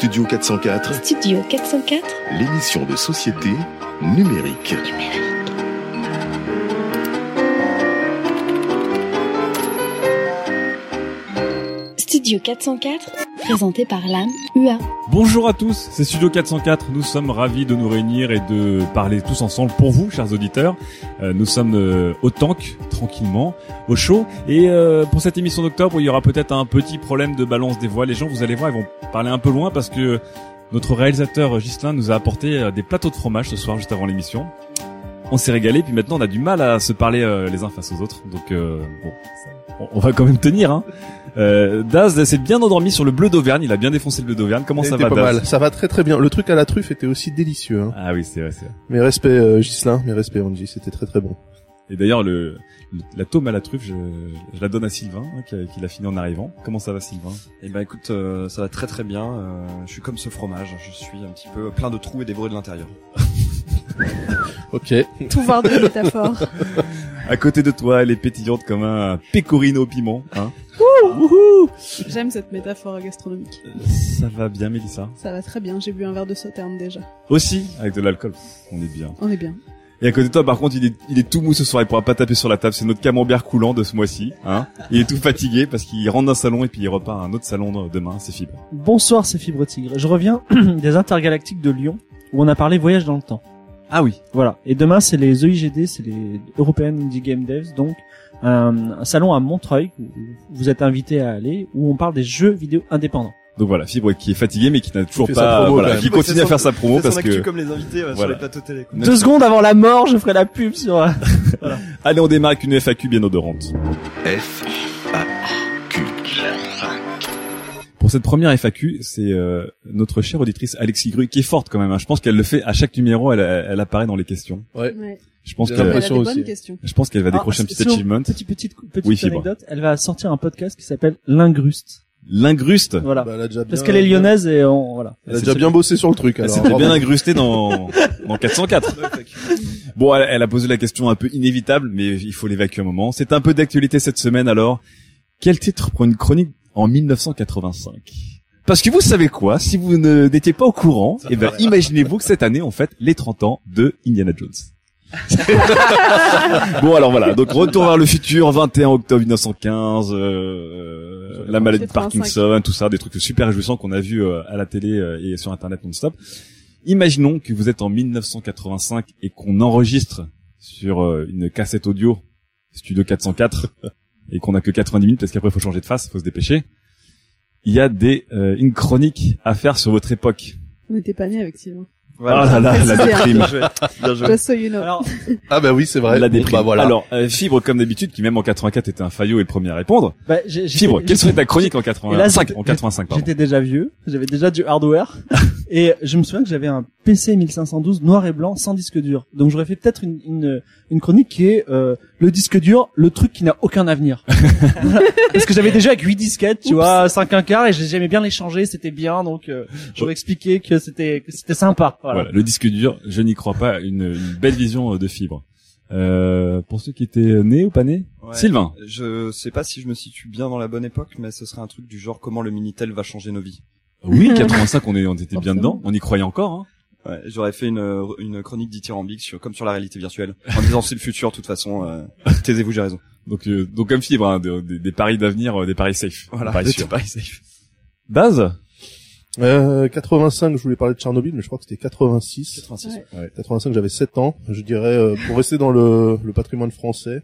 Studio 404, Studio 404 l'émission de société numérique. Studio 404 présenté par l'âme UA. Bonjour à tous, c'est Studio 404. Nous sommes ravis de nous réunir et de parler tous ensemble pour vous, chers auditeurs. Euh, nous sommes euh, au tank, tranquillement, au chaud. Et euh, pour cette émission d'octobre, il y aura peut-être un petit problème de balance des voix. Les gens, vous allez voir, ils vont parler un peu loin parce que notre réalisateur Gislain nous a apporté euh, des plateaux de fromage ce soir, juste avant l'émission. On s'est régalé, puis maintenant on a du mal à se parler euh, les uns face aux autres. Donc euh, bon, on va quand même tenir. Hein. Euh, Daz s'est bien endormi sur le bleu d'Auvergne. Il a bien défoncé le bleu d'Auvergne. Comment ça va, pas Daz mal. Ça va très très bien. Le truc à la truffe était aussi délicieux. Hein. Ah oui, c'est vrai, c'est vrai. Mes respects euh, Ghislain, mes respects Angie, c'était très très bon. Et d'ailleurs, le, le- la tome à la truffe, je, je la donne à Sylvain, hein, qui, a- qui l'a fini en arrivant. Comment ça va, Sylvain? Eh ben écoute, euh, ça va très très bien. euh, je suis comme ce fromage, je suis un petit peu plein de trous et dévoré de l'intérieur. Ok. Tout voir de métaphore. À côté de toi, elle est pétillante comme un pecorino au piment. Hein J'aime cette métaphore gastronomique. ça va bien, Mélissa? Ça va très bien, j'ai bu un verre de sauterne déjà. Aussi, avec de l'alcool. On est bien. On est bien. Et à côté de toi, par contre, il est, il est tout mou ce soir. Il pourra pas taper sur la table. C'est notre camembert coulant de ce mois-ci. Hein il est tout fatigué parce qu'il rentre d'un salon et puis il repart à un autre salon demain. C'est fibre. Bonsoir, c'est Fibre Tigre. Je reviens des intergalactiques de Lyon, où on a parlé voyage dans le temps. Ah oui. Voilà. Et demain, c'est les EIGD, c'est les European Indie Game Devs, donc un, un salon à Montreuil, où vous êtes invités à aller, où on parle des jeux vidéo indépendants. Donc voilà, fibre qui est fatigué mais qui n'a toujours pas, promo, voilà, qui continue à faire sa promo parce que. comme les invités euh, sur Voilà. les plateaux télé. quoi. Deux secondes avant la mort, je ferai la pub sur... euh, Allez, on démarre avec une FAQ bien odorante. F, A, Q. Pour cette première FAQ, c'est euh, notre chère auditrice Alexis Gru qui est forte quand même. hein. Je pense qu'elle le fait à chaque numéro, elle, elle apparaît dans les questions. Ouais. Ouais. Je pense qu'elle, Elle a l'impression des aussi. bonnes questions. je pense qu'elle va décrocher un petit achievement. Petite, petite, petite anecdote, elle va sortir un podcast qui s'appelle L'Ingruste. L'incruste. Voilà. Bah, elle a déjà bien, Parce qu'elle est lyonnaise et on, voilà. Elle a déjà bien bossé sur le truc. Elle Alors, s'était bravo. bien incrustée dans, dans 404. Bon, elle, elle a posé la question un peu inévitable, mais il faut l'évacuer un moment. C'est un peu d'actualité cette semaine alors. Quel titre pour une chronique en 1985 Parce que vous savez quoi? Si vous n'étiez pas au courant, eh ben, imaginez-vous que cette année, on fête les 30 ans de Indiana Jones. bon alors voilà, donc retour vers le futur, 21 octobre 1915, euh, la maladie de 85. Parkinson, tout ça, des trucs super réjouissants qu'on a vus euh, à la télé euh, et sur internet non-stop. Imaginons que vous êtes en 1985 et qu'on enregistre sur euh, une cassette audio Studio 404 et qu'on a que 90 minutes parce qu'après il faut changer de face, faut se dépêcher. Il y a des euh, une chronique à faire sur votre époque. On n'était pas nés avec Sylvain. Ah là là, la déprime. Bien joué. Just so you know. Alors, Ah bah oui, c'est vrai. La déprime. Bah voilà. Alors, euh, Fibre, comme d'habitude, qui même en 84 était un faillot et le premier à répondre. bah, Fibre, quelle serait ta chronique en Et là, 85 j'étais- En 85, pardon. J'étais déjà vieux, j'avais déjà du hardware, et je me souviens que j'avais un PC 1512 noir et blanc sans disque dur. Donc j'aurais fait peut-être une, une, une chronique qui est euh, le disque dur, le truc qui n'a aucun avenir. Voilà. Parce que j'avais déjà avec 8 disquettes, tu vois, 5 un quart, et j'aimais bien les changer, c'était bien, donc euh, j'aurais expliqué que c'était que c'était sympa. Voilà. Voilà, le disque dur, je n'y crois pas, une, une belle vision euh, de Fibre. Euh, pour ceux qui étaient nés ou pas nés, Ouais. Sylvain. Je sais pas si je me situe bien dans la bonne époque, mais ce serait un truc du genre comment le Minitel va changer nos vies. Oui, 85, on, est, on était bien dedans, on y croyait encore. Hein. Ouais, j'aurais fait une, une chronique dithyrambique sur, comme sur la réalité virtuelle, en disant c'est le futur, de toute façon, euh, taisez-vous, j'ai raison. Donc, euh, donc comme Fibre, hein, des, des- des paris d'avenir, euh, des paris safe. Voilà, Des paris le sûrs. pari safe. Baz? Euh, 85, je voulais parler de Tchernobyl, mais je crois que c'était 86. 86. Ouais. 85, j'avais 7 ans. Je dirais, euh, pour rester dans le, le patrimoine français,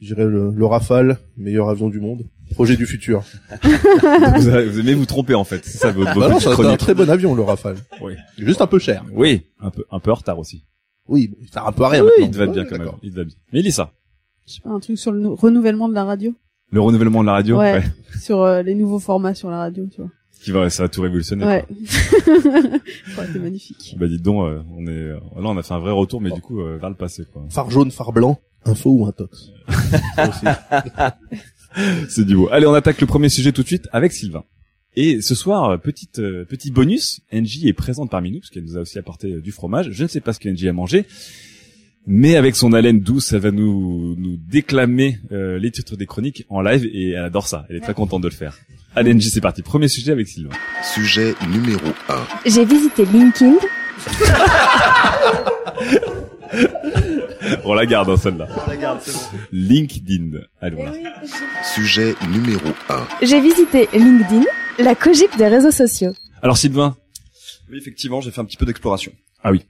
je dirais le, le Rafale, meilleur avion du monde. Projet du futur. vous, avez- vous aimez vous tromper en fait, c'est ça votre, Bah non, c'est un très bon avion, le Rafale. Oui. Juste un peu cher. Oui, un peu, un peu en retard aussi. Oui, il sert un peu à rien Oui, maintenant. il te va Ouais, bien quand même. Il te va bien. Mélissa. Je sais pas, un truc sur le nou- renouvellement de la radio. Le renouvellement de la radio, Ouais. ouais. Sur euh, les nouveaux formats sur la radio, tu vois. qui va, ça va tout révolutionner. Ouais. ça aurait été magnifique. Bah dites donc, euh, on est, là on a fait un vrai retour, mais du coup euh, vers le passé, quoi. Phare jaune, phare blanc, info ou intox. Ça aussi. C'est du beau. Allez, on attaque le premier sujet tout de suite avec Sylvain. Et ce soir, euh, petite euh, petit bonus, Angie est présente parmi nous parce qu'elle nous a aussi apporté euh, du fromage. Je ne sais pas ce qu'Angie a mangé, mais avec son haleine douce, elle va nous nous déclamer euh, les titres des chroniques en live et elle adore ça. Elle est très contente de le faire. Allez, Angie, c'est parti. Premier sujet avec Sylvain. Sujet numéro 1. J'ai visité LinkedIn. On la garde, hein, celle-là. LinkedIn. Allez, voilà. Sujet numéro 1. J'ai visité LinkedIn, la cogip des réseaux sociaux. Alors Sylvain, Oui, effectivement, j'ai fait un petit peu d'exploration. Ah oui.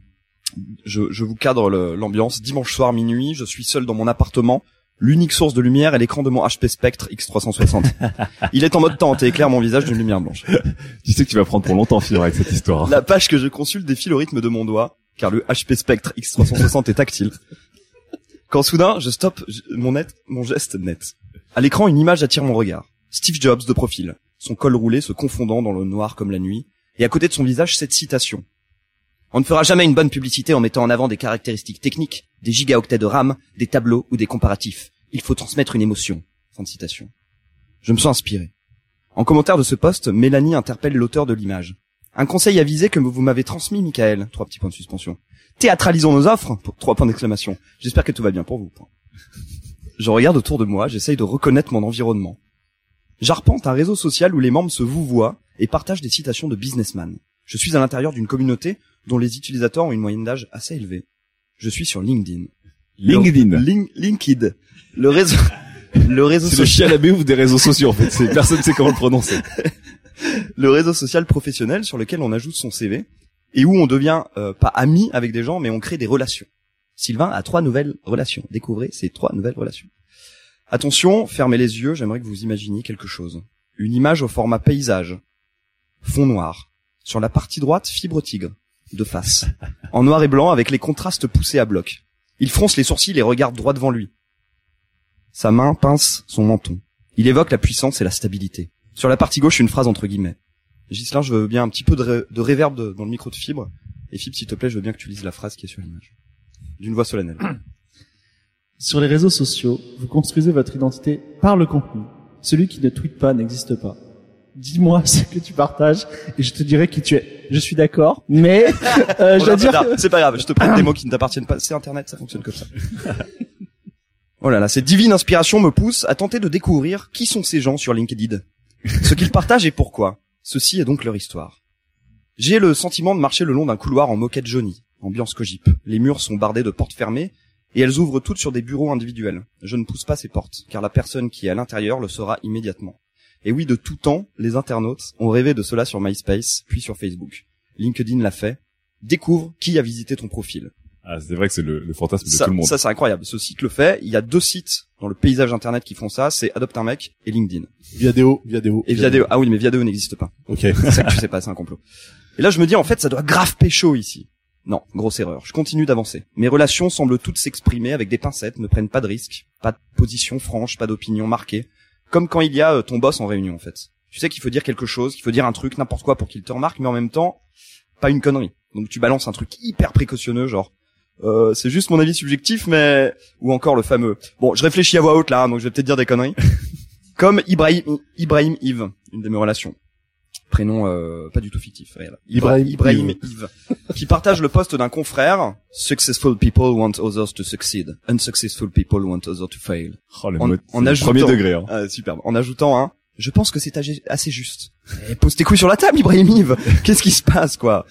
Je, je vous cadre l'ambiance. Dimanche soir minuit, je suis seul dans mon appartement. L'unique source de lumière est l'écran de mon HP Spectre X360. Il est en mode tente et éclaire mon visage d'une lumière blanche. tu sais que tu vas prendre pour longtemps, Phil, avec cette histoire. La page que je consulte défile au rythme de mon doigt, car le HP Spectre X360 est tactile. Quand soudain, je stoppe mon net, mon geste net. À l'écran, une image attire mon regard. Steve Jobs de profil, son col roulé se confondant dans le noir comme la nuit, et à côté de son visage, cette citation. On ne fera jamais une bonne publicité en mettant en avant des caractéristiques techniques, des gigaoctets de RAM, des tableaux ou des comparatifs. Il faut transmettre une émotion. Fin de citation. Je me sens inspiré. En commentaire de ce post, Mélanie interpelle l'auteur de l'image. Un conseil avisé que vous m'avez transmis, Michael. Trois petits points de suspension. Théâtralisons nos offres. Pour trois points d'exclamation. J'espère que tout va bien pour vous. Je regarde autour de moi, j'essaye de reconnaître mon environnement. J'arpente un réseau social où les membres se vouvoient et partagent des citations de businessmen. Je suis à l'intérieur d'une communauté dont les utilisateurs ont une moyenne d'âge assez élevée. Je suis sur LinkedIn. LinkedIn. Link, LinkedIn. Le réseau, le réseau C'est le social. chien à la ou des réseaux sociaux, en fait. Personne sait comment le prononcer. le réseau social professionnel sur lequel on ajoute son CV et où on devient euh, pas ami avec des gens mais on crée des relations. Sylvain a trois nouvelles relations. Découvrez ces trois nouvelles relations. Attention, fermez les yeux, j'aimerais que vous imaginiez quelque chose. Une image au format paysage. Fond noir. Sur la partie droite, fibre tigre. De face. En noir et blanc avec les contrastes poussés à bloc. Il fronce les sourcils et regarde droit devant lui. Sa main pince son menton. Il évoque la puissance et la stabilité. Sur la partie gauche, une phrase entre guillemets. Gislain, je veux bien un petit peu de, ré- de réverb de- dans le micro de fibre. Et Fibre, s'il te plaît, je veux bien que tu lises la phrase qui est sur l'image. D'une voix solennelle. Sur les réseaux sociaux, vous construisez votre identité par le contenu. Celui qui ne tweet pas n'existe pas. Dis-moi ce que tu partages et je te dirai qui tu es. Je suis d'accord, mais euh, je dois Oh là, dire que- C'est pas grave, je te prête des mots qui ne t'appartiennent pas. C'est Internet, ça fonctionne comme ça. Oh là là, cette divine inspiration me pousse à tenter de découvrir qui sont ces gens sur LinkedIn. Ce qu'ils partagent et pourquoi. Ceci est donc leur histoire. J'ai le sentiment de marcher le long d'un couloir en moquette jaunie, ambiance cogip. Les murs sont bardés de portes fermées et elles ouvrent toutes sur des bureaux individuels. Je ne pousse pas ces portes, car la personne qui est à l'intérieur le saura immédiatement. Et oui, de tout temps, les internautes ont rêvé de cela sur MySpace, puis sur Facebook. LinkedIn l'a fait. Découvre qui a visité ton profil. Ah, c'est vrai que c'est le, le fantasme de Ça, tout le monde. ça c'est incroyable. Ce site le fait. Il y a deux sites dans le paysage internet qui font ça. C'est Adopte un mec et LinkedIn. Viadeo, Viadeo. Et Viadeo. Ah oui, mais Viadeo n'existe pas. Ok. C'est ça que tu sais pas, c'est un complot. Et là, je me dis, en fait, ça doit grave pécho ici. Non, grosse erreur. Je continue d'avancer. Mes relations semblent toutes s'exprimer avec des pincettes, ne prennent pas de risques, pas de position franche, pas d'opinion marquée. Comme quand il y a euh, ton boss en réunion, en fait. Tu sais qu'il faut dire quelque chose, qu'il faut dire un truc, n'importe quoi pour qu'il te remarque, mais en même temps, pas une connerie. Donc tu balances un truc hyper précautionneux, genre, euh, c'est juste mon avis subjectif, mais ou encore le fameux. Bon, je réfléchis à voix haute là, hein, donc je vais peut-être dire des conneries. Comme Ibrahim, Ibrahim Yves, une de mes relations. Prénom euh, pas du tout fictif. réel. Ibra- Ibrahim Ibrahim Yves. Qui partage le poste d'un confrère. Successful people want others to succeed. Unsuccessful people want others to fail. Oh, le En- mot- en ajoutant- premier degré. Hein. Ah, superbe. En ajoutant un, je pense que c'est assez juste. Eh, pose tes couilles sur la table, Ibrahim Yves. Qu'est-ce qui se passe, quoi?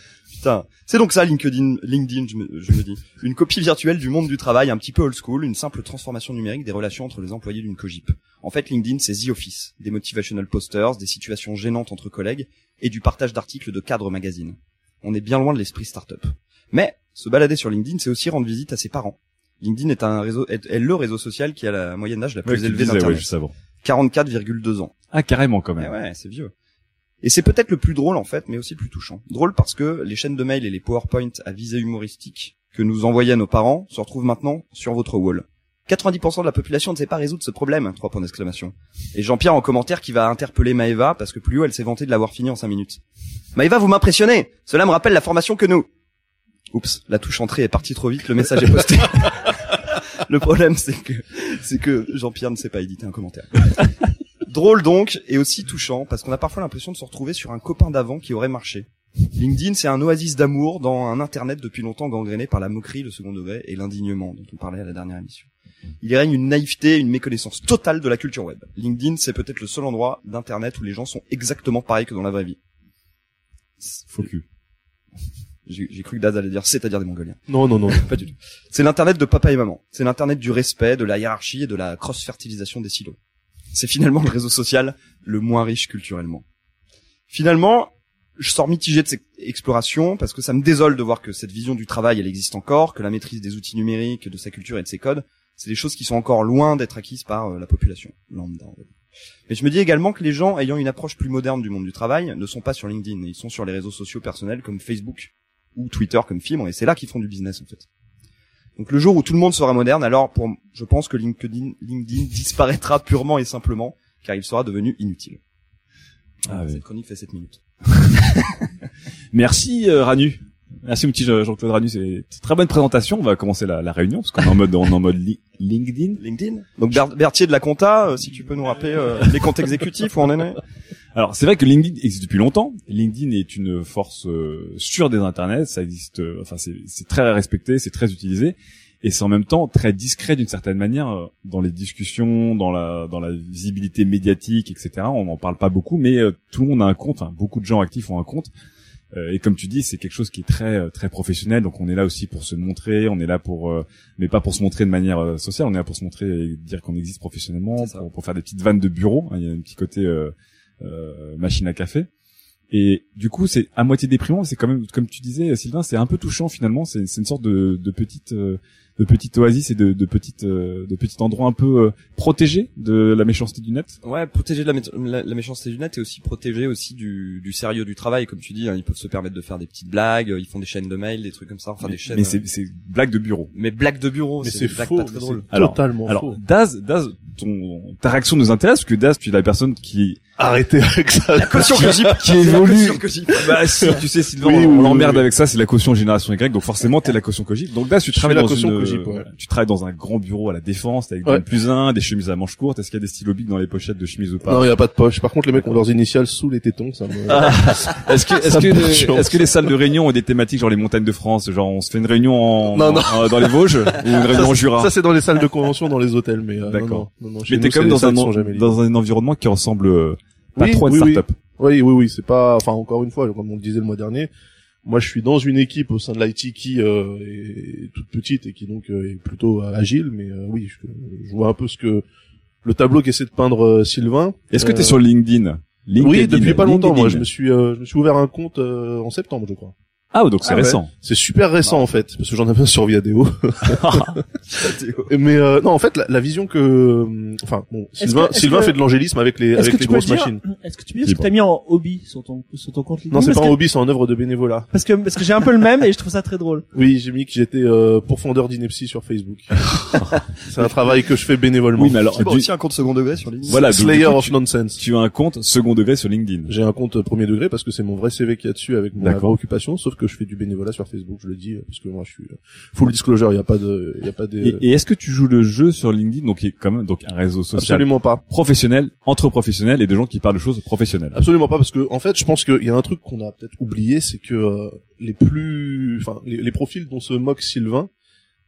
Putain. C'est donc ça, LinkedIn, LinkedIn, je me, je me dis. Une copie virtuelle du monde du travail, un petit peu old school, une simple transformation numérique des relations entre les employés d'une cogip. En fait, LinkedIn, c'est The Office, des motivational posters, des situations gênantes entre collègues et du partage d'articles de cadre magazine. On est bien loin de l'esprit startup. Mais, se balader sur LinkedIn, c'est aussi rendre visite à ses parents. LinkedIn est un réseau, est, est le réseau social qui a la moyenne d'âge la Ouais, plus élevée ouais, d'Internet. avant. 44,2 ans. Ah, carrément, quand Eh même. ouais, c'est vieux. Et c'est peut-être le plus drôle en fait, mais aussi le plus touchant. Drôle parce que les chaînes de mail et les PowerPoint à visée humoristique que nous envoyaient nos parents se retrouvent maintenant sur votre wall. 90% de la population ne sait pas résoudre ce problème. Trois points d'exclamation. Et Jean-Pierre en commentaire qui va interpeller Maeva parce que plus haut elle s'est vantée de l'avoir fini en 5 minutes. Maeva, vous m'impressionnez. Cela me rappelle la formation que nous. Oups, la touche entrée est partie trop vite, le message est posté. le problème c'est que c'est que Jean-Pierre ne sait pas éditer un commentaire. Drôle donc et aussi touchant parce qu'on a parfois l'impression de se retrouver sur un copain d'avant qui aurait marché. LinkedIn, c'est un oasis d'amour dans un internet depuis longtemps gangréné par la moquerie, le second degré et l'indignement dont on parlait à la dernière émission. Il y règne une naïveté, une méconnaissance totale de la culture web. LinkedIn, c'est peut-être le seul endroit d'internet où les gens sont exactement pareils que dans la vraie vie. Faux cul. J'ai j'ai cru que Daz allait dire c'est-à-dire des Mongoliens. Non, non, non. Pas du tout. C'est l'internet de papa et maman. C'est l'internet du respect, de la hiérarchie et de la cross-fertilisation des silos. C'est finalement le réseau social le moins riche culturellement. Finalement, je sors mitigé de cette exploration parce que ça me désole de voir que cette vision du travail, elle existe encore, que la maîtrise des outils numériques, de sa culture et de ses codes, c'est des choses qui sont encore loin d'être acquises par euh, la population lambda. Mais je me dis également que les gens ayant une approche plus moderne du monde du travail ne sont pas sur LinkedIn, ils sont sur les réseaux sociaux personnels comme Facebook ou Twitter comme Fibre, et c'est là qu'ils font du business en fait. Donc le jour où tout le monde sera moderne, alors pour, je pense que LinkedIn, LinkedIn disparaîtra purement et simplement, car il sera devenu inutile. Ah oui. Cette chronique fait 7 minutes. Merci euh, Ranu. Merci mon petit Jean- Jean-Claude Ranu, c'est très bonne présentation. On va commencer la, la réunion parce qu'on est en mode on est en mode li- LinkedIn. LinkedIn. Donc Ber- Berthier de la compta, euh, si tu peux nous rappeler euh, les comptes exécutifs où on en est. Alors c'est vrai que LinkedIn existe depuis longtemps. LinkedIn est une force euh, sûre des internets. Ça existe. enfin c'est très respecté, c'est très utilisé et c'est en même temps très discret d'une certaine manière dans les discussions, dans la dans la visibilité médiatique, etc. On n'en parle pas beaucoup, mais tout le monde a un compte. Enfin, beaucoup de gens actifs ont un compte. Euh, et comme tu dis, c'est quelque chose qui est très euh, très professionnel. Donc on est là aussi pour se montrer, on est là pour, euh, mais pas pour se montrer de manière euh, sociale. On est là pour se montrer et dire qu'on existe professionnellement, pour, pour faire des petites vannes de bureau. hein. Il y a un petit côté euh, euh, machine à café. Et du coup, c'est à moitié déprimant. C'est quand même, comme tu disais, Sylvain, c'est un peu touchant finalement. C'est c'est une sorte de, de petite euh, de petite oasis et de, de petite euh, de petit endroit un peu euh, protégé de la méchanceté du net. Ouais, protéger de la, mé- la, la méchanceté du net et aussi protéger aussi du, du sérieux du travail, comme tu dis. hein, ils peuvent se permettre de faire des petites blagues, euh, ils font des chaînes de mails, des trucs comme ça, enfin des chaînes. mais euh, c'est c'est blague de bureau. mais blagues de bureau, Mais c'est blagues faux. pas très mais c'est Alors- totalement Alors faux. Daz, Daz, ton ta réaction nous intéresse parce que Daz, tu es la personne qui Arrêtez avec ça. La caution que j'y qui évolue. La caution que j'y Bah si, tu sais Sylvain, Oui, on, oui, on oui, l'emmerde oui. avec ça, c'est la caution génération Y, donc forcément t'es la caution Cogip. Donc Daz, tu travailles dans une, Ouais. tu travailles dans un grand bureau à la défense avec Ouais. des plus un, des chemises à manches courtes. Est-ce qu'il y a des stylos dans les pochettes de chemise ou pas Non, il y a pas de poche. Par contre, les mecs ont leurs initiales sous les tétons, ça me... Est-ce que, est-ce que, perturbe. est-ce que les salles de réunion ont des thématiques genre les montagnes de France, genre on se fait une réunion en, Non, non. en- dans les Vosges ou une réunion en Jura Ça, c'est dans les salles de convention, dans les hôtels, mais euh, D'accord. non, non, non, Mais t'es quand même dans un, dans un environnement qui ressemble euh, pas Oui, trop à une oui. start-up. Oui, oui, oui, c'est pas, enfin, encore une fois, comme on le disait le mois dernier, moi, je suis dans une équipe au sein de l'IT qui euh, est toute petite et qui donc euh, est plutôt agile, mais euh, oui, je, je vois un peu ce que le tableau qu'essaie de peindre euh, Sylvain. Est-ce que t'es Euh, sur LinkedIn, LinkedIn Oui, depuis pas longtemps. Moi, je me suis, euh, je me suis ouvert un compte euh, en septembre, je crois. Ah, donc c'est Ah ouais. récent. C'est super récent en fait, parce que j'en avais un sur Viadeo. Mais euh, non, en fait, la, la vision que, euh, enfin, bon, Sylvain, que- Sylvain que- fait de l'angélisme avec les avec les grosses machines. est-ce que tu peux dire ce que t'as mis en hobby sur ton, sur ton compte LinkedIn Non, c'est pas que, un hobby, c'est en œuvre de bénévolat. Parce que, parce que j'ai un peu le même et je trouve ça très drôle. Oui, j'ai mis que j'étais euh, pourfendeur d'ineptie sur Facebook. c'est un travail que je fais bénévolement. Oui, mais alors, Tu as du- aussi un compte second degré sur LinkedIn. voilà, Slayer of tu- Nonsense. tu as un compte second degré sur LinkedIn. J'ai un compte premier degré parce que c'est mon vrai CV qui y a dessus avec mon D'accord. occupation, sauf que je fais du bénévolat sur Facebook, je le dis, parce que moi je suis euh, full disclosure, il y a pas de, il y a pas des, Et, et est-ce que tu joues le jeu sur LinkedIn, donc qui est quand même donc un réseau social absolument pas. professionnel, entre professionnels et de gens qui parlent de choses professionnelles? Absolument pas parce que en fait, je pense qu'il y a un truc qu'on a peut-être oublié, c'est que euh, les plus, enfin, les, les profils dont se moque Sylvain,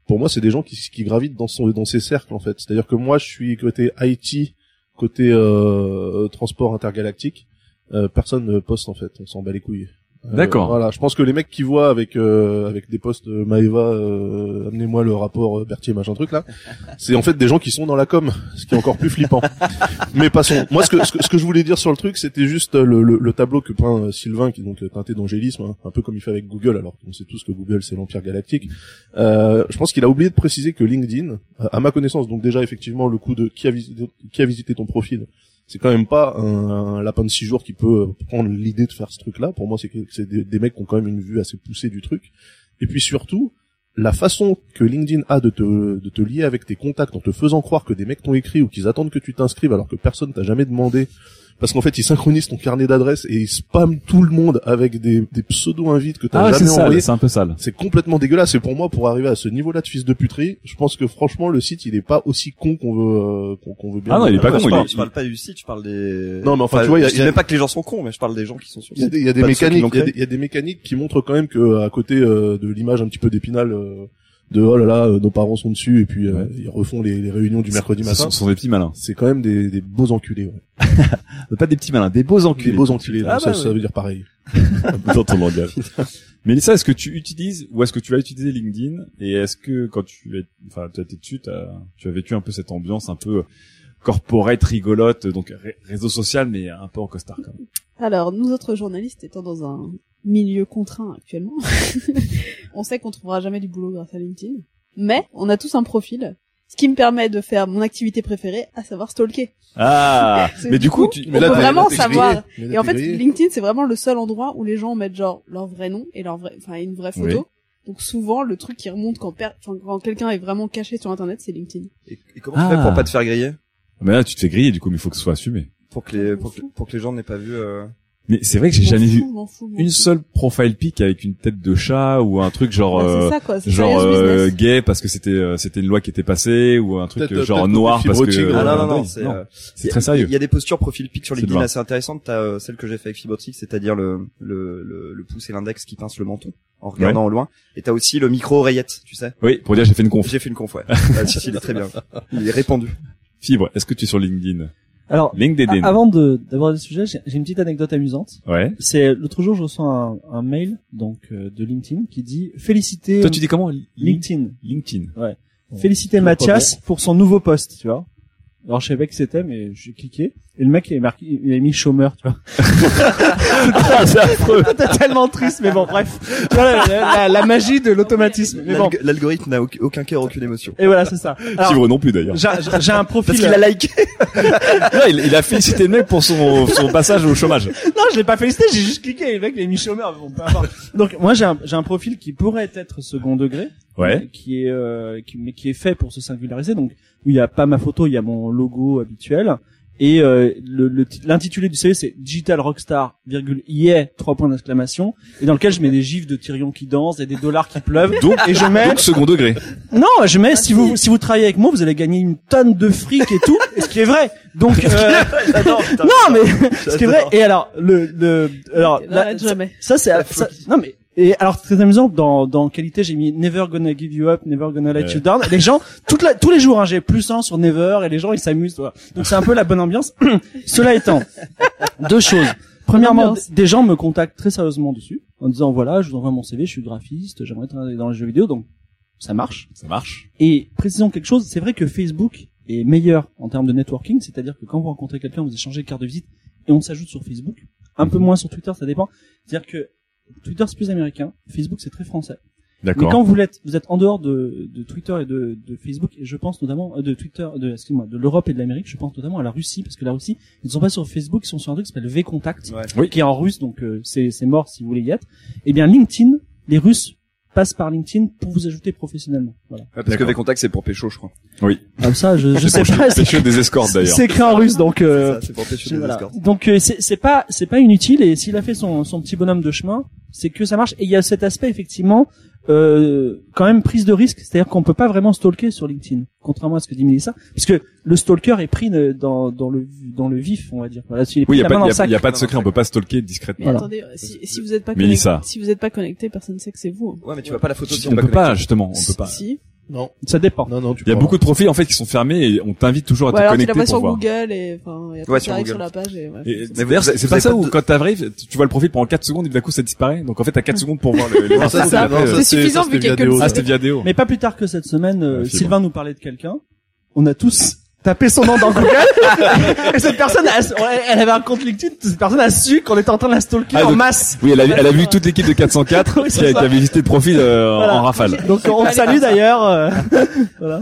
pour moi, c'est des gens qui, qui gravitent dans son, dans ses cercles en fait. C'est-à-dire que moi, je suis côté IT, côté euh, transport intergalactique. Euh, personne ne poste en fait, on s'en bat les couilles. Euh, D'accord. Voilà, je pense que les mecs qui voient avec euh, avec des postes euh, Maeva, euh, amenez-moi le rapport Berthier machin truc là, c'est en fait des gens qui sont dans la com, ce qui est encore plus flippant. Mais passons. Moi, ce que, ce que ce que je voulais dire sur le truc, c'était juste le, le, le tableau que peint Sylvain, qui est donc teinté d'angélisme, hein, un peu comme il fait avec Google, alors qu'on sait tous que Google c'est l'empire galactique. Euh, je pense qu'il a oublié de préciser que LinkedIn, à ma connaissance, donc déjà effectivement le coup de qui a visité, qui a visité ton profil, c'est quand même pas un, un lapin de six jours qui peut prendre l'idée de faire ce truc-là. Pour moi, c'est c'est des, des mecs qui ont quand même une vue assez poussée du truc. Et puis surtout, la façon que LinkedIn a de te, de te lier avec tes contacts en te faisant croire que des mecs t'ont écrit ou qu'ils attendent que tu t'inscrives alors que personne t'a jamais demandé parce qu'en fait ils synchronisent ton carnet d'adresses et ils spamment tout le monde avec des, des pseudo-invites que t'as Ah jamais sale, envoyés. c'est un peu sale. C'est complètement dégueulasse et pour moi pour arriver à ce niveau-là de fils de puterie, je pense que franchement le site il est pas aussi con qu'on veut euh, qu'on veut bien. Ah non, il est pas con, il parle, est- je parle pas du site, je parle des. Non, mais enfin, tu vois, il y a- je il y a- dis même pas que les gens sont cons, mais je parle des gens qui sont sur le Il y a site. des, y a mécaniques, il y, a des, il y a des mécaniques qui montrent quand même que à côté euh, de l'image un petit peu d'épinal euh, de oh là là, euh, nos parents sont dessus et puis euh, Ouais. ils refont les, les réunions du mercredi Ce matin. sont, ce sont des petits malins. C'est quand même des, des beaux enculés. Ouais. Pas des petits malins, des beaux enculés. Des beaux enculés. Ah ça, bah, ça veut dire pareil. dans ton langage. Mélissa, est-ce que tu utilises ou est-ce que tu vas utiliser LinkedIn? Et est-ce que quand tu es, enfin, tu as été dessus, t'as- tu as vécu un peu cette ambiance un peu corporate, rigolote, donc ré- réseau social, mais un peu en costard quand même. Alors, nous autres journalistes étant dans un milieu contraint actuellement, on sait qu'on trouvera jamais du boulot grâce à LinkedIn. Mais on a tous un profil, ce qui me permet de faire mon activité préférée, à savoir stalker. Ah, mais du coup, tu, on peut vraiment savoir. Mais là, Et en fait. LinkedIn, c'est vraiment le seul endroit où les gens mettent genre leur vrai nom et leur vrai, enfin une vraie photo. Oui. Donc souvent, le truc qui remonte quand, per- enfin, quand quelqu'un est vraiment caché sur Internet, c'est LinkedIn. Et, et comment tu fais Ah. pour pas te faire griller? Mais là, tu te fais griller, du coup, mais il faut que ce soit assumé. Pour que les, pour que, pour que les gens n'aient pas vu, euh... Mais c'est vrai que j'ai jamais fous, vu fous, une fous. seule profile pic avec une tête de chat ou un truc genre, Bah, euh, c'est ça quoi, c'est genre euh, gay parce que c'était euh, c'était une loi qui était passée ou un truc Peut-être, euh, genre peut-être noir fibre parce que. Ah non, non, non, c'est, euh, c'est très sérieux. Il y a des postures profil pic sur LinkedIn assez intéressantes. T'as euh, celle que j'ai fait avec Fibrotic, c'est-à-dire le, le, le, le pouce et l'index qui pince le menton en regardant au loin. Et t'as aussi le micro oreillette, tu sais. Oui, pour dire j'ai fait une conf. J'ai fait une conf, ouais. Ah, si, si, il est très bien. Il est répandu. Fibre, est-ce que tu es sur LinkedIn? Alors, avant de d'avoir des sujets, j'ai une petite anecdote amusante. Ouais. C'est l'autre jour, je reçois un, un mail donc euh, de LinkedIn qui dit féliciter Toi, tu dis comment? Lin- LinkedIn, LinkedIn. féliciter Toujours pas Mathias pour son nouveau poste, tu vois. Alors je savais que c'était, mais j'ai cliqué et le mec il a marqué, il a mis chômeur, tu vois. c'est affreux. C'était tellement triste, mais bon, bref. Tu vois la, la- la magie de l'automatisme. Mais bon. L'alg- L'algorithme n'a aucun cœur, aucune émotion. Et voilà, c'est ça. Alors, non plus d'ailleurs. j'ai un profil. Parce qu'il a liké. Non, il, il a félicité le mec pour son, son passage au chômage. Non, je l'ai pas félicité, j'ai juste cliqué. Le mec, il a mis chômeur. Bon. Donc, moi, j'ai un, j'ai un profil qui pourrait être second degré. Ouais. Qui est, euh, qui, mais qui est fait pour se singulariser. Donc, où il y a pas ma photo, il y a mon logo habituel. Et euh, le- le l'intitulé du CV c'est Digital Rockstar, virgule yeah, trois points d'exclamation, et dans lequel je mets des gifs de Tyrion qui danse et des dollars qui pleuvent. Donc, et je mets donc second degré. non, je mets si vous si vous travaillez avec moi, vous allez gagner une tonne de fric et tout, et ce qui est vrai. Donc euh, non mais ce qui est vrai. Et alors le le alors là, ça c'est ça- non mais et alors très amusant dans dans qualité j'ai mis never gonna give you up never gonna let Ouais. you down les gens toute la, tous les jours hein, j'ai plus un sur never et les gens ils s'amusent voilà. donc c'est un peu la bonne ambiance cela étant deux choses premièrement des gens me contactent très sérieusement dessus en disant voilà je vous envoie mon CV je suis graphiste j'aimerais travailler dans les jeux vidéo donc ça marche Ça marche. et précisons quelque chose, c'est vrai que Facebook est meilleur en termes de networking, c'est-à-dire que quand vous rencontrez quelqu'un, vous échangez carte de visite et on s'ajoute sur Facebook. Un peu moins sur Twitter, ça dépend. C'est-à-dire que Twitter c'est plus américain, Facebook c'est très français. Mais D'accord. quand vous êtes, vous êtes en dehors de, de Twitter et de, de Facebook, et je pense notamment euh, de Twitter, de excuse-moi, de l'Europe et de l'Amérique, je pense notamment à la Russie, parce que la Russie, ils ne sont pas sur Facebook, ils sont sur un truc qui s'appelle V-Contact, Ouais. Oui. qui est en russe, donc euh, c'est c'est mort si vous voulez y être. Eh bien LinkedIn, les Russes passent par LinkedIn pour vous ajouter professionnellement. Voilà. Ouais, parce que D'accord. V-Contact, c'est pour pécho, je crois. Oui. Comme ça, je, je C'est sais pour pas. c'est chaud des escortes d'ailleurs. C'est écrit en russe, donc. Euh, C'est c'est pour pécho des voilà. escortes. Donc euh, c'est c'est pas c'est pas inutile et s'il a fait son son petit bonhomme de chemin, c'est que ça marche. Et il y a cet aspect effectivement euh, quand même prise de risque, c'est-à-dire qu'on peut pas vraiment stalker sur LinkedIn, contrairement à ce que dit Melissa, puisque le stalker est pris euh, dans dans le dans le vif, on va dire. Voilà, est Oui, il y a pas, a, a de secret, on peut pas stalker discrètement. Mais Voilà. attendez, si, si vous êtes pas Mélissa. connecté, si vous êtes pas connecté, personne ne sait que c'est vous. Ouais, mais tu vois pas la photo si on t'es peut pas justement, on peut pas. Si. Non, Ça dépend. non, non, tu Il y a beaucoup de profils en fait qui sont fermés et on t'invite toujours à Ouais, te alors tu la connecter vois pour sur voir. Google et enfin, et après Ouais, tu sur arrives sur la page et ouais. Et d'ailleurs, c'est pas ça où de- quand t'arrives, tu tu vois le profil pendant 4 secondes et d'un coup ça disparaît. Donc en fait t'as 4 secondes pour voir le, les Non, ça, infos. c'est- ça. non, ça, C'est suffisant ça, vu c'était qu'il y a que via le Déo. Ah c'était via Déo. Mais pas plus tard que cette semaine, euh. Sylvain nous parlait de quelqu'un. On a tous tapé son nom dans Google et cette personne, a, elle avait un compte LinkedIn. Cette personne a su qu'on était en train de la stalker Ah, en masse. Oui, elle a, vu- elle a vu toute l'équipe de 404 Oui, qui, a- qui avait visité le profil euh, en- Voilà. en rafale. Donc on te salue d'ailleurs. euh, voilà.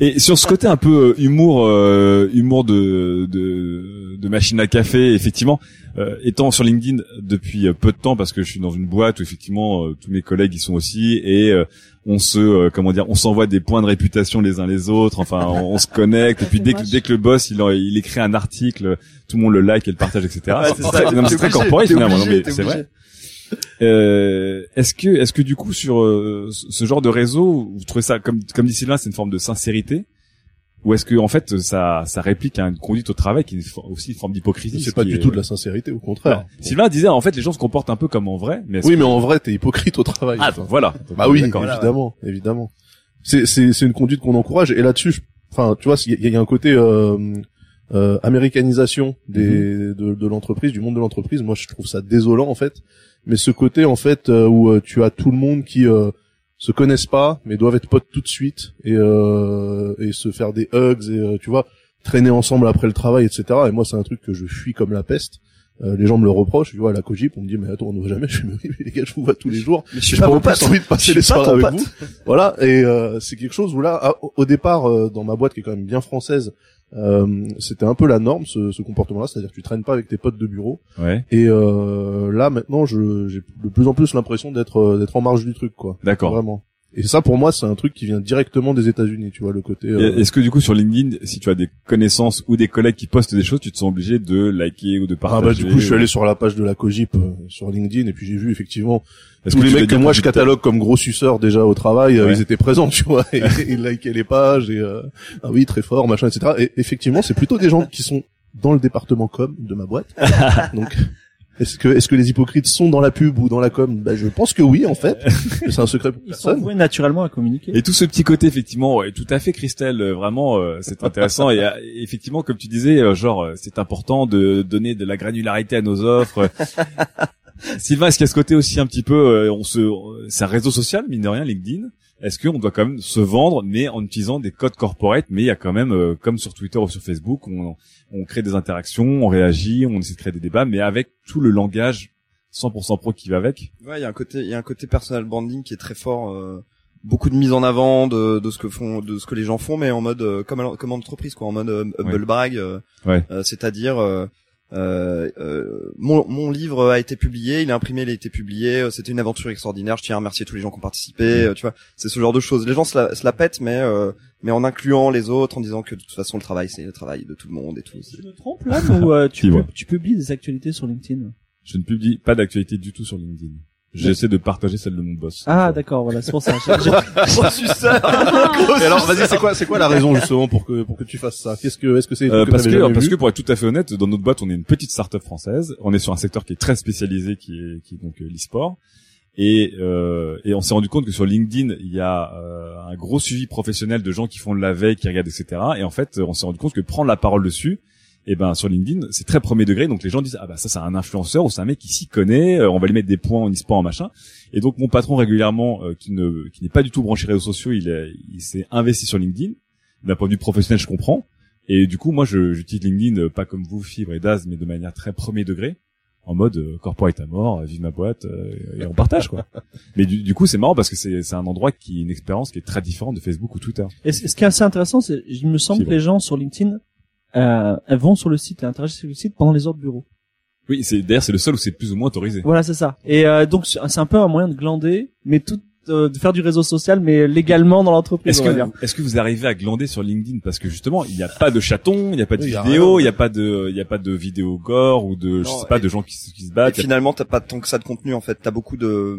Et sur ce côté un peu euh, humour, euh, humour de, de de machine à café. Effectivement, euh, étant sur LinkedIn depuis euh, peu de temps parce que je suis dans une boîte où effectivement euh, tous mes collègues y sont aussi et euh, on se euh, comment dire, on s'envoie des points de réputation les uns les autres. Enfin, on, on se connecte et puis dès que dès que le boss il, en- il écrit un article, tout le monde le like et le partage, etc. Ouais, c'est En ça. fait, non, mais c'est T'es très finalement. Mais t'es c'est vrai. Euh, est-ce que est-ce que du coup sur euh, ce genre de réseau, vous trouvez ça comme comme dit Sylvain, c'est une forme de sincérité? Ou est-ce que en fait ça ça réplique à une conduite au travail qui est aussi une forme d'hypocrisie C'est ce pas du est- tout de la sincérité, au contraire. Ouais. Sylvain disait en fait les gens se comportent un peu comme en vrai, mais Oui, que- mais en vrai, t'es hypocrite au travail. ah voilà. Bah oui, évidemment, évidemment. C'est c'est c'est une conduite qu'on encourage et là-dessus, enfin, tu vois, il y, y a un côté euh, euh, américanisation des de, de l'entreprise, du monde de l'entreprise. Moi, je trouve ça désolant en fait. Mais ce côté en fait euh, où euh, tu as tout le monde qui euh, se connaissent pas, mais doivent être potes tout de suite et euh, et se faire des hugs et euh, tu vois traîner ensemble après le travail, etc. Et moi, c'est un truc que je fuis comme la peste. Euh, les gens me le reprochent, tu vois, à la Cogip, on me dit, mais attends, on ne voit jamais. Je fais, mais les gars, je vous vois tous les jours. Mais je suis pas envie de passer les suis ton avec vous. Voilà, et euh, c'est quelque chose où là, à- au départ, euh, dans ma boîte qui est quand même bien française, euh, c'était un peu la norme, ce, ce comportement-là, c'est-à-dire que tu traînes pas avec tes potes de bureau. Ouais, Et euh, là, maintenant, je- j'ai de plus en plus l'impression d'être euh, d'être en marge du truc, quoi. d'accord. Vraiment. Et ça, pour moi, c'est un truc qui vient directement des États-Unis, tu vois, le côté. Euh, Est-ce que du coup sur LinkedIn, si tu as des connaissances ou des collègues qui postent des choses, tu te sens obligé de liker ou de Ah partager bah du coup, je suis allé sur la page de la Cogip euh, sur LinkedIn et puis j'ai vu effectivement tous les tu mecs que moi que je catalogue comme gros suceurs déjà au travail, euh, ils étaient présents, tu vois, et ils likaient les pages et euh, ah oui très fort machin etc. Et effectivement c'est plutôt des gens qui sont dans le département com de ma boîte. Donc est-ce que est-ce que les hypocrites sont dans la pub ou dans la com? Ben je pense que oui en fait. Mais C'est un secret pour Ils sont personne. voués naturellement à communiquer. Et tout ce petit côté effectivement, ouais, tout à fait Christelle, euh, vraiment euh, c'est intéressant et euh, effectivement comme tu disais, euh, genre euh, c'est important de donner de la granularité à nos offres. Sylvain, est-ce qu'il y a ce côté aussi un petit peu, euh, on se, euh, c'est un réseau social mine de rien, LinkedIn. Est-ce qu'on doit quand même se vendre, mais en utilisant des codes corporate, mais il y a quand même, euh, comme sur Twitter ou sur Facebook, on, on crée des interactions, on réagit, on essaie de créer des débats, mais avec tout le langage 100% pro qui va avec. Ouais, il y a un côté, il y a un côté personal branding qui est très fort. euh, beaucoup de mise en avant de, de ce que font, de ce que les gens font, mais en mode euh, comme comme entreprise, quoi, en mode euh, humble euh, Ouais. euh, C'est-à-dire, euh, euh, euh, mon, mon livre a été publié, il est imprimé, il a été publié. euh, C'était une aventure extraordinaire. Je tiens à remercier tous les gens qui ont participé. euh, tu vois, c'est ce genre de choses. Les gens se la, se la pètent, mais euh, mais en incluant les autres, en disant que de toute façon le travail c'est le travail de tout le monde et tout. Je me trompe là ou euh, tu, pub- tu publies des actualités sur LinkedIn? Je ne publie pas d'actualité du tout sur LinkedIn. J'essaie de partager celle de mon boss. Ah d'accord, voilà, c'est pour ça. J'ai- j'ai- Oh, suceur Et alors vas-y c'est quoi c'est quoi la raison justement pour que pour que tu fasses ça? Qu'est-ce que est-ce que c'est Euh, trucs parce que, parce que pour être tout à fait honnête, dans notre boîte, on est une petite start-up française. On est sur un secteur qui est très spécialisé, qui est, qui est donc euh, l'e-sport. Et, euh, et on s'est rendu compte que sur LinkedIn, il y a euh, un gros suivi professionnel de gens qui font de la veille, qui regardent, etc. Et en fait, on s'est rendu compte que prendre la parole dessus, et ben sur LinkedIn, c'est très premier degré. Donc les gens disent ah bah ça c'est un influenceur ou c'est un mec qui s'y connaît. euh, on va lui mettre des points en e-sport en machin. Et donc mon patron régulièrement, euh, qui ne qui n'est pas du tout branché réseaux sociaux, il, il s'est investi sur LinkedIn. D'un point de vue professionnel, je comprends. Et du coup, moi, j'utilise LinkedIn euh, pas comme vous, Fibre et Daz, mais de manière très premier degré, en mode euh, corporate à mort, euh, vive ma boîte, euh, et on partage quoi. mais du, du coup, c'est marrant parce que c'est, un endroit qui est une expérience qui est très différente de Facebook ou Twitter. Et ce ce qui est assez intéressant, c'est, il me semble que les gens sur LinkedIn, euh, elles vont sur le site et interagissent sur le site pendant les heures de bureau. Oui, c'est d'ailleurs c'est le seul où c'est plus ou moins autorisé. Voilà, c'est ça. Et euh, donc c'est un peu un moyen de glander, mais tout euh, de faire du réseau social, mais légalement dans l'entreprise. Est-ce que, est-ce que vous arrivez à glander sur LinkedIn? Parce que justement il n'y a pas de chatons, il n'y a pas de Oui, il y a vidéos, rien. il n'y a pas de, il y a pas de vidéos gore ou de, je sais pas, et- de gens qui, se- qui se Et battent. A- finalement, t'as pas tant que ça de contenu en fait. T'as beaucoup de,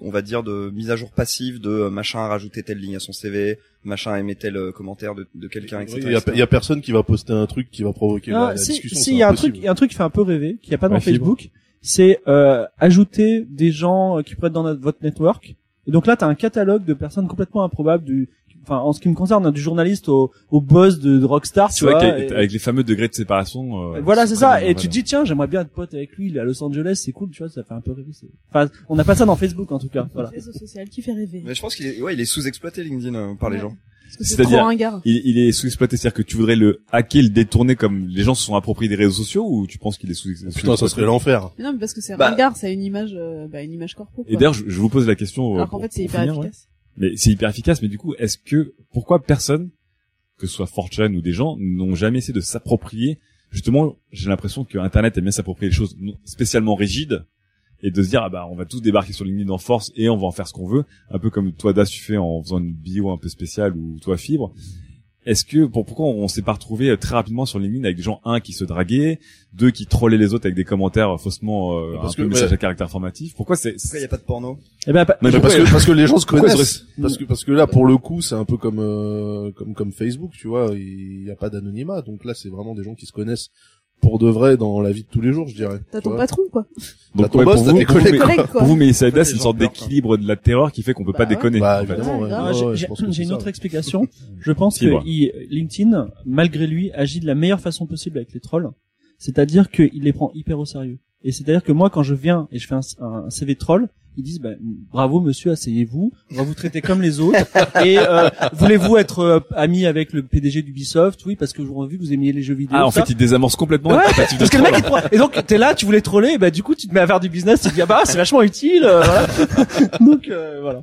on va dire, de mise à jour passive, de euh, machin a rajouté telle ligne à son CV, machin a aimé tel euh, commentaire de, de quelqu'un, etc. Oui, Il y, a, il y a personne qui va poster un truc qui va provoquer la, Ah, la si, discussion. si, il y a un truc, il y a un truc qui fait un peu rêver, qu'il n'y a pas dans Ouais. Facebook, c'est euh, ajouter des gens euh, qui pourraient être dans notre- votre network. Et donc là, tu as un catalogue de personnes complètement improbables, du, enfin, en ce qui me concerne, du journaliste au, au boss de, de Rockstar, tu C'est vrai vois. et- avec les fameux degrés de séparation. euh, voilà, c'est ça. Et tu te dis, tiens, j'aimerais bien être pote avec lui, il est à Los Angeles, c'est cool, tu vois, ça fait un peu rêver. c'est- Enfin, on n'a pas ça dans Facebook, en tout cas. Voilà. Réseau social qui fait rêver. Mais je pense qu'il est, ouais, il est sous-exploité LinkedIn euh, par les gens. C'est-à-dire- il, il est sous-exploité, c'est-à-dire que tu voudrais le hacker, le détourner comme les gens se sont appropriés des réseaux sociaux ou tu penses qu'il est sous Putain, ça serait l'enfer. Non, mais parce que c'est Bah- ringard, c'est une image, euh, bah, une image corpo. Et d'ailleurs, je, je vous pose la question. euh, alors qu'en fait, c'est hyper finir, ouais. efficace. Mais c'est hyper efficace. Mais du coup, est-ce que pourquoi personne, que ce soit Fortune ou des gens, n'ont jamais essayé de s'approprier? Justement, j'ai l'impression que Internet aime bien s'approprier les choses spécialement rigides et de se dire ah bah on va tous débarquer sur LinkedIn en force et on va en faire ce qu'on veut, un peu comme toi Das tu fais en faisant une bio un peu spéciale ou toi Fibre. Est-ce que pour pourquoi on s'est pas retrouvé très rapidement sur LinkedIn avec des gens un qui se draguaient, deux qui trollaient les autres avec des commentaires faussement euh, Parce un peu que, message ouais. à caractère formatif? Pourquoi c'est Pourquoi il y a pas de porno? Eh ben, pas- Non, mais parce que parce que les gens se connaissent. parce que parce que là pour le coup c'est un peu comme euh, comme comme Facebook tu vois. Il y a pas d'anonymat. Donc là c'est vraiment des gens qui se connaissent pour de vrai dans la vie de tous les jours je dirais T'as ton patron, quoi. T'as ton ouais, boss, pour vous, tes vous, collègues, mais- quoi. Pour vous, Das, Les c'est une sorte d'équilibre de la terreur qui fait qu'on peut Bah pas ouais. déconner. bah ouais. Ah, j'ai- une ça. autre explication. Je pense que il- LinkedIn, malgré lui, agit de la meilleure façon possible avec les trolls. C'est-à-dire qu'il les prend hyper au sérieux. Et c'est-à-dire que moi, quand je viens et je fais un, un CV troll, ils disent bah, bravo monsieur, asseyez-vous, on va vous traiter comme les autres. et euh, voulez-vous être euh, ami avec le PDG d'Ubisoft? Oui, parce que je vous ai vu que vous aimiez les jeux vidéo. Ah, en ça. fait, il désamorce complètement Ouais, la parce que le mec, il te et donc t'es là, tu voulais troller, et bah du coup tu te mets à faire du business, tu te dis ah bah c'est vachement utile, euh, voilà. donc euh, voilà.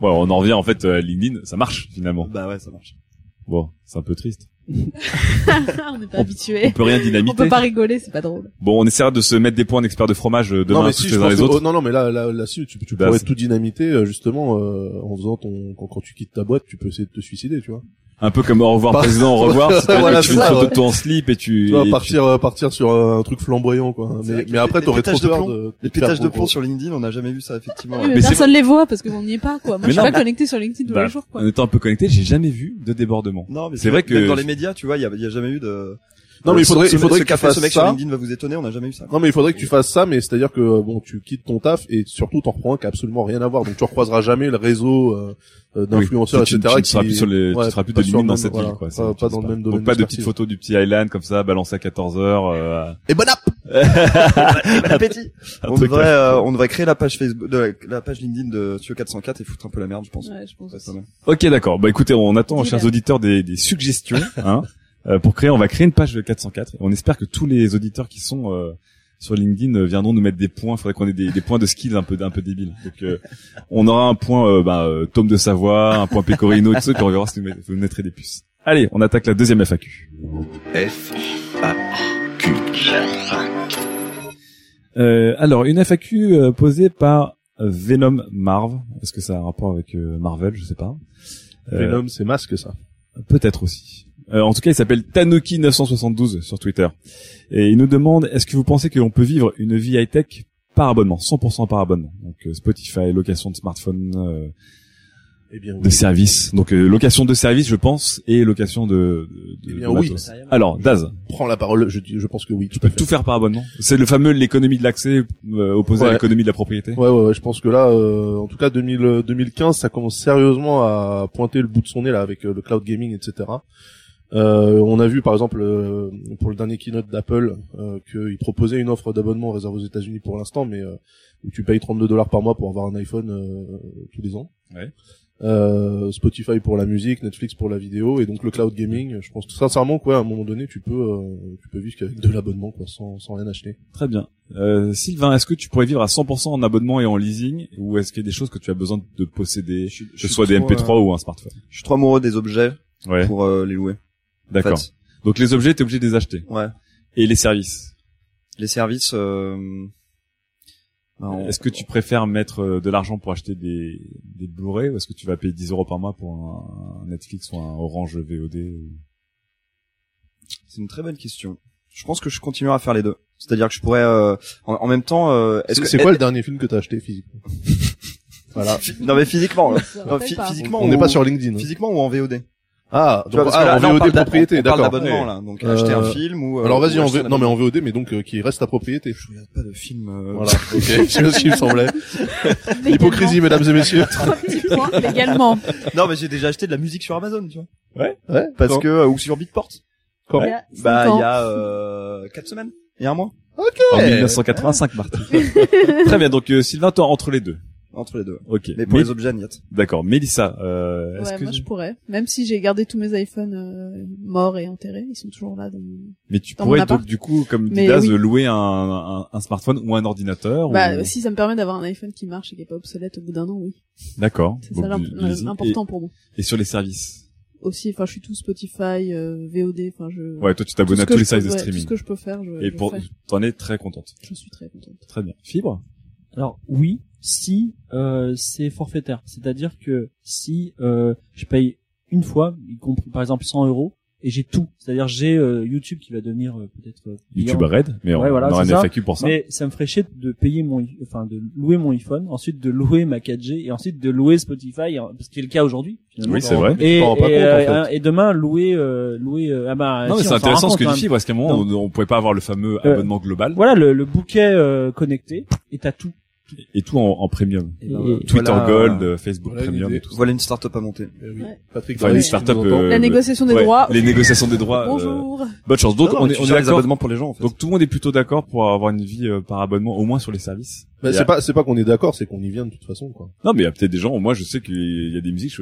Ouais, on en revient en fait euh, LinkedIn, ça marche finalement. Bah ouais, ça marche. Bon, c'est un peu triste. on n'est pas On habitué. peut rien On dynamiter. peut pas rigoler, c'est pas drôle. Bon, on essaiera de se mettre des points d'experts de fromage euh, demain non mais si les les que- autres. oh, non non mais là là là si tu, tu Bah, pourrais tout dynamiter euh, justement euh, en faisant ton quand, quand tu quittes ta boîte tu peux essayer de te suicider tu vois Un peu comme au revoir Pas- président, au revoir. C'est-à-dire Voilà, que tu fais c'est une photo ouais. de toi en slip et tu. tu vas tu- partir euh, partir sur un truc flamboyant quoi C'est mais après t'aurais trop de peur plomb- de Les pétages de plomb sur LinkedIn, on n'a jamais vu ça effectivement. Oui, mais, Mais c'est personne les voit parce qu'on n'y est pas, quoi. Moi, Mais je suis non. pas connecté sur LinkedIn tous Bah, les jours, quoi. En étant un peu connecté, j'ai jamais vu de débordement. Non, mais C'est vrai que- même dans les médias, tu vois, il y a, il y a jamais eu de. Non mais il Ce- faudrait ce, il faudrait ce que tu ce fasses mec sur ça LinkedIn va vous étonner, on n'a jamais eu ça. non mais il faudrait que tu fasses ça mais c'est à dire que euh, bon tu quittes ton taf et surtout t'en reprends un qui a absolument rien à voir donc tu recroiseras jamais le réseau euh, euh, d'influenceurs Oui, etc Tu, tu qui- plus sur les, ouais, tu seras plus de sur limite dans cette voilà, ville, quoi. pas, pas dans le même domaine Donc pas de petites photos du petit Island comme ça, balancées à 14 heures. Euh, et bon app Bon appétit. On devrait, euh, euh, on devrait créer la page Facebook, de la, page LinkedIn de Studio 404 et foutre un peu la merde, je pense. Ouais, je pense. Ouais, ça va. Ok, d'accord. Bah écoutez, on attend, chers auditeurs, des, des suggestions. Hein, euh, pour créer, on va créer une page de 404. Et on espère que tous les auditeurs qui sont euh, sur LinkedIn euh, viendront nous mettre des points. Il faudrait qu'on ait des, des points de skills un peu un peu débiles. Donc euh, on aura un point euh, bah, euh, Tom de Savoie, un point Pecorino, et tout ça, puis on verra si vous, vous nous mettrez des puces. Allez, on attaque la deuxième FAQ. F A Q. Euh, alors, une FAQ euh, posée par Venom Marv. Est-ce que ça a un rapport avec euh, Marvel? Je sais pas. Euh, Venom c'est masque ça Peut-être aussi. Euh, en tout cas, il s'appelle Tanuki972 sur Twitter. Et il nous demande, est-ce que vous pensez que l'on peut vivre une vie high-tech par abonnement 100% par abonnement. Donc euh, Spotify, location de smartphone, euh, eh bien oui. de services. Donc euh, location de services, je pense, et location de, de, Eh de bien oui. matos. Alors, Daz, prends la parole je je pense que oui tu peux tout faire par abonnement. C'est le fameux l'économie de l'accès euh, opposé à l'économie de la propriété. Ouais, ouais, ouais, je pense que là, euh, en tout cas, 2000, euh, 2015, ça commence sérieusement à pointer le bout de son nez là avec le cloud gaming, etc. Euh, on a vu par exemple euh, pour le dernier keynote d'Apple euh, qu'ils proposaient une offre d'abonnement réservée aux États-Unis pour l'instant, mais euh, où tu payes 32 dollars par mois pour avoir un iPhone euh, tous les ans. Ouais. Euh, Spotify pour la musique, Netflix pour la vidéo et donc le cloud gaming. Je pense que sincèrement quoi, à un moment donné, tu peux euh, tu peux vivre qu'avec de l'abonnement quoi, sans sans rien acheter. Très bien. Euh, Sylvain, est-ce que tu pourrais vivre à 100% en abonnement et en leasing, ou est-ce qu'il y a des choses que tu as besoin de posséder, Je- que ce suis soit des trop, MP3 euh, ou un smartphone? Je suis trop amoureux des objets Ouais. pour euh, les louer. En D'accord. fait. Donc les objets, t'es obligé de les acheter. Ouais. Et les services. Les services. Euh... ben, on- Est-ce que tu préfères mettre euh, de l'argent pour acheter des, des Blu-ray ou est-ce que tu vas payer 10 euros par mois pour un, Netflix ou un Orange VOD ou- C'est une très bonne question. Je pense que je continuerai à faire les deux. C'est-à-dire que je pourrais, euh, en, en même temps, euh, est-ce C'est que c'est quoi le dernier film que t'as acheté physiquement? Voilà. Non mais physiquement, Non, pas. physiquement. On n'est pas sur LinkedIn. hein. Physiquement ou en VOD. Ah, vois, donc que ah, là, en là, on VOD propriété, on parle d'accord. d'abonnement là, donc Euh, acheter un film ou. euh, Alors vas-y en V... non mais en. VOD mais donc euh, qui reste à propriété. Je regarde pas de film. euh, Voilà. OK. C'est ce qu'il me semblait. L'hypocrisie mesdames et messieurs. Trois petits points légalement. Non mais j'ai déjà acheté de la musique sur Amazon, tu vois. Ouais. Parce Quand que euh, ou sur Beatport. Quand Il y a Bah il y a euh, quatre semaines. Il y a un mois. En 1985, Martin. Très bien. Donc euh, Sylvain, toi entre les deux. Entre les deux. Ok. Mais pour Mél- les objets, niet. D'accord. Mélissa, euh, est-ce Ouais, que moi je pourrais. Même si j'ai gardé tous mes iPhones euh, morts et enterrés, ils sont toujours là. Dans... mais tu dans pourrais donc du coup, comme dit Mais Daz, oui. louer un, un, un smartphone ou un ordinateur. Bah ou... si ça me permet d'avoir un iPhone qui marche et qui est pas obsolète au bout d'un an, oui. D'accord. C'est ça l'important pour moi. Et, sur les services. aussi. Enfin, je suis tout Spotify, euh, VOD. Enfin, je. Ouais, toi tu tout t'abonnes ce à que tous les je peux- sites de ouais, Tout streaming. ce que je peux faire, je, Et je pour, t'en es très contente. Je suis très contente. Très bien. Fibre? Alors oui, si euh, c'est forfaitaire, c'est-à-dire que si euh, je paye une fois, y compris par exemple 100 euros, et j'ai tout, c'est-à-dire j'ai euh, YouTube qui va devenir euh, peut-être euh. YouTube Red, mais on, Ouais, voilà, on aura un ça. FAQ pour ça. Mais ça me ferait chier de payer mon, enfin de louer mon iPhone, ensuite de louer ma 4G et ensuite de louer Spotify, hein, parce que c'est le cas aujourd'hui. finalement. Oui, c'est vrai. Tu Et, pas et, compte, en euh, fait. et demain louer, euh, louer. euh, ah bah. Non, mais c'est intéressant ce que dit hein. Fibre, parce qu'à un moment, on, on pouvait pas avoir le fameux abonnement global Voilà le, le bouquet euh, connecté et t'as tout. Et tout en, en premium. Et- Twitter Voilà. Gold, Facebook Voilà Premium et tout ça. Voilà une start-up à monter. Eh oui. Patrick, Enfin, une tu start-up, euh, La négociation des Ouais, droits. Les négociations des droits. euh, Bonjour. bonne chance. Donc, Non, on est, on est d'accord. abonnements pour les gens en fait. Donc, tout le monde est plutôt d'accord pour avoir une vie euh, par abonnement, au moins sur les services. Bah, c'est pas, c'est pas qu'on est d'accord, c'est qu'on y vient de toute façon, quoi. Non, mais il y a peut-être des gens, moi je sais qu'il y a des musiques,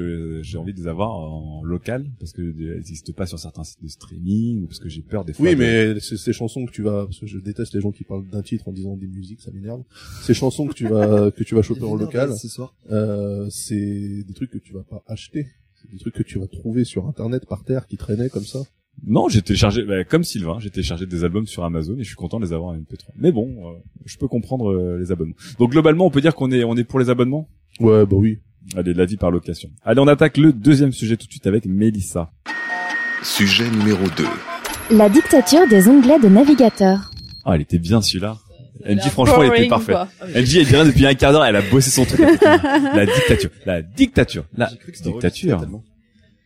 j'ai envie de les avoir en local, parce que elles n'existent pas sur certains sites de streaming, ou parce que j'ai peur des fois. Oui, de- mais c'est ces chansons que tu vas, parce que je déteste les gens qui parlent d'un titre en disant des musiques, ça m'énerve. Ces chansons que tu vas, que tu vas choper en local, ce soir. euh, c'est des trucs que tu vas pas acheter. C'est des trucs que tu vas trouver sur internet par terre qui traînaient comme ça. Non, j'ai téléchargé, bah, comme Sylvain, j'ai téléchargé des albums sur Amazon et je suis content de les avoir en MP3. Mais bon, euh, je peux comprendre euh, les abonnements. Donc globalement, on peut dire qu'on est, on est pour les abonnements? Ouais, bah oui. Allez, la vie par location. Allez, on attaque le deuxième sujet tout de suite avec Mélissa. Sujet numéro 2. La dictature des onglets de navigateur. Ah, elle était bien celui-là. L'air franchement, elle était parfaite. quoi. NJ est bien depuis un quart d'heure, elle a bossé son truc. la dictature, la dictature, la dictature.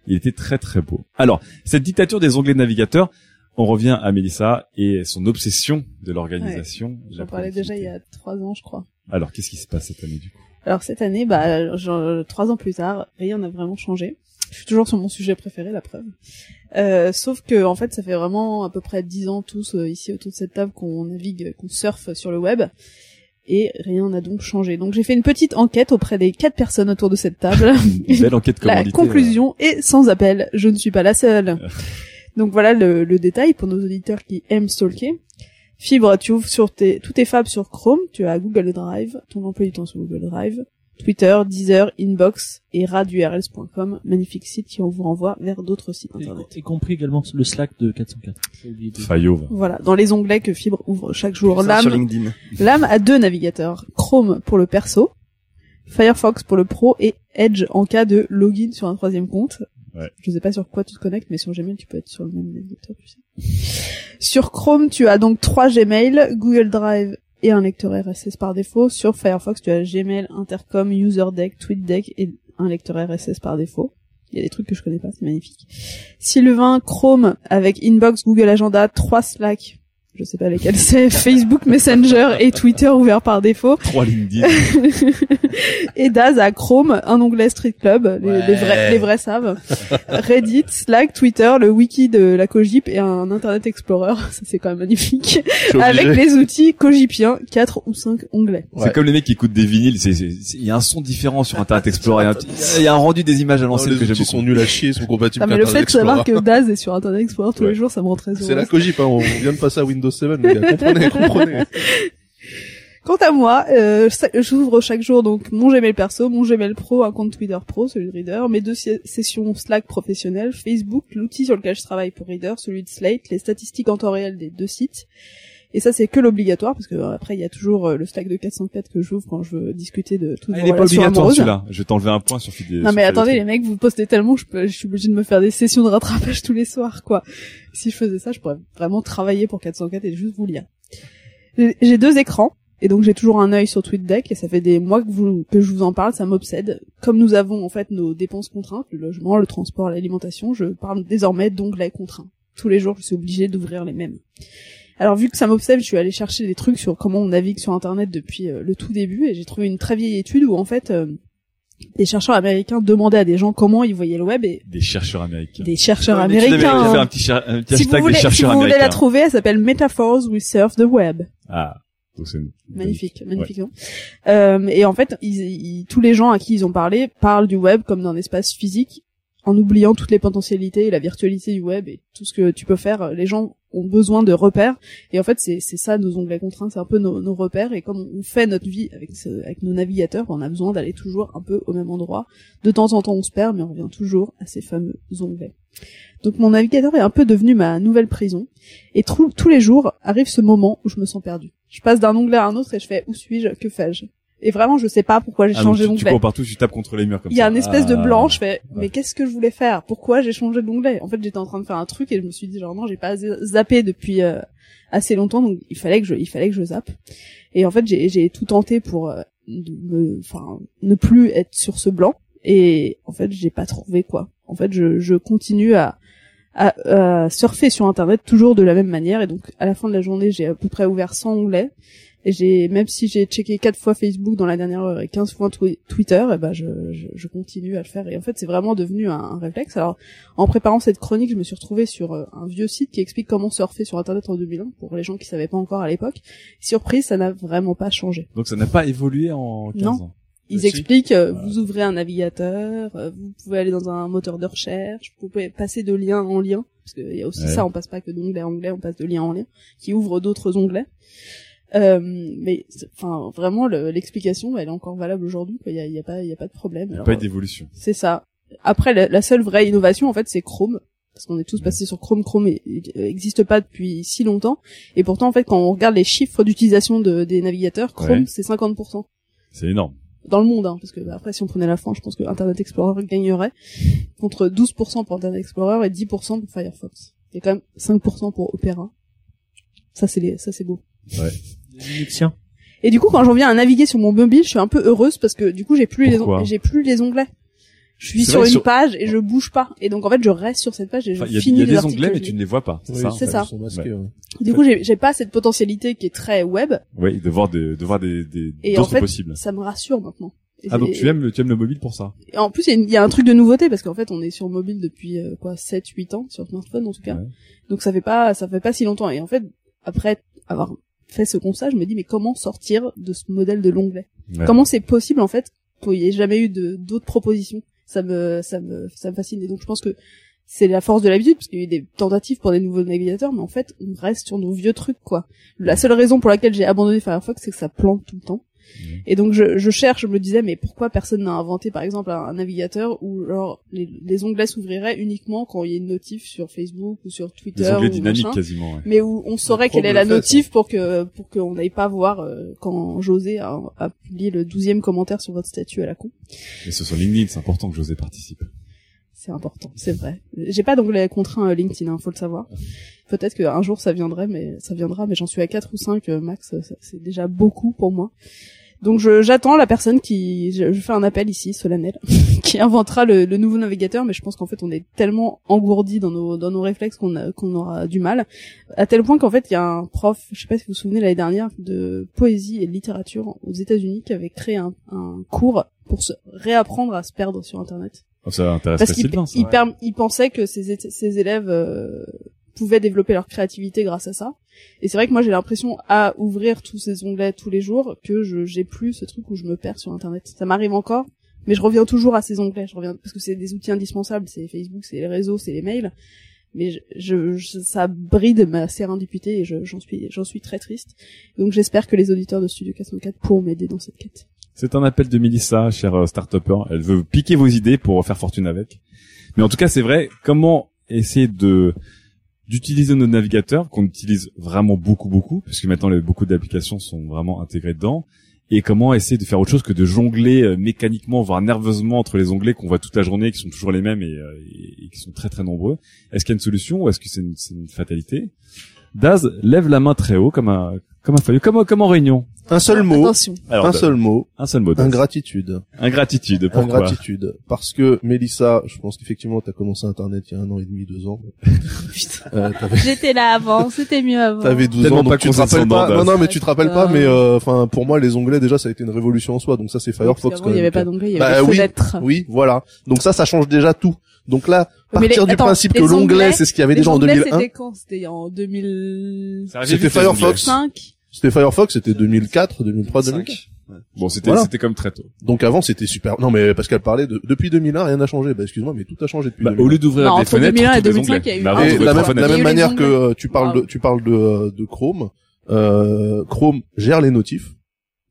Il était très très beau. Alors, cette dictature des onglets de navigateur, on revient à Mélissa et son obsession de l'organisation. J'en parlais déjà il y a trois ans, je crois. Alors, qu'est-ce qui se passe cette année du coup? Alors cette année, bah, genre, trois ans plus tard, rien n'a vraiment changé. Je suis toujours sur mon sujet préféré, la preuve. Euh, sauf que en fait, ça fait vraiment à peu près dix ans tous euh, ici autour de cette table qu'on navigue, qu'on surfe sur le web, et rien n'a donc changé. Donc j'ai fait une petite enquête auprès des quatre personnes autour de cette table. Une belle enquête la conclusion est sans appel. Je ne suis pas la seule. Donc voilà le, le détail pour nos auditeurs qui aiment stalker. Fibre, tu ouvres sur tes, tous tes fabs sur Chrome, tu as Google Drive, ton emploi du temps sur Google Drive, Twitter, Deezer, Inbox et radurls.com, magnifique site qui vous renvoie vers d'autres sites Et, internet. y compris également le Slack de 404. J'ai oublié de- Fayot. va. Voilà, dans les onglets que Fibre ouvre chaque jour. L'âme, LinkedIn. l'âme a deux navigateurs. Chrome pour le perso, Firefox pour le pro et Edge en cas de login sur un troisième compte. Ouais. Je sais pas sur quoi tu te connectes, mais sur Gmail, tu peux être sur le même navigateur, tu sais. sur Chrome, tu as donc trois Gmail, Google Drive et un lecteur RSS par défaut. Sur Firefox, tu as Gmail, Intercom, UserDeck, TweetDeck et un lecteur RSS par défaut. Il y a des trucs que je connais pas, c'est magnifique. Sylvain, Chrome avec Inbox, Google Agenda, trois Slack. Je sais pas lesquels c'est, Facebook Messenger et Twitter ouvert par défaut. Trois LinkedIn. Et Daz a Chrome, un onglet Street Club, les, les vrais, les vrais savent. Reddit, Slack, Twitter, le wiki de la Cogip et un Internet Explorer. Ça c'est quand même magnifique. Avec les outils Cogipiens, 4 ou 5 onglets. Ouais. C'est comme les mecs qui écoutent des vinyles, c'est, c'est- c'est- il y a un son différent sur Internet Explorer, il y a un petit- il y a un rendu des images à Non, l'ancienne les que j'aime outils beaucoup. sont nuls à chier, sont compatibles Ah, mais le fait de savoir que Daz est sur Internet Explorer tous Ouais. les jours, ça me rend très heureux. C'est la cogip, hein. On vient de passer à Windows 7, les gars. Comprenez, comprenez. Quant à moi, euh, j'ouvre chaque jour donc mon Gmail perso, mon Gmail pro, un compte Twitter pro, celui de Reader, mes deux si- sessions Slack professionnelles, Facebook, l'outil sur lequel je travaille pour Reader, celui de Slate, les statistiques en temps réel des deux sites. Et ça c'est que l'obligatoire parce que euh, après il y a toujours euh, le Slack de 404 que j'ouvre quand je veux discuter de toutes Ah, vos il est pas obligatoire celui-là. Je vais t'enlever un point sur Fidé. Non mais attendez les mecs, vous postez tellement, je, peux, je suis obligée de me faire des sessions de rattrapage tous les soirs quoi. Si je faisais ça, je pourrais vraiment travailler pour 404 et juste vous lire. J'ai j'ai deux écrans et donc j'ai toujours un œil sur TweetDeck et ça fait des mois que, vous, que je vous en parle, ça m'obsède. Comme nous avons en fait nos dépenses contraintes, le logement, le transport, l'alimentation, je parle désormais d'onglets contraints. Tous les jours, je suis obligée d'ouvrir les mêmes. Alors vu que ça m'obsède, je suis allée chercher des trucs sur comment on navigue sur Internet depuis euh, le tout début et j'ai trouvé une très vieille étude où en fait euh, des chercheurs américains demandaient à des gens comment ils voyaient le web et Des chercheurs américains. des chercheurs américains. hein. un petit, cher- un petit Si vous voulez, des si vous voulez la trouver, elle s'appelle Metaphors We Surf the Web. Ah. Donc c'est Magnifique, magnifique. non? Euh, et en fait, ils, ils- tous les gens à qui ils ont parlé parlent du web comme d'un espace physique, en oubliant toutes les potentialités et la virtualité du web et tout ce que tu peux faire. Les gens ont besoin de repères. Et en fait, c'est ça nos onglets contraints, c'est un peu nos, repères. Et comme on fait notre vie avec avec nos navigateurs, on a besoin d'aller toujours un peu au même endroit. De temps en temps, on se perd, mais on revient toujours à ces fameux onglets. Donc mon navigateur est un peu devenu ma nouvelle prison. Et tous les jours arrive ce moment où je me sens perdu. Je passe d'un onglet à un autre et je fais où suis-je, que fais-je? Et vraiment, je sais pas pourquoi j'ai Ah, changé tu, tu d'onglet. cours partout, tu tapes contre les murs comme Il y a ça. un espèce de Ah. blanc, je fais, mais Ouais. qu'est-ce que je voulais faire? Pourquoi j'ai changé d'onglet? En fait, j'étais en train de faire un truc et je me suis dit genre non, j'ai pas zappé depuis euh, assez longtemps, donc il fallait que je, il fallait que je zappe. Et en fait, j'ai, j'ai tout tenté pour, euh, de me- enfin, ne plus être sur ce blanc. Et en fait, j'ai pas trouvé quoi. En fait, je, je continue à, à, à surfer sur Internet toujours de la même manière. Et donc, à la fin de la journée, j'ai à peu près ouvert 100 onglets. Et j'ai, même si j'ai checké quatre fois Facebook dans la dernière heure et 15 fois twi- Twitter, et ben je, je, je continue à le faire. Et en fait, c'est vraiment devenu un, un réflexe. Alors, en préparant cette chronique, je me suis retrouvée sur euh, un vieux site qui explique comment surfer sur Internet en 2001 pour les gens qui savaient pas encore à l'époque. Surprise, ça n'a vraiment pas changé. Donc ça n'a pas évolué en 15 Non. ans. Ils Si. expliquent, euh, vous ouvrez un navigateur, euh, vous pouvez aller dans un moteur de recherche, vous pouvez passer de lien en lien, parce qu'il y a aussi Ouais. ça, on passe pas que d'onglet en onglet, on passe de lien en lien, qui ouvre d'autres onglets. Euh, mais enfin vraiment le- l'explication elle est encore valable aujourd'hui il y a, il y a pas il y a pas de problème Il n'y a Alors, pas d'évolution. c'est ça après la, la seule vraie innovation en fait c'est Chrome parce qu'on est tous passés sur Chrome Chrome et- et- existe pas depuis si longtemps et pourtant en fait quand on regarde les chiffres d'utilisation de, des navigateurs Chrome Ouais. c'est 50% C'est énorme. dans le monde, hein, parce que bah, après si on prenait la France, je pense que Internet Explorer gagnerait contre 12% pour Internet Explorer et 10% pour Firefox. Il y a quand même 5% pour Opera. Ça c'est les, ça c'est beau. Et du coup, quand j'en viens à naviguer sur mon mobile, je suis un peu heureuse parce que du coup, j'ai plus les Pourquoi j'ai plus les onglets. Je suis sur vrai, une sur- page et je bouge pas. Et donc en fait, je reste sur cette page et je Enfin, il y a, finis il y a les des onglets, mais tu ne les vois pas. C'est Oui, ça. C'est ils ça. sont masqués, ouais. Du coup, j'ai pas cette potentialité qui est très web Oui, de voir des, de voir des, des, et en fait, possibles. ça me rassure maintenant. Et Ah, donc tu aimes le, tu aimes le mobile pour ça. Et en plus, il y a y, un truc de nouveauté parce qu'en fait, on est sur mobile depuis euh, quoi 7 8 ans sur smartphone en tout cas. Ouais. Donc ça fait pas ça fait pas si longtemps et en fait, après avoir fait ce constat, je me dis mais comment sortir de ce modèle de l'onglet? Ouais. Comment c'est possible en fait qu'il n'y ait jamais eu de d'autres propositions? Ça me ça me ça me fascine et donc je pense que c'est la force de l'habitude parce qu'il y a eu des tentatives pour des nouveaux navigateurs mais en fait, on reste sur nos vieux trucs quoi. La seule raison pour laquelle j'ai abandonné Firefox, c'est que ça plante tout le temps. Et donc je, je cherche, je me disais mais pourquoi personne n'a inventé par exemple un, un navigateur où genre les, les onglets s'ouvriraient uniquement quand il y a une notif sur Facebook ou sur Twitter Des onglets ou dynamiques machin, quasiment. Ouais. mais où on saurait quelle est la fait, notif pour que pour qu'on n'aille pas voir euh, quand José a, a publié le douzième commentaire sur votre statut à la con. Et ce sur LinkedIn, c'est important que José participe. C'est important, c'est vrai. J'ai pas d'onglet contraint euh, LinkedIn, hein, faut le savoir. Peut-être qu'un jour ça viendrait, mais ça viendra, mais j'en suis à 4 ou 5 euh, max, ça- c'est déjà beaucoup pour moi. Donc j'attends la personne qui, je, je fais un appel ici solennel, qui inventera le, le nouveau navigateur, mais je pense qu'en fait on est tellement engourdi dans nos dans nos réflexes qu'on a- qu'on aura du mal, à tel point qu'en fait il y a un prof, je sais pas si vous vous souvenez l'année dernière de poésie et de littérature aux États-Unis qui avait créé un, un cours pour se réapprendre à se perdre sur Internet. Oh, ça intéresserait parce qu'il il il pensait que ses, ses élèves euh, pouvaient développer leur créativité grâce à ça. Et c'est vrai que moi j'ai l'impression à ouvrir tous ces onglets tous les jours que je j'ai plus ce truc où je me perds sur internet. Ça m'arrive encore, mais je reviens toujours à ces onglets. Je reviens parce que c'est des outils indispensables. C'est Facebook, c'est les réseaux, c'est les mails. Mais je, je- je- ça bride ma sérendipité et je- j'en suis j'en suis très triste. Donc j'espère que les auditeurs de Studio 404 pourront m'aider dans cette quête. C'est un appel de Melissa, cher euh, start-upper. Elle veut piquer vos idées pour faire fortune avec. Mais en tout cas, c'est vrai, comment essayer de d'utiliser nos navigateurs qu'on utilise vraiment beaucoup beaucoup parce que maintenant les- beaucoup d'applications sont vraiment intégrées dedans. Et comment essayer de faire autre chose que de jongler euh, mécaniquement voire nerveusement entre les onglets qu'on voit toute la journée qui sont toujours les mêmes et, euh, qui sont très très nombreux. Est-ce qu'il y a une solution ou est-ce que c'est une, fatalité? Daz lève la main très haut comme un comme un comme comme en réunion Un seul mot, Attention. Alors, un Daz, seul mot, un seul mot ingratitude. ingratitude pourquoi Ingratitude. Parce que, Mélissa, je pense qu'effectivement, t'as commencé Internet il y a un an et demi, deux ans. Euh, J'étais là avant, c'était mieux avant. t'avais 12 Tellement ans, donc pas tu te rappelles pas. Non, non, mais tu te rappelles pas, mais, euh, enfin, pour moi, les onglets, déjà, ça a été une révolution en soi. Donc ça, c'est Firefox. Il y même, avait pas qui a- d'onglet, il y Bah avait des oui, fenêtres. Oui, voilà. Donc ça, ça change déjà tout. Donc là, Mais les- partir du attends, principe que l'onglet, c'est ce qu'il y avait déjà en onglets, 2001. C'était quand? C'était en 2005 Ça arrive C'était vite, les Firefox. onglets. C'était Firefox, c'était 2004, 2003, 2004. Bon, c'était Voilà. c'était comme très tôt. Donc avant c'était super. Non mais parce qu'elle parlait de depuis 2001 rien n'a changé. Bah excuse-moi mais tout a changé depuis. Bah, 2001. au lieu d'ouvrir Non, des entre fenêtres, 2001 et tout des 2005, onglets. il y a eu avant, Et la, même- la même manière que euh, tu parles de, tu parles de, euh, de Chrome, euh, Chrome gère les notifs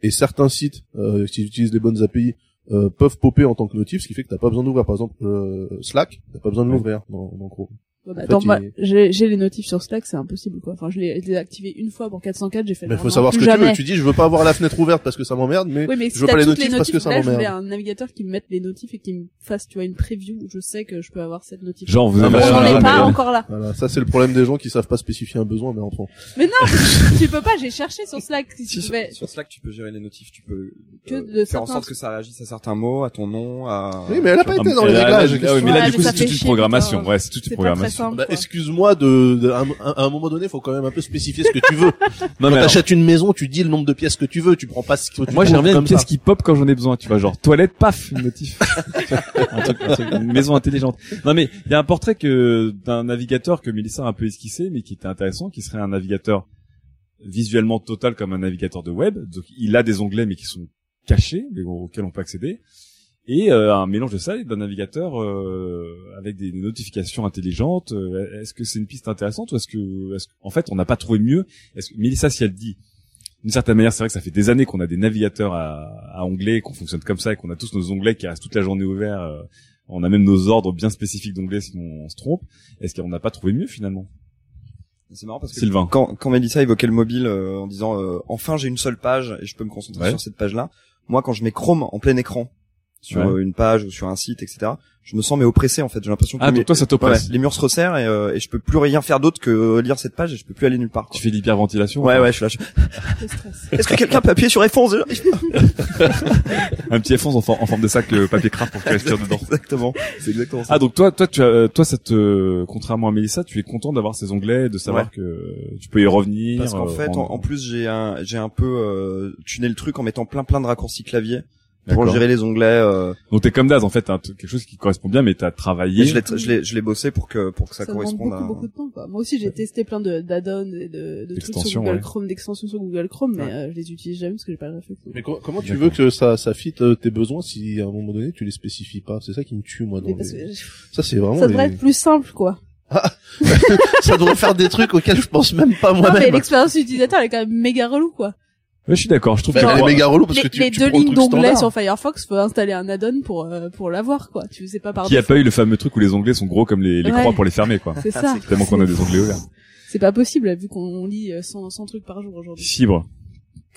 et certains sites euh, qui utilisent les bonnes API euh, peuvent popper en tant que notif, ce qui fait que t'as pas besoin d'ouvrir. Par exemple, euh, Slack, t'as pas besoin de l'ouvrir dans, dans Chrome. Ouais, bah, En attends, il- j'ai j'ai les notifs sur Slack, c'est impossible quoi. Enfin, je l'ai désactivé une fois pour 404, j'ai fait. Mais faut savoir ce que tu veux. Tu dis, je veux pas avoir la fenêtre ouverte parce que ça m'emmerde, mais Oui, mais je si veux t'as pas les notifs parce que ça là, je voulais m'emmerde. un navigateur qui me mette les notifs et qui me fasse, tu vois, une preview où je sais que je peux avoir cette notif. Genre, vous Ah, bah, un pas encore là. Voilà, ça c'est le problème des gens qui savent pas spécifier un besoin, mais enfin. Mais non, tu peux pas, j'ai cherché sur Slack si Si, tu sur, Slack, tu peux gérer les notifs, tu peux Que euh, de faire en sorte que ça réagisse à certains mots, à ton nom, à... Oui, mais elle a pas Ah, été dans mais les réglages. ah mais là, du coup, c'est toute une programmation. Ouais, c'est toute une programmation. Simple. Bah, excuse-moi de, de- à, un- à un moment donné, faut quand même un peu spécifier ce que tu veux. Non, Quand mais t'achètes une maison, tu dis le nombre de pièces que tu veux, tu prends pas ce que tu moi, j'aimerais bien comme une pièce ça. qui pop quand j'en ai besoin, tu vois, genre toilette, paf, une notif. un truc, un truc, une maison intelligente. Non, mais il y a un portrait que d'un navigateur que Mélissa a un peu esquissé, mais qui était intéressant, qui serait un navigateur visuellement total comme un navigateur de web. Donc, il a des onglets, mais qui sont cachés, mais auxquels on peut accéder. Et euh, un mélange de ça et d'un navigateur euh, avec des, notifications intelligentes. Euh, Est-ce que c'est une piste intéressante ou est-ce que, que- en fait, on n'a pas trouvé mieux? Est-ce que Mélissa, si elle dit d'une certaine manière, c'est vrai que ça fait des années qu'on a des navigateurs à, à onglets, qu'on fonctionne comme ça, et qu'on a tous nos onglets qui restent toute la journée ouverts. euh, on a même nos ordres bien spécifiques d'onglets si on, on se trompe. Est-ce qu'on n'a pas trouvé mieux finalement? C'est marrant parce que Sylvain. quand, quand Mélissa évoquait le mobile euh, en disant euh, enfin j'ai une seule page et je peux me concentrer Ouais. sur cette page-là, moi quand je mets Chrome en plein écran sur Ouais. euh, une page ou sur un site, etc., je me sens mais oppressé en fait. J'ai l'impression que Ah, mes- donc toi, ça ouais, les murs se resserrent et, euh, et je peux plus rien faire d'autre que lire cette page et je peux plus aller nulle part. Quoi. Tu fais de l'hyperventilation Ouais ouais, je suis là. je- Le stress. Est-ce que quelqu'un peut appuyer sur F11 Un petit F11 en, for- en forme de sac euh, papier craft pour que tu respires dedans. Exactement. C'est exactement ça. Ah donc toi, toi, tu as, euh, toi, ça te, contrairement à Mélissa, tu es content d'avoir ces onglets, de savoir Ouais. que tu peux y revenir. Parce qu'en euh, fait, en, en plus, j'ai un, j'ai un peu euh, tuné le truc en mettant plein plein de raccourcis clavier pour gérer les onglets. Euh, Donc t'es comme Daz en fait, t'as quelque chose qui correspond bien, mais t'as travaillé. et je l'ai, je l'ai, je l'ai bossé pour que pour que ça, Ça demande corresponde beaucoup, à. beaucoup de temps, quoi. Moi aussi, j'ai testé plein de, d'add-ons et de, de trucs sur D'extensions, Google ouais. Chrome, d'extensions sur Google Chrome, mais Ouais. euh, je les utilise jamais parce que j'ai pas le réflexe. Mais co- comment tu veux que ça, ça fit euh, tes besoins si à un moment donné tu les spécifies pas? C'est ça qui me tue moi. Dans les- que Ça c'est vraiment. ça devrait les- être plus simple, quoi. ça devrait faire des trucs auxquels je pense même pas Non, mais moi-même. l'expérience utilisateur, elle est quand même méga relou, quoi. Ouais, je suis d'accord. Je trouve Bah, que moi- méga relou parce les que tu, les tu deux lignes d'onglets sur Firefox, faut installer un add-on pour, euh, pour l'avoir, quoi. Tu sais pas par qui a pas eu le fameux truc où les onglets sont gros comme les, les Ouais. croix pour les fermer quoi. C'est Ah, ça. c'est Tellement qu'on a des onglets ouverts. C'est pas possible, vu qu'on lit euh, 100, 100 trucs par jour aujourd'hui. Fibre.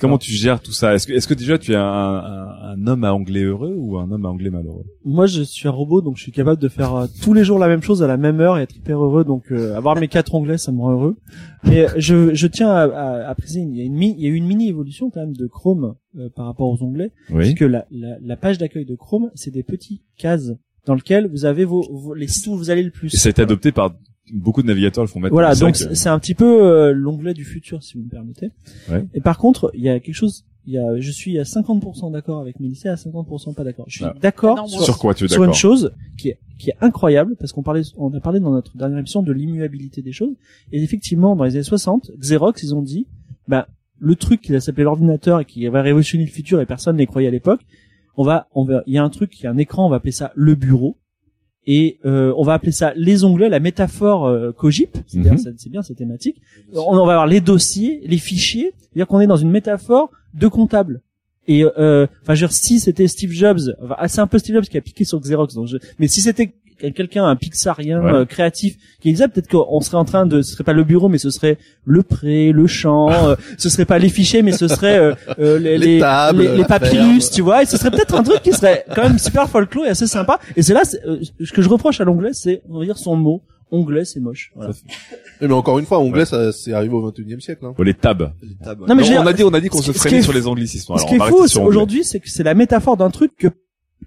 Comment tu gères tout ça? Est-ce que, est-ce que déjà tu es un, un, un homme à anglais heureux ou un homme à anglais malheureux? Moi, je suis un robot, donc je suis capable de faire euh, tous les jours la même chose à la même heure et être hyper heureux. Donc, euh, avoir mes quatre onglets, ça me rend heureux. Mais je, je tiens à, à, à préciser, il y a une, mi- il y a eu une mini évolution quand même de Chrome euh, par rapport aux onglets, Oui. puisque la, la, la page d'accueil de Chrome, c'est des petits cases dans lesquelles vous avez vos, vos- les sites où vous allez le plus. Et ça a été adopté par beaucoup de navigateurs le font maintenant. Voilà, donc c'est un petit peu euh, l'onglet du futur, si vous me permettez. Ouais. Et par contre, il y a quelque chose, il y a, je suis à 50% d'accord avec Mélissa, à 50% pas d'accord. Je suis Ah. d'accord sur, sur quoi tu es sur une chose qui est, qui est incroyable, parce qu'on parlait, on a parlé dans notre dernière émission de l'immuabilité des choses. Et effectivement, dans les années 60, Xerox, ils ont dit, bah, le truc qui s'appelait l'ordinateur et qui va révolutionner le futur et personne n'y croyait à l'époque, on va, on va, il y a un truc, il y a un écran, on va appeler ça le bureau. Et euh, on va appeler ça les onglets, la métaphore euh, cogip, c'est bien, Mhm. bien, c'est thématique. On, on va avoir les dossiers, les fichiers, c'est-à-dire qu'on est dans une métaphore de comptable. Et euh, enfin, je veux dire, si c'était Steve Jobs, enfin, c'est un peu Steve Jobs qui a piqué sur Xerox, donc je- mais si c'était quelqu'un, un pixarien Ouais. euh, créatif qui disait peut-être qu'on serait en train de, ce serait pas le bureau, mais ce serait le pré, le champ, euh, ce serait pas les fichiers, mais ce serait euh, euh, les, Les les, tables, les- les la papyrus, ferme. tu vois, et ce serait peut-être un truc qui serait quand même super folklore et assez sympa. Et c'est là, euh, ce que je reproche à l'anglais, c'est, on va dire son mot, onglet, c'est moche. Voilà. Mais encore une fois, anglais, Ouais. ça c'est arrivé au 21e siècle. Hein. Les tabs. Les tabs. Non, mais Non, on a dit, on a dit qu'on se freinait sur les anglicismes. Ce Alors, qui est fou aujourd'hui, c'est que c'est la métaphore d'un truc que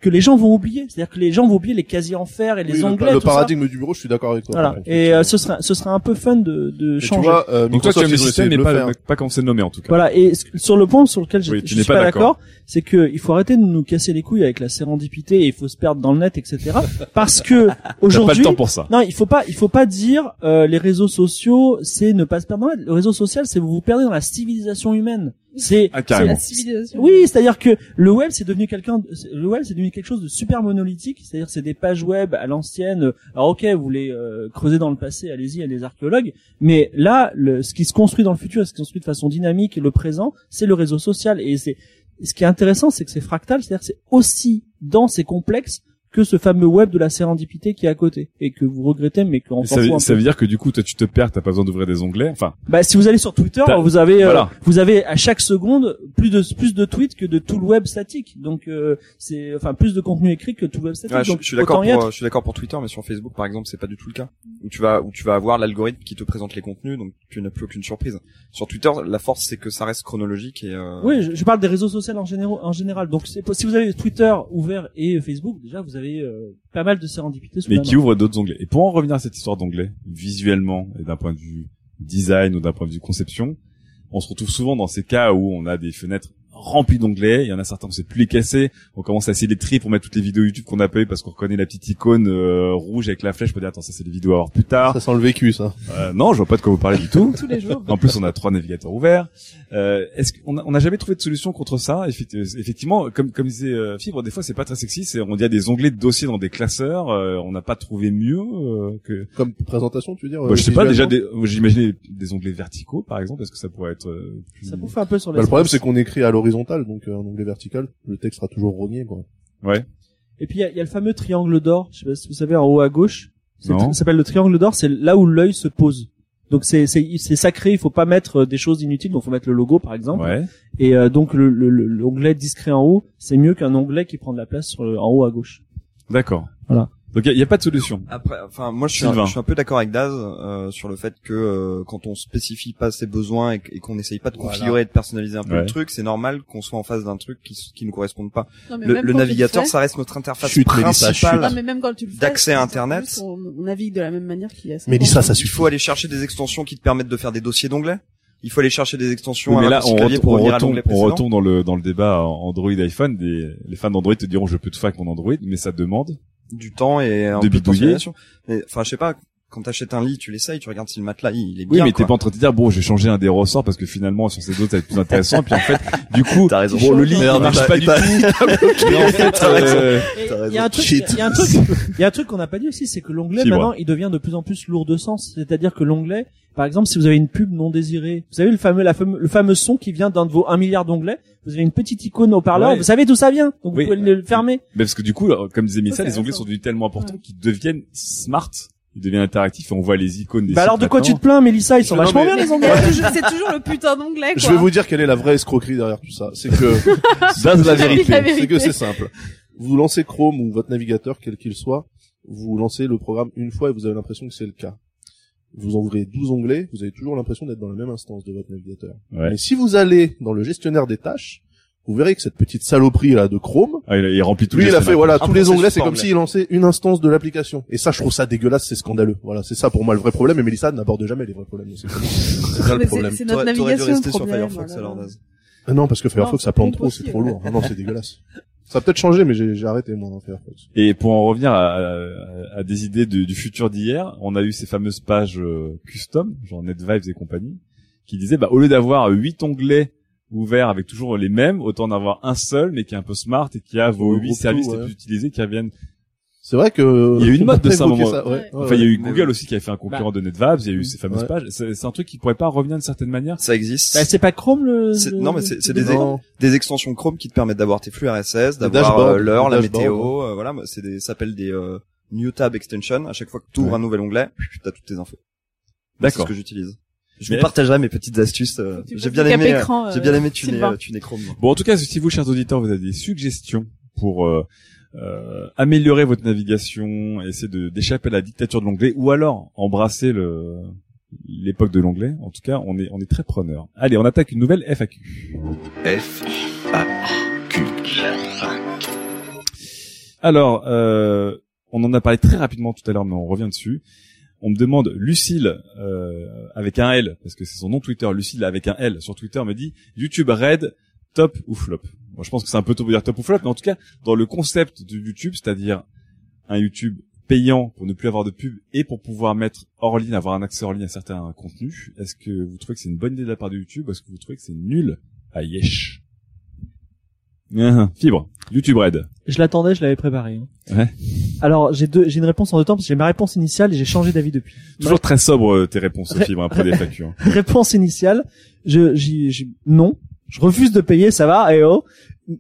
que les gens vont oublier. C'est-à-dire que les gens vont oublier les casiers en fer et les Oui, le- onglets. le, tout ça. paradigme du bureau, je suis d'accord avec toi. Voilà. Et euh, ce serait ce serait un peu fun de de Mais tu changer. vois, euh, Donc toi, tu aimes le ils ont essayé système, de mais le pas, faire. pas comme c'est nommé en tout cas. Voilà. Et sur le point sur lequel je, Oui, je suis pas pas d'accord. c'est que il faut arrêter de nous casser les couilles avec la sérendipité et il faut se perdre dans le net, etc. Parce que T'as pas aujourd'hui, le temps pour ça. Non, il faut pas, il faut pas dire euh, les réseaux sociaux, c'est ne pas se perdre dans le net. Le réseau social, c'est vous vous perdez dans la civilisation humaine. C'est Ah. La civilisation. Oui, c'est-à-dire que le web c'est devenu quelqu'un, le web c'est devenu quelque chose de super monolithique. C'est-à-dire c'est des pages web à l'ancienne. Alors ok, vous voulez euh, creuser dans le passé, allez-y, il y a des archéologues. Mais là, le, ce qui se construit dans le futur, ce qui se construit de façon dynamique, et le présent, c'est le réseau social. Et c'est ce qui est intéressant, c'est que c'est fractal, c'est-à-dire que c'est aussi dense et complexe que ce fameux web de la sérendipité qui est à côté et que vous regrettez, mais s'en ça, veut, ça peu. veut dire que du coup, toi, tu te perds, t'as pas besoin d'ouvrir des onglets. Enfin, Bah, si vous allez sur Twitter, vous avez, euh, voilà. vous avez à chaque seconde plus de plus de tweets que de tout le web statique. Donc euh, c'est, enfin, plus de contenu écrit que tout le web statique. Ouais, je, Donc, je suis d'accord pour, je suis d'accord pour Twitter, mais sur Facebook, par exemple, c'est pas du tout le cas. Où tu vas, où tu vas avoir l'algorithme qui te présente les contenus, donc tu n'as plus aucune surprise. Sur Twitter, la force, c'est que ça reste chronologique et, euh, Oui, je, je parle des réseaux sociaux en général. En général. Donc, c'est, si vous avez Twitter ouvert et Facebook, déjà, vous avez euh, pas mal de sous mais la qui ouvre d'autres onglets. Et pour en revenir à cette histoire d'onglets, visuellement et d'un point de vue design ou d'un point de vue conception, on se retrouve souvent dans ces cas où on a des fenêtres remplies d'onglets. Il y en a certains on sait plus les casser. On commence à essayer les tri pour mettre toutes les vidéos YouTube qu'on a pas eu parce qu'on reconnaît la petite icône euh, rouge avec la flèche. pour dire attends ça c'est des vidéos à voir plus tard. Ça sent le vécu, ça. Euh, non, je vois pas de quoi vous parlez du tout. Tous les jours. En plus, on a trois navigateurs ouverts. Euh, Est-ce qu'on a, on a jamais trouvé de solution contre ça? Euh, Effectivement, comme comme disait euh, Fibre, des fois c'est pas très sexy. C'est on dit à des onglets de dossiers dans des classeurs. euh, on n'a pas trouvé mieux euh, que. Comme présentation, tu veux dire Bah, je sais pas. Déjà, j'imaginais des onglets verticaux, par exemple. Est-ce que ça pourrait être euh, plus... Ça bouffe un peu sur Bah, la. le problème, c'est qu'on écrit à l'horizontale, donc euh, en onglet vertical, le texte sera toujours rogné, quoi. Ouais. Et puis il y a, il y a le fameux triangle d'or. Je sais pas si vous savez en haut à gauche. Ça s'appelle le triangle d'or. C'est là où l'œil se pose. Donc c'est c'est c'est sacré. Il faut pas mettre euh, des choses inutiles. Donc faut mettre le logo par exemple. Ouais. Et euh, donc le le- le- l'onglet discret en haut, c'est mieux qu'un onglet qui prend de la place sur le- en haut à gauche. D'accord. Voilà. Donc il y, a pas de solution. Après, enfin, moi, je suis, un, je suis un peu d'accord avec Daz euh, sur le fait que euh, quand on spécifie pas ses besoins et, qu- et qu'on essaye pas de configurer Voilà. et de personnaliser un peu Ouais. le truc, c'est normal qu'on soit en face d'un truc qui, qui nous corresponde pas. Non, mais Le, le navigateur, fais- ça reste notre interface principale. Mais d'accès à Internet. On, on navigue de la même manière qu'il y a. Mélissa, ça Il suffit. faut aller chercher des extensions qui te permettent de faire des dossiers d'onglets. Il faut aller chercher des extensions Oui, mais à là, on, clavier retombe, pour on retombe, on retombe dans le dans le débat Android iPhone. Des, les fans d'Android te diront je peux tout faire avec mon Android, mais ça demande. Du temps et un De peu de enfin, je sais pas. Quand t'achètes un lit, tu l'essayes, tu regardes si le matelas il est Oui, bien. mais t'es pas en train de te dire bon, je vais changer un des ressorts parce que finalement sur ces autres ça va être plus intéressant. puis en fait, du coup, T'as raison. bon, le lit il marche pas du tout. mais en fait, T'as raison. euh, Il y a un truc, il y a un truc, il y a un truc qu'on n'a pas dit aussi, c'est que l'onglet maintenant, il devient de plus en plus lourd de sens. C'est-à-dire que l'onglet, par exemple, si vous avez une pub non désirée, vous savez le fameux, la fameux, le fameux son qui vient d'un de vos 1 milliard d'onglets, vous avez une petite icône au parleur, Ouais. vous savez d'où ça vient, donc Oui. vous pouvez le fermer. Mais parce que du coup, alors, comme disait Missa, Ça, les onglets sont devenus tellement importants qu'ils deviennent smart, ils deviennent interactifs et on voit les icônes des Bah alors de quoi tu te plains, Mélissa? Ils sont Non, vachement mais- bien les toujours- c'est toujours le putain d'onglet, quoi. Je vais vous dire quelle est la vraie escroquerie derrière tout ça. C'est que, Ça, c'est la vérité. c'est que c'est simple. Vous lancez Chrome ou votre navigateur, quel qu'il soit, vous lancez le programme une fois et vous avez l'impression que c'est le cas. Vous ouvrez 12 onglets, vous avez toujours l'impression d'être dans la même instance de votre navigateur. Ouais. Mais si vous allez dans le gestionnaire des tâches, vous verrez que cette petite saloperie là de Chrome, Ah, il, a- il remplit tout lui il a fait voilà tous les onglets, c'est comme s'il lançait une instance de l'application. Et ça je trouve ça dégueulasse, c'est scandaleux. Voilà, c'est ça pour moi le vrai problème. Et Mélissa n'aborde jamais les vrais problèmes. C'est bien le problème. c'est- notre dû navigation, rester le sur Firefox voilà. alors. Ah non, parce que Firefox ça ça plante trop, c'est trop lourd. Ah non, c'est dégueulasse. Ça a peut-être changé, mais j'ai j'ai arrêté moi Firefox. Et pour en revenir à, à- à des idées de- du futur d'hier, on a eu ces fameuses pages euh, custom, genre NetVibes et compagnie, qui disaient bah au lieu d'avoir huit onglets ouverts avec toujours les mêmes, autant en avoir un seul mais qui est un peu smart et qui a vos huit services les plus utilisés qui reviennent. C'est vrai que Il y a eu une mode de ça, moment. ça, ouais. Ouais. Ouais, Enfin, il y a ouais. eu Google aussi qui a fait un concurrent de NetVibes, il y a eu ces fameuses Ouais. pages. C'est c'est un truc qui pourrait pas revenir d'une certaine manière. Ça existe. Bah, c'est pas Chrome le. C'est- le- non, mais c'est- c'est des extensions Chrome qui te permettent d'avoir tes flux RSS, d'avoir euh, l'heure, des la météo, euh, voilà, c'est des, ça s'appelle des euh, New Tab Extension. À chaque fois que tu ouvres Ouais. un nouvel onglet, t'as toutes tes infos. C'est D'accord. ce que j'utilise. Je vous partagerai mes petites astuces. euh, Tu J'ai passes bien aimé, euh, écran, j'ai bien euh, aimé tuner, euh, tuner Chrome. Bon, en tout cas, si vous, chers auditeurs, vous avez des suggestions pour euh, euh, améliorer votre navigation, essayer de d'échapper à la dictature de l'onglet, ou alors embrasser le l'époque de l'onglet. En tout cas, on est on est très preneur. Allez, on attaque une nouvelle FAQ. F A Q. Alors, euh, on en a parlé très rapidement tout à l'heure, mais on revient dessus. On me demande Lucille euh, avec un L parce que c'est son nom Twitter. Lucille avec un L sur Twitter me dit YouTube Red top ou flop? Moi, je pense que c'est un peu tôt pour dire top ou flop, mais en tout cas dans le concept de YouTube, c'est-à-dire un YouTube payant pour ne plus avoir de pub et pour pouvoir mettre hors ligne, avoir un accès hors ligne à certains contenus. Est-ce que vous trouvez que c'est une bonne idée de la part de YouTube ou est-ce que vous trouvez que c'est nul Ah, yesh? Ah, Fibre. YouTube Red. Je l'attendais, je l'avais préparé. Ouais. Alors j'ai deux, j'ai une réponse en deux temps parce que j'ai ma réponse initiale et j'ai changé d'avis depuis. Toujours très sobre euh, tes réponses, Ré- Fibre, pour des factures. réponse initiale, je, non, je refuse de payer, ça va, et oh.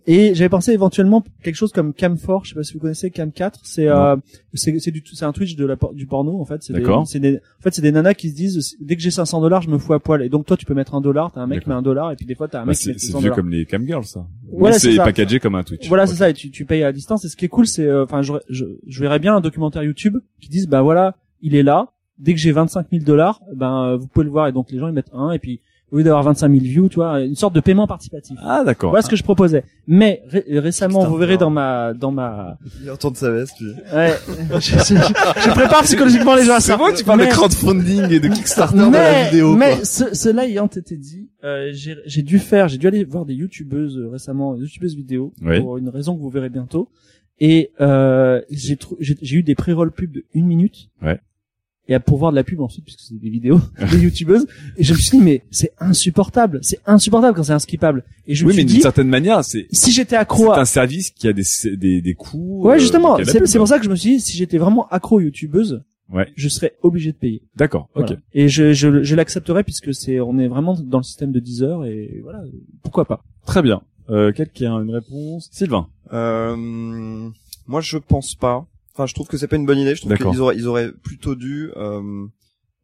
Et j'avais pensé éventuellement quelque chose comme Cam4, je sais pas si vous connaissez Cam4, c'est euh, c'est c'est du c'est un Twitch de la du porno en fait, c'est des, c'est des en fait c'est des nanas qui se disent dès que j'ai 500 dollars, je me fous à poil et donc toi tu peux mettre un dollar, t'as un mec qui met un dollar et puis des fois t'as un Bah, mec qui c'est met c'est 600 vieux dollars. comme les camgirls, ça. Voilà, c'est c'est packagé comme un Twitch. Voilà, c'est ça, et tu, tu payes à distance. Et ce qui est cool, c'est, euh, enfin, je, je, je verrais bien un documentaire YouTube qui dise, bah voilà, il est là. Dès que j'ai 25 000 dollars, ben euh, vous pouvez le voir. Et donc les gens ils mettent un, et puis au lieu d'avoir 25 000 views, tu vois, une sorte de paiement participatif. Ah, d'accord. Voilà ce que je proposais. Mais ré- récemment, Putain, vous verrez dans ma, dans ma, Il retourne sa veste, lui. ouais, je, je- je prépare psychologiquement les gens à ça. C'est bon, tu parles Mais- de crowdfunding et de Kickstarter dans la mais, vidéo. mais quoi. ce- cela ayant été dit, euh, j'ai j'ai dû faire, j'ai dû aller voir des youtubeuses euh, récemment, des youtubeuses vidéo Oui. pour une raison que vous verrez bientôt. Et euh, j'ai trou- j'ai j'ai eu des pré-roll pubs de une minute. Ouais. Et à pour voir de la pub ensuite puisque c'est des vidéos des youtubeuses. Et je me suis dit mais c'est insupportable, c'est insupportable quand c'est inskippable. Et je me Oui, mais suis d'une dit certaine manière, c'est si j'étais c'est accro à un service qui a des des, des coûts. Ouais, euh, justement, c'est pour ça que je me suis dit si j'étais vraiment accro youtubeuse, Ouais. je serais obligé de payer. D'accord. Ok. Voilà. Et je, je, je l'accepterai puisque c'est, on est vraiment dans le système de 10 heures et voilà, pourquoi pas. Très bien. Euh, quelqu'un a une réponse Sylvain. Euh, moi, je pense pas. Enfin, je trouve que c'est pas une bonne idée. Je trouve qu'ils auraient, ils auraient plutôt dû euh,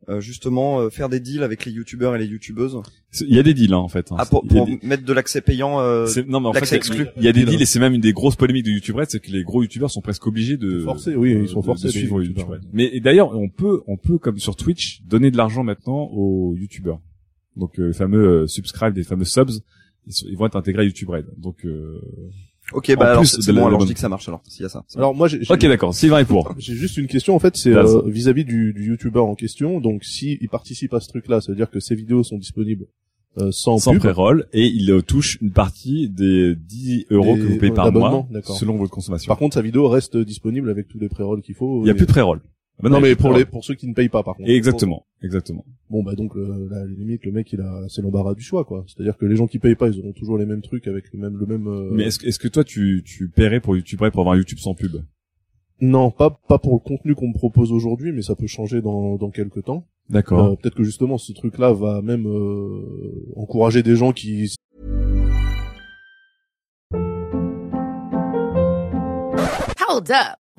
euh, justement euh, faire des deals avec les youtubeurs et les youtubeuses. Il y a des deals hein, en fait. hein. Ah, pour, pour des- mettre de l'accès payant. Euh, c'est- non mais en fait exclu. il y a des deals et c'est même une des grosses polémiques de YouTube Red, c'est que les gros youtubeurs sont presque obligés de Forcés, oui, ils sont de- forcés, de suivre. YouTube Red. Mais d'ailleurs on peut on peut comme sur Twitch donner de l'argent maintenant aux youtubeurs. Donc euh, les fameux euh, subscribe, les fameux subs, ils, sont- ils vont être intégrés à YouTube Red. Donc euh... ok, bah en alors c'est bon. Alors bonne- je dis que ça marche. Alors s'il y a ça. Alors moi, j'ai j'ai- ok d'accord. Sylvain est pour. j'ai juste une question en fait, c'est euh, vis-à-vis du, du youtubeur en question. Donc si il participe à ce truc-là, ça veut dire que ses vidéos sont disponibles euh, sans, sans pub. pré-roll et il euh, touche une partie des 10 euros Des- que vous payez par d'abonnement, mois d'accord. selon votre consommation. Par contre, sa vidéo reste disponible avec tous les pré-rolls qu'il faut. il y a et- plus de pré-roll. Ah bah non, mais pour les pour ceux qui ne payent pas, par contre. Exactement, exactement. Bon bah donc le, la limite le mec il a c'est l'embarras du choix quoi. C'est-à-dire que les gens qui payent pas ils auront toujours les mêmes trucs avec le même le même. euh, Mais est-ce que, est-ce que toi tu, tu paierais pour YouTube pour avoir un YouTube sans pub? Non, pas pas pour le contenu qu'on me propose aujourd'hui, mais ça peut changer dans dans quelques temps. D'accord. Euh, Peut-être que justement ce truc-là va même euh, encourager des gens qui Hold up.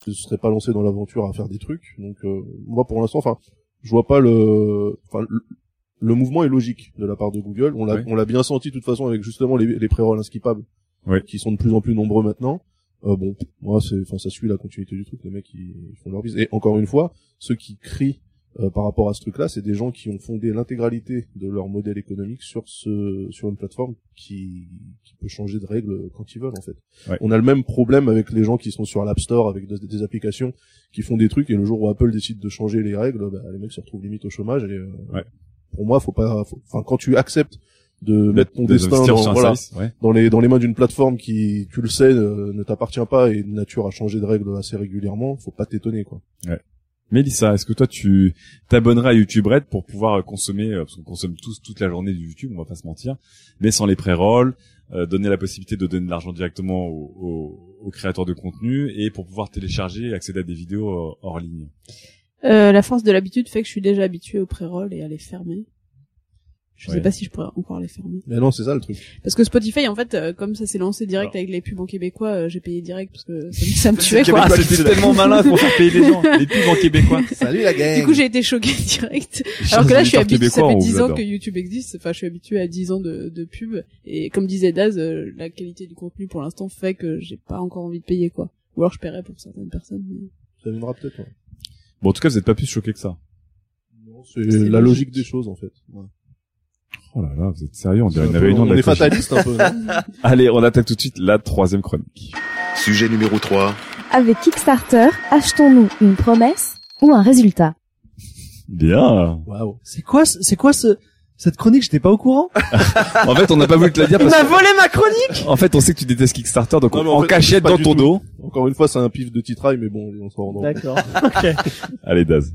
se seraient pas lancés dans l'aventure à faire des trucs. Donc euh, moi pour l'instant, enfin, je vois pas le, enfin le, le mouvement est logique de la part de Google. On l'a on l'a bien senti de toute façon avec justement les, les pré-rolls inskippables qui sont de plus en plus nombreux maintenant. Euh, bon, moi c'est, enfin ça suit la continuité du truc. Les mecs ils, ils font leur bise. Et encore une fois, ceux qui crient euh, par rapport à ce truc-là, c'est des gens qui ont fondé l'intégralité de leur modèle économique sur ce sur une plateforme qui qui peut changer de règles quand ils veulent en fait. Ouais. On a le même problème avec les gens qui sont sur l'App Store avec des, des applications qui font des trucs et le jour où Apple décide de changer les règles, bah, les mecs se retrouvent limite au chômage. Et euh, Ouais. pour moi, faut pas, enfin quand tu acceptes de mettre ton De- destin dans, voilà, service, ouais. dans les dans les mains d'une plateforme qui, tu le sais, euh, ne t'appartient pas et de nature à changer de règles assez régulièrement, faut pas t'étonner quoi. Mélissa, est-ce que toi tu t'abonnerais à YouTube Red pour pouvoir euh, consommer, euh, parce qu'on consomme tous toute la journée du YouTube, on va pas se mentir, mais sans les pré-rolls, euh, donner la possibilité de donner de l'argent directement aux, aux- aux créateurs de contenu et pour pouvoir télécharger et accéder à des vidéos hors ligne? La force de l'habitude fait que je suis déjà habitué au pré-roll et à les fermer. Je Ouais. sais pas si je pourrais encore les fermer. Mais non, c'est ça le truc. Parce que Spotify, en fait, euh, comme ça s'est lancé direct Alors. avec les pubs en québécois, euh, j'ai payé direct parce que ça, me- ça me tuait, quoi. québécois. c'était tellement malin pour faire payer les gens, les pubs en québécois. Salut la gang. Du coup, j'ai été choquée direct. Alors que là, je suis habitué, ça fait 10 ans que YouTube existe. Enfin, je suis habitué à 10 ans de, de pub. Et comme disait Daz, euh, la qualité du contenu pour l'instant fait que j'ai pas encore envie de payer, quoi. Ou alors je paierais pour certaines personnes. mais- Ça viendra peut-être. ouais. Bon, en tout cas, vous êtes pas plus choqués que ça. C'est C'est la logique. logique des choses en fait. Ouais. Oh là là, vous êtes sérieux, on dirait une réunion de on est fataliste un peu. non Allez, on attaque tout de suite la troisième chronique. Sujet numéro 3. Avec Kickstarter, achetons-nous une promesse ou un résultat? Bien. Waouh. C'est quoi, ce- c'est quoi ce, cette chronique? J'étais pas au courant. En fait, on n'a pas voulu te la dire Il parce m'a volé ma chronique! que, en fait, on sait que tu détestes Kickstarter, donc Non, on, en en fait, cachette dans ton tout. dos. Encore une fois, c'est un pif de titrail, mais bon, on s'en rend compte. D'accord. ok. Allez, Daz.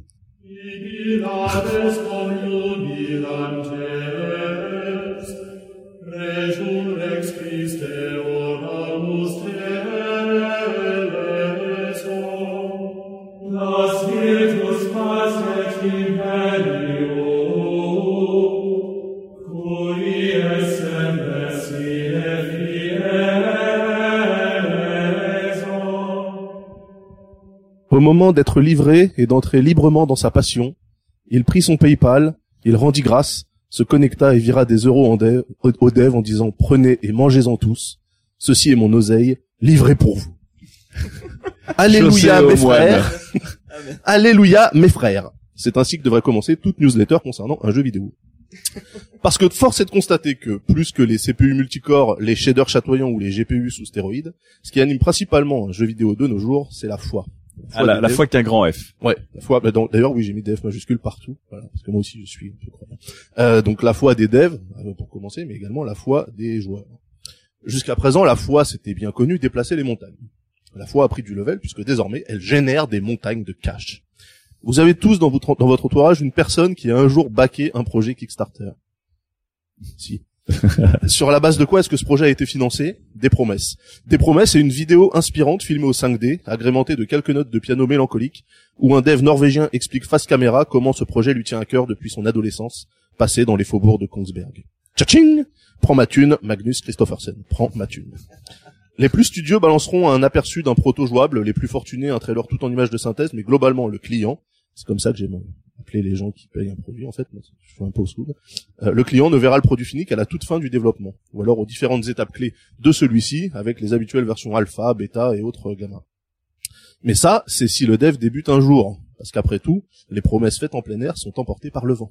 Au moment d'être livré et d'entrer librement dans sa passion, il prit son PayPal, il rendit grâce, se connecta et vira des euros en dev, au, au dev en disant prenez et mangez-en tous. Ceci est mon oseille, livré pour vous. Alléluia mes frères. Alléluia mes frères. C'est ainsi que devrait commencer toute newsletter concernant un jeu vidéo. Parce que force est de constater que, plus que les CPU multicore, les shaders chatoyants ou les GPU sous stéroïdes, ce qui anime principalement un jeu vidéo de nos jours, c'est la foi. Ah, la, des la fois qu'un grand F. Ouais, la foi. bah, D'ailleurs, oui, j'ai mis DF majuscule partout, voilà, parce que moi aussi je suis un peu croyant. Euh, donc la foi des devs, euh, pour commencer, mais également la foi des joueurs. Jusqu'à présent, la foi, c'était bien connu, déplacer les montagnes. La foi a pris du level puisque désormais, elle génère des montagnes de cash. Vous avez tous dans votre, dans votre entourage une personne qui a un jour baqué un projet Kickstarter. Si. Sur la base de quoi est-ce que ce projet a été financé? Des promesses. Des promesses et une vidéo inspirante filmée au 5D, agrémentée de quelques notes de piano mélancolique, où un dev norvégien explique face caméra comment ce projet lui tient à cœur depuis son adolescence, passé dans les faubourgs de Kongsberg. Tchaching Prends ma thune, Magnus Christophersen. Prends ma thune. Les plus studieux balanceront un aperçu d'un proto jouable, les plus fortunés un trailer tout en image de synthèse, mais globalement le client, c'est comme ça que j'aime appeler les gens qui payent un produit en fait, je suis un peu au school. Euh, le client ne verra le produit fini qu'à la toute fin du développement, ou alors aux différentes étapes clés de celui-ci, avec les habituelles versions alpha, bêta et autres gamma. Mais ça, c'est si le dev débute un jour, parce qu'après tout, les promesses faites en plein air sont emportées par le vent,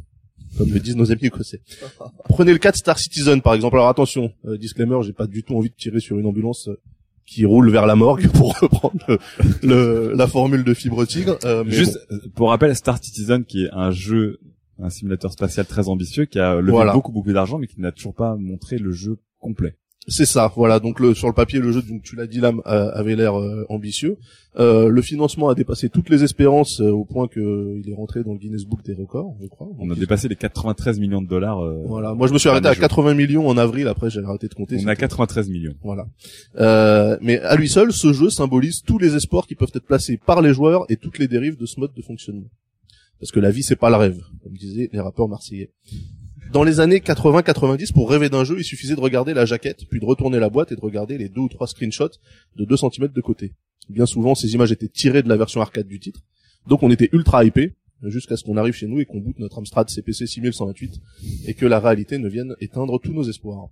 comme le disent nos amis écossais. Prenez le cas de Star Citizen par exemple. Alors attention, euh, disclaimer, j'ai pas du tout envie de tirer sur une ambulance euh, qui roule vers la morgue pour reprendre le, le- la formule de Fibre Tigre. euh, mais Juste, euh, pour rappel, Star Citizen, qui est un jeu, un simulateur spatial très ambitieux, qui a levé Voilà. beaucoup, beaucoup d'argent, mais qui n'a toujours pas montré le jeu complet. C'est ça, voilà. Donc le, sur le papier, le jeu, donc tu l'as dit, l'âme avait l'air euh, ambitieux. Euh, le financement a dépassé toutes les espérances euh, au point que il est rentré dans le Guinness Book des records, je crois. On a dépassé les 93 millions de dollars. euh, Voilà. Moi, je me suis arrêté à les jeux. 80 millions en avril. Après, j'ai arrêté de compter. On a tout. 93 millions. Voilà. Euh, mais à lui seul, ce jeu symbolise tous les espoirs qui peuvent être placés par les joueurs et toutes les dérives de ce mode de fonctionnement. Parce que la vie, c'est pas le rêve, comme disaient les rappeurs marseillais. Dans les années 80-90, pour rêver d'un jeu, il suffisait de regarder la jaquette, puis de retourner la boîte et de regarder les deux ou trois screenshots de 2 cm de côté. Bien souvent, ces images étaient tirées de la version arcade du titre. Donc on était ultra hypé, jusqu'à ce qu'on arrive chez nous et qu'on boot notre Amstrad CPC 6128 et que la réalité ne vienne éteindre tous nos espoirs.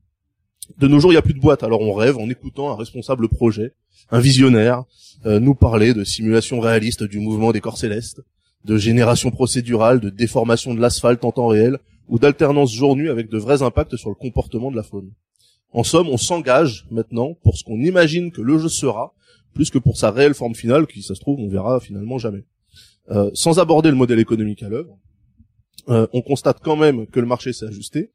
De nos jours, il n'y a plus de boîte, alors on rêve en écoutant un responsable projet, un visionnaire, euh, nous parler de simulation réaliste du mouvement des corps célestes, de génération procédurale, de déformation de l'asphalte en temps réel, ou d'alternance jour-nuit avec de vrais impacts sur le comportement de la faune. En somme, on s'engage maintenant pour ce qu'on imagine que le jeu sera, plus que pour sa réelle forme finale, qui, ça se trouve, on verra finalement jamais. Euh, sans aborder le modèle économique à l'œuvre, euh, on constate quand même que le marché s'est ajusté,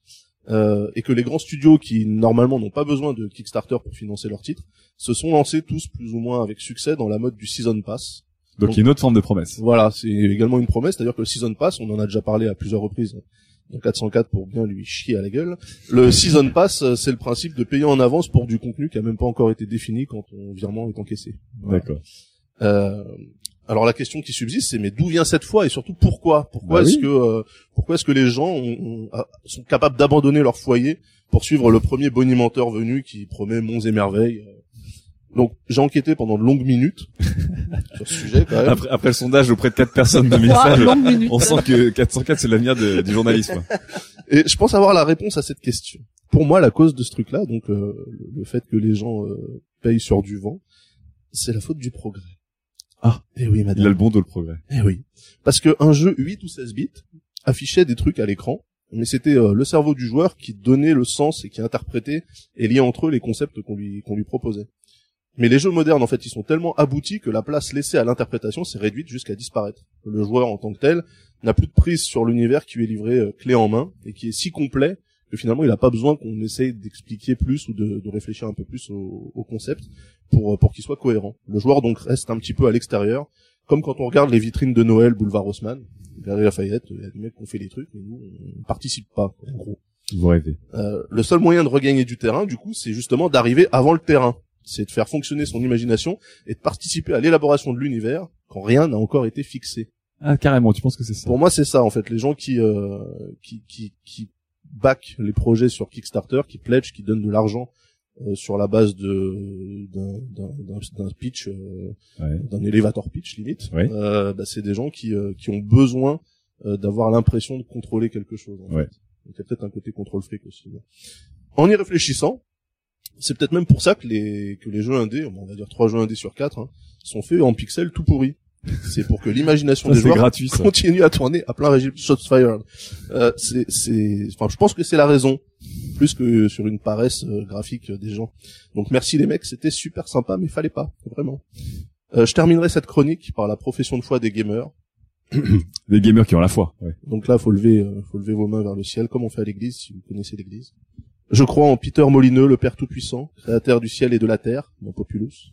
euh, et que les grands studios qui normalement n'ont pas besoin de Kickstarter pour financer leurs titres se sont lancés tous plus ou moins avec succès dans la mode du season pass. Donc, il y a une autre forme de promesse. Voilà, c'est également une promesse, c'est-à-dire que le season pass, on en a déjà parlé à plusieurs reprises dans 404 pour bien lui chier à la gueule. Le season pass, euh, c'est le principe de payer en avance pour du contenu qui a même pas encore été défini quand ton virement est encaissé. Voilà. D'accord. Euh, alors la question qui subsiste, c'est mais d'où vient cette foi et surtout pourquoi? Pourquoi Bah est-ce oui. que euh, pourquoi est-ce que les gens ont- ont- a- sont capables d'abandonner leur foyer pour suivre le premier bonimenteur venu qui promet monts et merveilles euh. Donc j'ai enquêté pendant de longues minutes sur ce sujet quand même. Après, après le sondage auprès de quatre personnes de messages, minutes. on sent que 404 c'est l'avenir de- du journalisme. Et je pense avoir la réponse à cette question. Pour moi, la cause de ce truc-là, donc euh, le- fait que les gens euh, payent sur du vent, c'est la faute du progrès. Ah. Eh oui, Il a madame. le bon dos le progrès. Eh oui. Parce que un jeu 8 ou 16 bits affichait des trucs à l'écran mais c'était euh, le cerveau du joueur qui donnait le sens et qui interprétait et liait entre eux les concepts qu'on lui qu'on lui proposait. Mais les jeux modernes, en fait, ils sont tellement aboutis que la place laissée à l'interprétation s'est réduite jusqu'à disparaître. Le joueur en tant que tel n'a plus de prise sur l'univers qui lui est livré euh, clé en main et qui est si complet que finalement il n'a pas besoin qu'on essaye d'expliquer plus ou de, de réfléchir un peu plus au, au concept pour euh, pour qu'il soit cohérent. Le joueur donc reste un petit peu à l'extérieur, comme quand on regarde les vitrines de Noël Boulevard Haussmann, Galerie Lafayette, il y a des mecs qui ont fait des trucs, mais nous on participe pas en gros. Vous rêvez. Euh, le seul moyen de regagner du terrain, du coup, c'est justement d'arriver avant le terrain. C'est de faire fonctionner son imagination et de participer à l'élaboration de l'univers quand rien n'a encore été fixé. Ah carrément, tu penses que c'est ça? Pour moi, c'est ça en fait. Les gens qui euh, qui qui qui back les projets sur Kickstarter, qui pledge, qui donnent de l'argent euh, sur la base de d'un pitch, euh, Ouais. d'un elevator pitch limite. Ouais. Euh, bah, c'est des gens qui euh, qui ont besoin euh, d'avoir l'impression de contrôler quelque chose. En Ouais. fait. Donc il y a peut-être un côté contrôle fric aussi. En y réfléchissant, c'est peut-être même pour ça que les que les jeux indés, on va dire trois jeux indés sur quatre, hein, sont faits en pixels tout pourris. C'est pour que l'imagination des joueurs gratuit, continue à tourner à plein régime shots fired. Euh, c'est c'est enfin je pense que c'est la raison plus que sur une paresse euh, graphique des gens. Donc merci les mecs, c'était super sympa mais fallait pas vraiment. Euh, je terminerai cette chronique par la profession de foi des gamers. Des gamers qui ont la foi. Ouais. Donc là, faut lever, euh, faut lever vos mains vers le ciel, comme on fait à l'église, si vous connaissez l'église. Je crois en Peter Molineux, le Père Tout-Puissant, créateur du ciel et de la terre, mon Populus.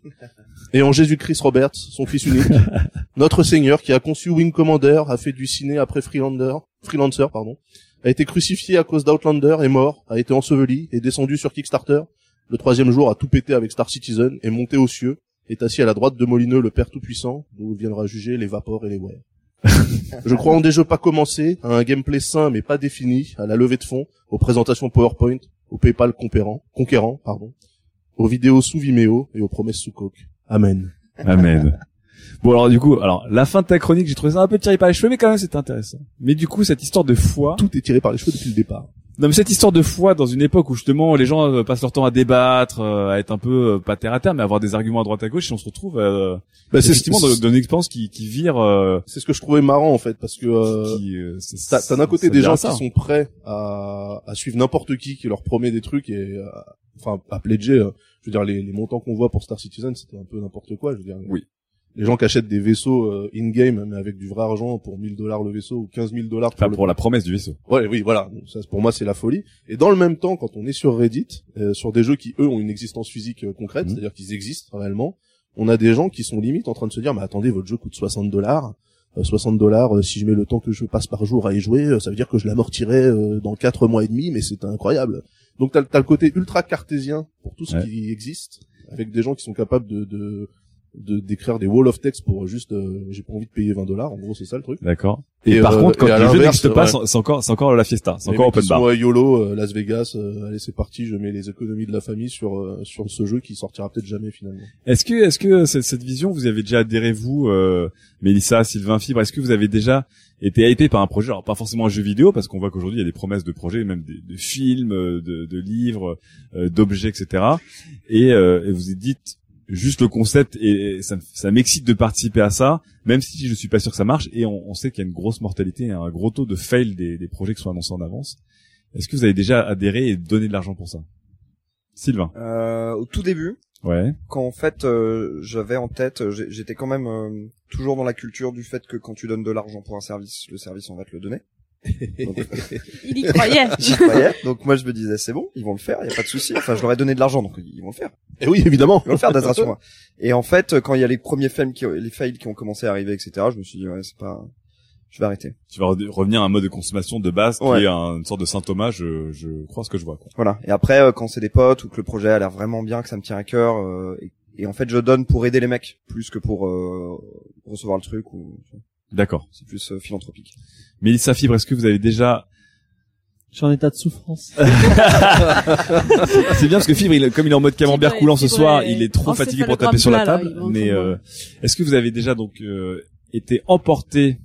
Et en Jésus-Christ Roberts, son fils unique, notre Seigneur, qui a conçu Wing Commander, a fait du ciné après Freelander, Freelancer, pardon, a été crucifié à cause d'Outlander, est mort, a été enseveli, est descendu sur Kickstarter, le troisième jour a tout pété avec Star Citizen, est monté aux cieux, est assis à la droite de Molineux, le Père Tout-Puissant, d'où viendra juger les vapors et les wares. Je crois en des jeux pas commencés, à un gameplay sain mais pas défini, à la levée de fonds, aux présentations PowerPoint, au PayPal conquérant, conquérant, pardon, aux vidéos sous Vimeo et aux promesses sous coke. Amen. Amen. Bon alors du coup, alors la fin de ta chronique, j'ai trouvé ça un peu tiré par les cheveux, mais quand même c'était intéressant. Mais du coup, cette histoire de foi, Tout est tiré par les cheveux depuis le départ. Non mais cette histoire de foi dans une époque où justement les gens euh, passent leur temps à débattre, euh, à être un peu euh, pas terre à terre, mais à avoir des arguments à droite à gauche, et on se retrouve euh, Bah, c'est effectivement dans, dans une expérience qui, qui vire. Euh, c'est ce que je trouvais marrant en fait parce que euh, qui, euh, c'est- t'as t'as d'un côté des gens qui sont prêts à, à suivre n'importe qui qui leur promet des trucs et euh, enfin à pledger. euh, je veux dire les, les montants qu'on voit pour Star Citizen c'était un peu n'importe quoi. Je veux dire. Oui. Les gens qui achètent des vaisseaux euh, in-game mais avec du vrai argent pour 1000 dollars le vaisseau ou 15 000 dollars Enfin, le pour la promesse du vaisseau. Ouais, oui, voilà. Donc, ça, pour moi, c'est la folie. Et dans le même temps, quand on est sur Reddit, euh, sur des jeux qui eux ont une existence physique euh, concrète, Mhm. c'est-à-dire qu'ils existent réellement, on a des gens qui sont limite en train de se dire, mais attendez, votre jeu coûte 60 dollars. 60 dollars, si je mets le temps que je passe par jour à y jouer, euh, ça veut dire que je l'amortirai euh, dans quatre mois et demi, mais c'est incroyable. Donc t'as, as le côté ultra cartésien pour tout ce Ouais. qui existe, avec des gens qui sont capables de, de, de d'écrire des wall of text pour juste, euh, j'ai pas envie de payer 20 dollars. En gros, c'est ça le truc. D'accord. Et, Et, par euh, contre, quand les jeux n'existent pas, c'est encore, c'est encore la fiesta, c'est encore open bar. sont YOLO, euh, Las Vegas, euh, allez c'est parti, je mets les économies de la famille sur sur ce jeu qui sortira peut-être jamais finalement. Est-ce que, est-ce que cette, cette vision, vous avez déjà adhéré vous, euh, Mélissa, Sylvain Fibre, est-ce que vous avez déjà été hypé par un projet, alors pas forcément un jeu vidéo, parce qu'on voit qu'aujourd'hui il y a des promesses de projets, même des- de, films, de, de livres, euh, d'objets, etc. Et, euh, et vous vous dites juste le concept et, ça, me- ça m'excite de participer à ça, même si je suis pas sûr que ça marche. Et on, on sait qu'il y a une grosse mortalité, un gros taux de fail des, des projets qui sont annoncés en avance. Est-ce que vous avez déjà adhéré et donné de l'argent pour ça, Sylvain Euh, au tout début, Ouais. quand en fait euh, j'avais en tête, euh, j'étais quand même euh, toujours dans la culture du fait que quand tu donnes de l'argent pour un service, le service on va te le donner. Donc, Il y croyait. j'y croyais. Donc moi je me disais c'est bon, ils vont le faire, y a pas de souci. Enfin je leur ai donné de l'argent donc ils vont le faire. Et oui évidemment. Ils vont le faire sur moi. Et en fait quand il y a les premiers fails qui les fails qui ont commencé à arriver etc, je me suis dit ouais c'est pas, je vais arrêter. Tu vas re- revenir à un mode de consommation de base qui Ouais. est un- une sorte de symptôme, je, je crois ce que je vois. Quoi. Voilà. Et après, euh, quand c'est des potes ou que le projet a l'air vraiment bien, que ça me tient à cœur, euh, et, et en fait, je donne pour aider les mecs plus que pour euh, recevoir le truc ou D'accord. c'est plus euh, philanthropique. Mélissa Fibre, est-ce que vous avez déjà... Je suis en état de souffrance. C'est bien parce que Fibre, il, comme il est en mode camembert Fibre, coulant ce Fibre soir, est il est trop fatigué pour taper sur la table. là, il mais va euh, est-ce que vous avez déjà donc euh, été emporté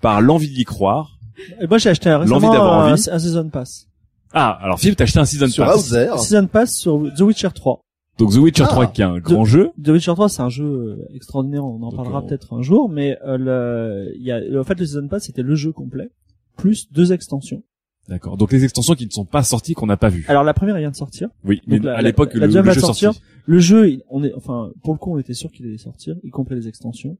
par l'envie d'y croire? Et moi, j'ai acheté un L'envie d'avoir un, envie? un season pass. Ah, alors Fibre, t'as acheté un season Sur pass. Outzer. Season pass sur The Witcher 3. Donc The Witcher Ah. 3 qui est un grand jeu. The Witcher 3, c'est un jeu euh, extraordinaire. On en Donc, parlera on- peut-être un jour, mais euh, le, y a, en fait, le season pass c'était le jeu complet plus deux extensions. D'accord. Donc les extensions qui ne sont pas sorties, qu'on n'a pas vues. Alors la première vient de sortir. Oui, mais la- à l'époque, la- le, le jeu sortir. sorti. Le jeu, on est, enfin, pour le coup, on était sûr qu'il allait sortir, y compris les extensions.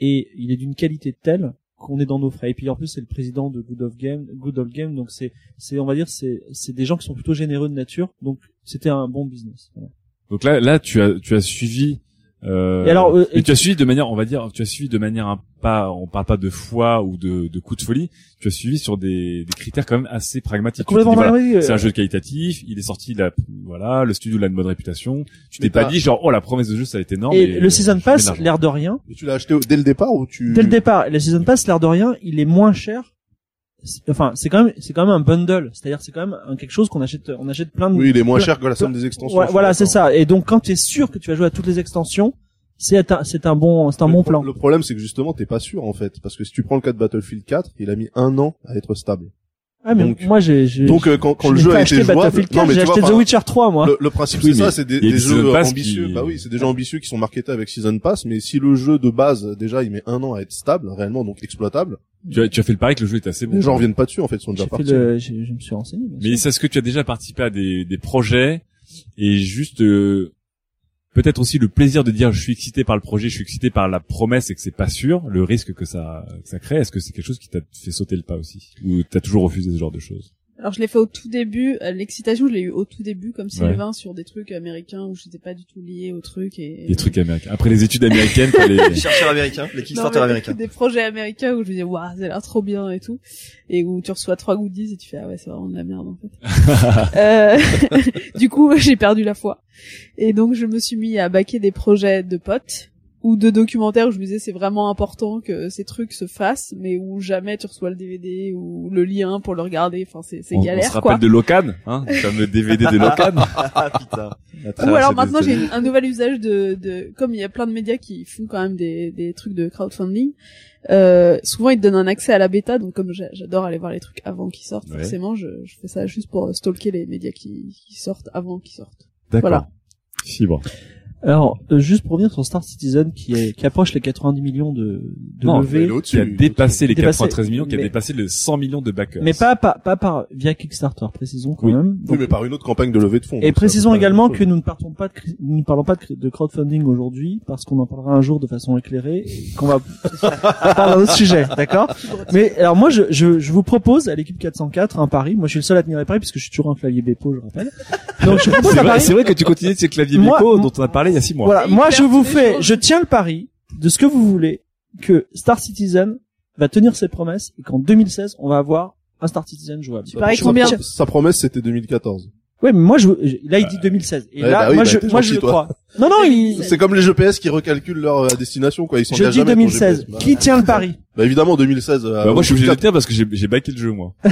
Et il est d'une qualité telle qu'on est dans nos frais. Et puis en plus, c'est le président de Good of Game, Good of Game, donc c'est, c'est, on va dire, c'est, c'est des gens qui sont plutôt généreux de nature. Donc c'était un bon business. Voilà. Donc là, là, tu as, tu as suivi. Euh, Et alors, euh, mais tu as suivi de manière, on va dire, tu as suivi de manière un pas, on parle pas de foi ou de, de coup de folie. Tu as suivi sur des, des critères quand même assez pragmatiques. Complètement voilà, c'est euh, un jeu qualitatif, il est sorti, là, voilà, le studio a une bonne réputation. Tu t'es pas dit genre, oh la promesse de jeu ça a été énorme. Et et, le season de pass, l'air de rien, Et tu l'as acheté dès le départ ou tu dès le départ, le season pass, l'air de rien, il est moins cher. C'est- Enfin, c'est quand même, c'est quand même un bundle. C'est-à-dire, c'est quand même un- quelque chose qu'on achète, on achète plein de. Oui, il est moins plein- cher que la somme des extensions. Ouais, voilà, c'est ça. Et donc, quand tu es sûr que tu vas jouer à toutes les extensions, c'est un, c'est un bon, c'est un Le bon plan. Le problème, c'est que justement, t'es pas sûr en fait, parce que si tu prends le cas de Battlefield 4, il a mis un an à être stable. Ah, mais donc- moi, j'ai, j'ai- Donc euh, quand, quand je le jeu a acheté été jouable, Battlefield 4, non mais j'ai vois, acheté The Witcher 3, moi. le, le principe Oui, c'est ça, c'est des, des des jeux ambitieux. qui- Bah oui, c'est des jeux ambitieux qui sont marketés avec Season Pass, mais si le jeu de base déjà il met un an à être stable, réellement donc exploitable, Tu as, tu as fait le pari que le jeu est assez bon. les gens reviennent pas dessus en fait, ils sont déjà partis. le, j'ai- je me suis renseigné. Mais est-ce que tu as déjà participé à des, des projets et juste euh, peut-être aussi le plaisir de dire je suis excité par le projet, je suis excité par la promesse et que c'est pas sûr, le risque que ça que ça crée, est-ce que c'est quelque chose qui t'a fait sauter le pas aussi? Ou t'as toujours refusé ce genre de choses? Alors je l'ai fait au tout début, euh, l'excitation je l'ai eu au tout début comme Ouais. Sylvain sur des trucs américains où j'étais pas du tout lié au truc et Les trucs américains. Après les études américaines, t'as les Les chercheurs américains, les Kickstarter américains. Des projets américains où je me disais waouh, ça a l'air trop bien et tout et où tu reçois trois goodies et tu fais ah ouais, c'est vraiment de la merde en fait. euh, du coup, j'ai perdu la foi. Et donc je me suis mis à baquer des projets de potes ou de documentaires où je me disais c'est vraiment important que ces trucs se fassent mais où jamais tu reçois le DVD ou le lien pour le regarder enfin c'est c'est on, on galère se rappelle quoi de Locan, hein, le fameux DVD de Locan. Ah putain. Ou alors maintenant j'ai un nouvel usage de, de comme il y a plein de médias qui font quand même des, des trucs de crowdfunding. Euh, souvent ils te donnent un accès à la bêta, donc comme j'a- j'adore aller voir les trucs avant qu'ils sortent, Ouais. forcément je, je fais ça juste pour stalker les médias qui, qui sortent avant qu'ils sortent. D'accord. Voilà. Fibre. Alors, euh, juste pour revenir sur Star Citizen qui est, qui approche les 90 millions de, de Non, levées. mais l'autre, Qui a dépassé les Dépassé, 93 millions, qui a mais- dépassé les 100 millions de backers. Mais pas, pas, pas par, via Kickstarter, précisons quand Oui. même. Oui, mais par une autre campagne de levée de fonds. Et précisons également que nous ne partons pas de, nous ne parlons pas de, crowdfunding aujourd'hui parce qu'on en parlera un jour de façon éclairée et qu'on va parler d'un autre sujet, d'accord? Mais alors moi je, je, je vous propose à l'équipe 404 un pari. Moi je suis le seul à tenir les paris puisque je suis toujours un clavier Bepo, je rappelle. Donc je propose C'est un vrai, pari. c'est vrai que tu continues de ces claviers Beko dont on a parlé il y a 6 mois. Voilà, Et moi je vous fais, je tiens le pari de ce que vous voulez que Star Citizen va tenir ses promesses et qu'en 2016 on va avoir un Star Citizen jouable. Tu paries Je- combien Sa- Sa promesse c'était 2014. Ouais, mais moi je, je- là il dit 2016 et Ouais, là bah oui, moi bah, je moi je le toi. crois. Non non, il C'est comme les GPS qui recalculent leur euh, destination quoi, ils je s'engagent dis jamais. avec ton 2016. GPS. Bah, Qui tient le pari Bah évidemment 2016. euh, Bah, moi, je suis obligé de dire parce que j'ai, j'ai backé le jeu, moi.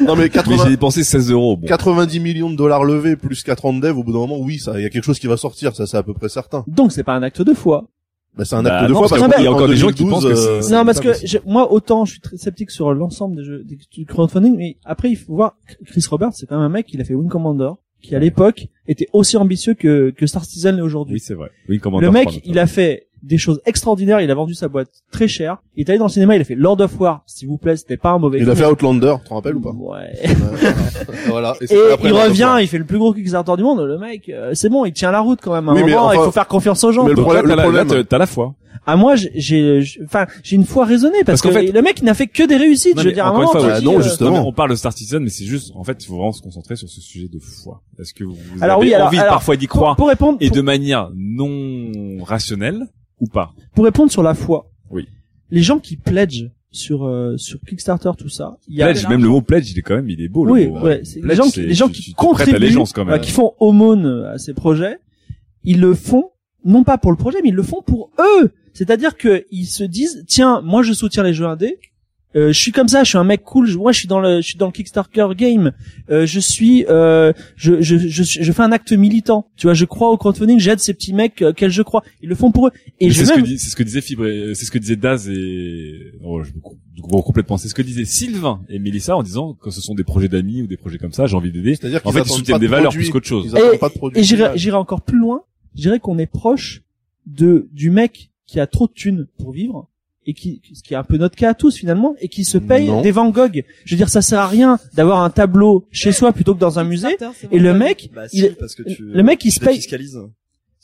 Non mais Mais 80, j'ai dépensé 16 euros. Bon. 90 millions de dollars levés plus 4 ans de dev, au bout d'un moment, oui, ça, il y a quelque chose qui va sortir, ça c'est à peu près certain. Donc c'est pas un acte de foi. Bah, c'est un Bah, acte de non, foi parce qu'il y a encore des gens qui 2012, pensent que c'est- euh, non parce que je- moi autant je suis très sceptique sur l'ensemble des jeux des- du crowdfunding mais après il faut voir Chris Roberts c'est quand même un mec il a fait Wing Commander qui à l'époque était aussi ambitieux que que Star Citizen l'est aujourd'hui. Oui, c'est vrai. Oui, comment Le mec, il a fait des choses extraordinaires, il a vendu sa boîte très cher. Il est allé dans le cinéma, il a fait Lord of War, s'il vous plaît, c'était pas un mauvais Il a fait Outlander, tu te rappelles ou pas Ouais. Voilà. Et après il Lord of revient, War. il fait le plus gros Kickstarter du monde. Le mec, euh, c'est bon, il tient la route quand même. À un Oui, mais moment, il enfin- faut faire confiance aux gens. mais le Donc problème- là, t'as la- problème- t'as- t'as la foi. Ah moi, j'ai- j'ai, j'ai- enfin, j'ai une foi raisonnée parce, Parce qu'en que fait- le mec, il n'a fait que des réussites. Non, je veux mais dire, à un encore une fois, tu dis, non, euh, justement. Non, mais on parle de Star Citizen, mais c'est juste, en fait, il faut vraiment se concentrer sur ce sujet de foi. Est-ce que vous, vous Alors avez oui, alors- envie alors, parfois d'y pour, croire pour répondre, et pour, de manière non rationnelle ou pas pour répondre sur la foi. Oui. Les gens qui pledge sur euh, sur Kickstarter tout ça, il y a Pledge, même le mot pledge, il est quand même, il est beau. le mot. ouais, c'est- les gens qui, les gens qui contribuent, allégeance quand même. euh, qui font aumône à ces projets, ils le font non pas pour le projet, mais ils le font pour eux. C'est-à-dire que ils se disent, tiens, moi je soutiens les jeux indés. Euh, je suis comme ça, je suis un mec cool. je- Moi, je suis dans le, je suis dans le Kickstarter game. Euh, je suis, euh, je, je, je, je fais un acte militant. Tu vois, je crois au crowdfunding. J'aide ces petits mecs euh, auxquels je crois. Ils le font pour eux. Et c'est ce, même, c'est ce que disait Fibre, c'est ce que disait Daz et oh, je me complètement. C'est ce que disaient Sylvain et Mélissa en disant que ce sont des projets d'amis ou des projets comme ça, j'ai envie d'aider. C'est-à-dire En qu'ils fait, ils soutiennent des de valeurs produit. plus qu'autre chose. Et- pas de produit Et j'irai, final. j'irai encore plus loin. Je dirais qu'on est proche de du mec qui a trop de thunes pour vivre et qui, ce qui est un peu notre cas à tous finalement, et qui se payent Non. des Van Gogh. Je veux dire, ça sert à rien d'avoir un tableau chez soi plutôt que dans un musée. Et le mec, Bah, il- si, parce que tu, le mec, il se paye-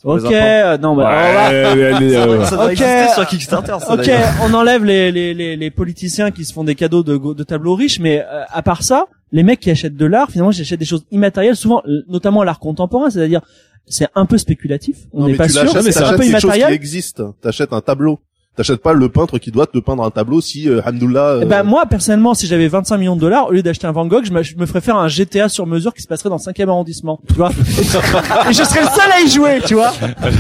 Ok, euh, non, bah, Ouais, euh, Ça doit Ok. exister sur Kickstarter, ça, Ok, on enlève les, les, les, les politiciens qui se font des cadeaux de, de tableaux riches, mais euh, à part ça, les mecs qui achètent de l'art, finalement, ils achètent des choses immatérielles, souvent, notamment l'art contemporain, c'est-à-dire, c'est un peu spéculatif, on n'est pas sûr, c'est un peu quelque chose qui immatériel. existe. T'achètes un tableau. T'achètes pas le peintre qui doit te peindre un tableau si, euh, Hamdoullah, Eh euh, ben moi personnellement, si j'avais 25 millions de dollars, au lieu d'acheter un Van Gogh, je me, je me ferais faire un GTA sur mesure qui se passerait dans le 5e arrondissement, tu vois. et je serais le seul à y jouer, tu vois.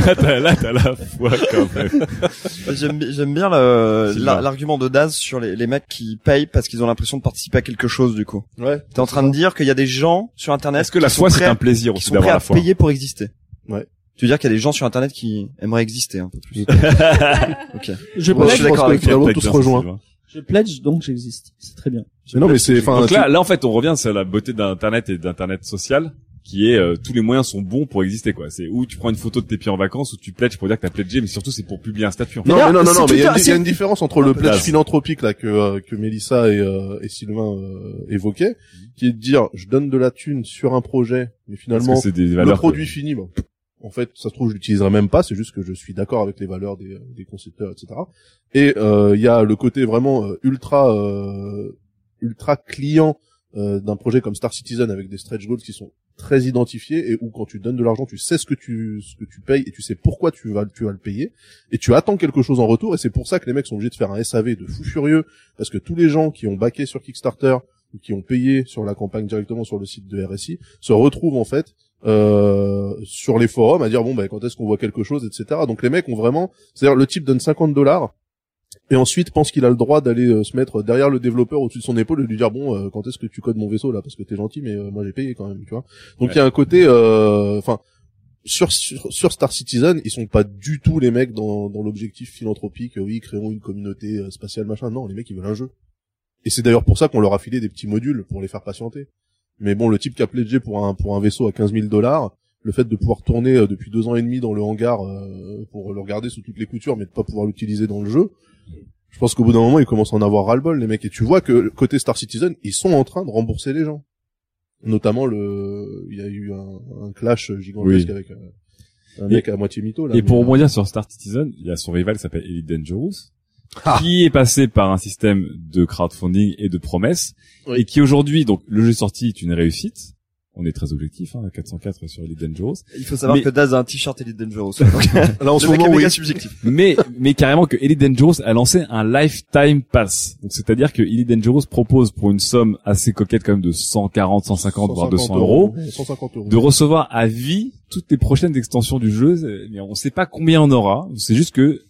là, t'as, là, t'as la foi quand même. J'aime bi- j'aime bien l'argument de Daz sur les, les mecs qui payent parce qu'ils ont l'impression de participer à quelque chose du coup. ouais. T'es en train de dire qu'il y a des gens sur internet Est-ce que la qui foi c'est un plaisir qui aussi sont prêts d'avoir à la foi payer pour exister? Ouais. Tu veux dire qu'il y a des gens sur internet qui aimeraient exister un peu plus. ok. Je pledge, je suis d'accord avec toi. finalement, Peut-être tout se bien, rejoint. Sylvain. je pledge donc j'existe. C'est très bien. Mais non, mais c'est, enfin, Donc là, là en fait, on revient sur la beauté d'internet et d'internet social, qui est euh, tous les moyens sont bons pour exister quoi. C'est où tu prends une photo de tes pieds en vacances, ou tu pledges pour dire que t'as pledgé, mais surtout c'est pour publier un statut. En fait. Non, mais non, non, c'est non, mais il y, a une- il y a c'est- une différence entre le Un peu pledge philanthropique là que euh, que Mélissa et, euh, et Sylvain euh, évoquaient, qui est de dire je donne de la thune sur un projet, mais finalement c'est des le produit fini, bon, en fait, ça se trouve je l'utiliserai même pas, c'est juste que je suis d'accord avec les valeurs des, des concepteurs, etc. Et euh, il y a le côté vraiment euh, ultra euh, ultra client euh, d'un projet comme Star Citizen avec des stretch goals qui sont très identifiés et où quand tu donnes de l'argent, tu sais ce que tu ce que tu payes et tu sais pourquoi tu vas tu vas le payer et tu attends quelque chose en retour et c'est pour ça que les mecs sont obligés de faire un SAV de fou furieux parce que tous les gens qui ont baqué sur Kickstarter ou qui ont payé sur la campagne directement sur le site de RSI se retrouvent en fait euh, sur les forums à dire bon ben quand est-ce qu'on voit quelque chose etc donc les mecs ont vraiment c'est-à-dire le type donne 50 dollars et ensuite pense qu'il a le droit d'aller euh, se mettre derrière le développeur au-dessus de son épaule et lui dire bon euh, quand est-ce que tu codes mon vaisseau là parce que t'es gentil mais euh, moi j'ai payé quand même tu vois. Donc il y a un côté euh, enfin sur, sur sur Star Citizen ils sont pas du tout les mecs dans dans l'objectif philanthropique oui créons une communauté spatiale machin. Non les mecs ils veulent un jeu. Et c'est d'ailleurs pour ça qu'on leur a filé des petits modules pour les faire patienter mais bon le type qui a pledgé pour un pour un vaisseau à 15 000 dollars le fait de pouvoir tourner euh, depuis deux ans et demi dans le hangar euh, pour le regarder sous toutes les coutures mais de pas pouvoir l'utiliser dans le jeu je pense qu'au bout d'un moment, ils commencent à en avoir ras-le-bol, les mecs. Et tu vois que côté Star Citizen, ils sont en train de rembourser les gens. Notamment le, il y a eu un, un clash gigantesque Oui. avec euh, un Et- mec à moitié mytho, là. Et pour Mais, rebondir sur Star Citizen, il y a son rival qui s'appelle Elite Dangerous, Ah. qui est passé par un système de crowdfunding et de promesses, Oui. et qui aujourd'hui, donc le jeu sorti est une réussite. On est très objectif, hein, à 404 sur Elite Dangerous. Il faut savoir Mais- que Daz a un t-shirt Elite Dangerous. Là, en ce moment, oui. subjectif. mais mais carrément que Elite Dangerous a lancé un lifetime pass. Donc c'est-à-dire que Elite Dangerous propose pour une somme assez coquette quand même de 140, 150 voire 200 euros 150 euros. de recevoir à vie toutes les prochaines extensions du jeu. Mais on sait pas combien on aura. C'est juste que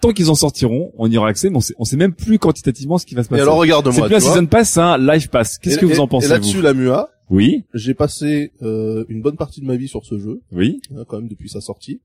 tant qu'ils en sortiront, on y aura accès, mais on sait, on sait même plus quantitativement ce qui va se Et passer. alors, c'est regarde-moi, plus un season pass, c'est un live pass. Qu'est-ce Et- que vous et- en pensez Et là-dessus, la MUA, Oui, j'ai passé euh, une bonne partie de ma vie sur ce jeu, oui. hein, quand même depuis sa sortie.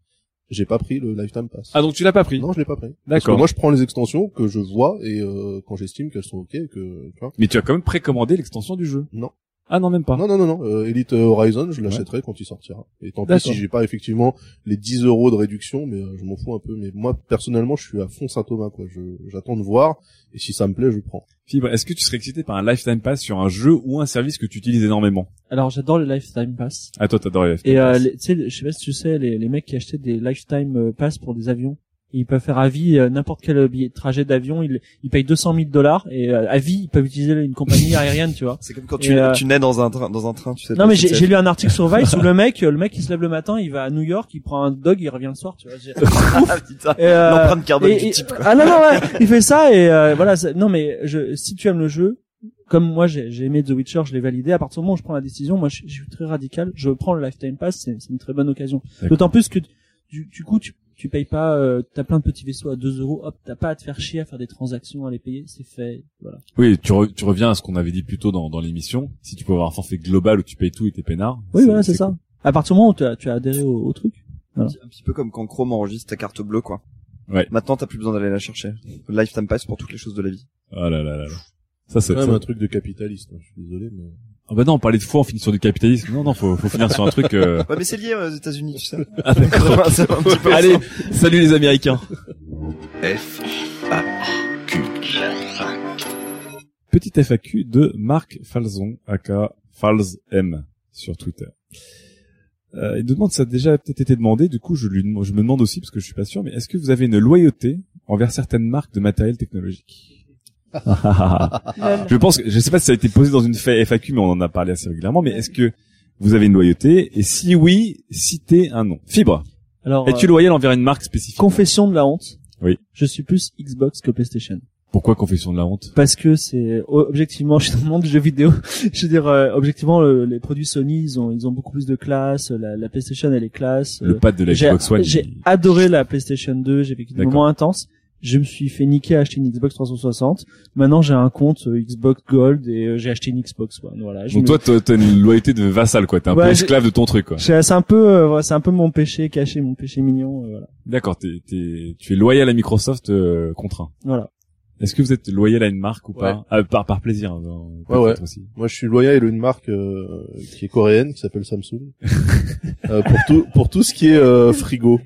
J'ai pas pris le Lifetime Pass. Ah donc tu l'as pas pris. Non, je l'ai pas pris. D'accord. moi, je prends les extensions que je vois et euh, quand j'estime qu'elles sont ok, et que tu vois. Mais tu as quand même précommandé l'extension du jeu. Non. Ah non même pas. Non, non, non, non. Euh, Elite Horizon, je l'achèterai quand il sortira. Et tant pis si j'ai pas effectivement les 10 euros de réduction, mais euh, je m'en fous un peu. Mais moi, personnellement, je suis à fond Saint-Thomas, quoi. Je, j'attends de voir. Et si ça me plaît, je prends. Fibre, est-ce que tu serais excité par un lifetime pass sur un jeu ou un service que tu utilises énormément? Alors j'adore le lifetime pass. Ah toi t'adores les lifetime Et euh, pass. les- tu sais, je sais pas si tu sais, les, les mecs qui achetaient des lifetime euh, pass pour des avions, ils peuvent faire à vie euh, n'importe quel billet de trajet d'avion, ils, ils payent 200 000 dollars et euh, à vie ils peuvent utiliser une compagnie aérienne, tu vois. C'est comme quand Et, tu, euh, tu nais dans un train, dans un train, tu sais. Non mais j'ai lu un article sur Vice où le mec, le mec il se lève le matin, il va à New York, il prend un dog, il revient le soir, tu vois. Ah, putain. Et, euh, L'empreinte carbone et- du et- type, quoi. Ah non non ouais, il fait ça et euh, voilà. Non mais je, si tu aimes le jeu, comme moi j'ai j'ai aimé The Witcher, je l'ai validé. À partir du moment où je prends la décision, moi je, je suis très radical. Je prends le Lifetime Pass, c'est c'est une très bonne occasion. D'autant plus que du, du coup tu tu payes pas, euh, t'as plein de petits vaisseaux à 2 euros, hop, t'as pas à te faire chier à faire des transactions, à les payer, c'est fait, voilà. Oui, tu, re- tu reviens à ce qu'on avait dit plus tôt dans, dans l'émission. Si tu peux avoir un forfait global où tu payes tout et t'es peinard. Oui voilà c'est ça. cool. À partir du moment où tu as, tu as adhéré au, au truc. Un petit- un petit peu comme quand Chrome enregistre ta carte bleue, quoi. Ouais. Maintenant, t'as plus besoin d'aller la chercher. Lifetime pass pour toutes les choses de la vie. Ah là là là là. Ça c'est même un truc de capitaliste. hein, Je suis désolé, mais. Ah bah non, on parlait de foi, on finit sur du capitalisme. Non non, faut, faut finir sur un truc. euh, Ouais, mais c'est lié aux États-Unis, tu sais. Ah d'accord. C'est un petit peu Allez, salut les Américains. F, A. Petite FAQ de Marc Falzon, aka Falz M sur Twitter. Euh, il nous demande, ça a déjà peut-être été demandé, du coup je lui je me demande aussi parce que je suis pas sûr, mais est-ce que vous avez une loyauté envers certaines marques de matériel technologique? Je pense que je sais pas si ça a été posé dans une fa- FAQ, mais on en a parlé assez régulièrement. Mais est-ce que vous avez une loyauté? Et si oui, citez un nom. Fibre. Alors, Es-tu euh, loyal envers une marque spécifique? Confession de la honte. Oui. Je suis plus Xbox que PlayStation. Pourquoi confession de la honte? Parce que c'est objectivement, je suis dans le monde du jeu vidéo. je veux dire, euh, objectivement, le- les produits Sony, ils ont, ils ont beaucoup plus de classe. La, la PlayStation, elle est classe. Le pad de la Xbox One. J'ai adoré la PlayStation 2. J'ai vécu des moments intenses. Je me suis fait niquer à acheter une Xbox 360. Maintenant, j'ai un compte euh, Xbox Gold et euh, j'ai acheté une Xbox One. Voilà. Je Donc me- toi, t'as une loyauté de vassal, quoi. T'es un Ouais, peu esclave de ton truc, quoi. c'est un peu, euh, voilà, c'est un peu mon péché caché, mon péché mignon. euh, voilà. D'accord. T'es, t'es, tu es loyal à Microsoft euh, contre un. Voilà. Est-ce que vous êtes loyal à une marque ou pas Ouais. Ah, par par plaisir. hein, Ouais, ouais. Aussi. Moi, je suis loyal à une marque euh, qui est coréenne, qui s'appelle Samsung, euh, pour tout pour tout ce qui est euh, frigo.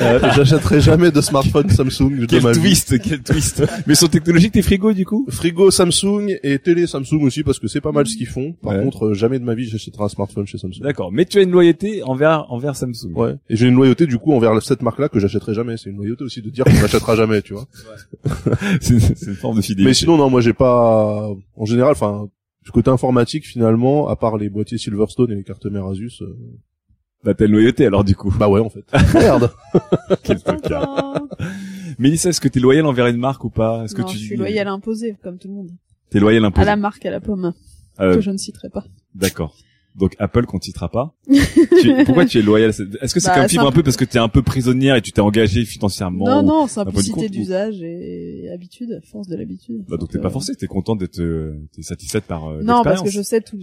Euh, J'achèterai jamais de smartphone Samsung Quel twist, quel twist. Mais sur technologique, t'es frigo du coup? Frigo Samsung et télé Samsung aussi parce que c'est pas mal ce qu'ils font. Par Ouais. contre, euh, jamais de ma vie j'achèterai un smartphone chez Samsung. D'accord. Mais tu as une loyauté envers envers Samsung. Ouais. Et j'ai une loyauté du coup envers cette marque-là que j'achèterai jamais. C'est une loyauté aussi de dire qu'on n'achètera jamais, tu vois. c'est, c'est une forme de fidélité. Mais sinon non, moi j'ai pas. En général, enfin, du côté informatique finalement, à part les boîtiers Silverstone et les cartes mères Asus. euh, Bah t'as une loyauté alors du coup. Bah ouais en fait. Merde. Quel tocard. Mélissa, est-ce que t'es loyal envers une marque ou pas Est-ce que Non, tu je suis loyal imposé, comme tout le monde. T'es loyal À imposé. la marque, à la pomme, Euh, que je ne citerai pas. D'accord. Donc Apple qu'on ne citera pas. Tu- pourquoi tu es loyal à cette- Est-ce que c'est Bah, comme fibre simple- un peu parce que t'es un peu prisonnière et tu t'es engagé financièrement non, ou- non, simplicité compte, ou- d'usage et habitude, force de l'habitude. Bah donc t'es pas euh, forcé, t'es contente d'être, euh, t'es satisfaite par euh, Non, parce l'expérience. que je sais tout,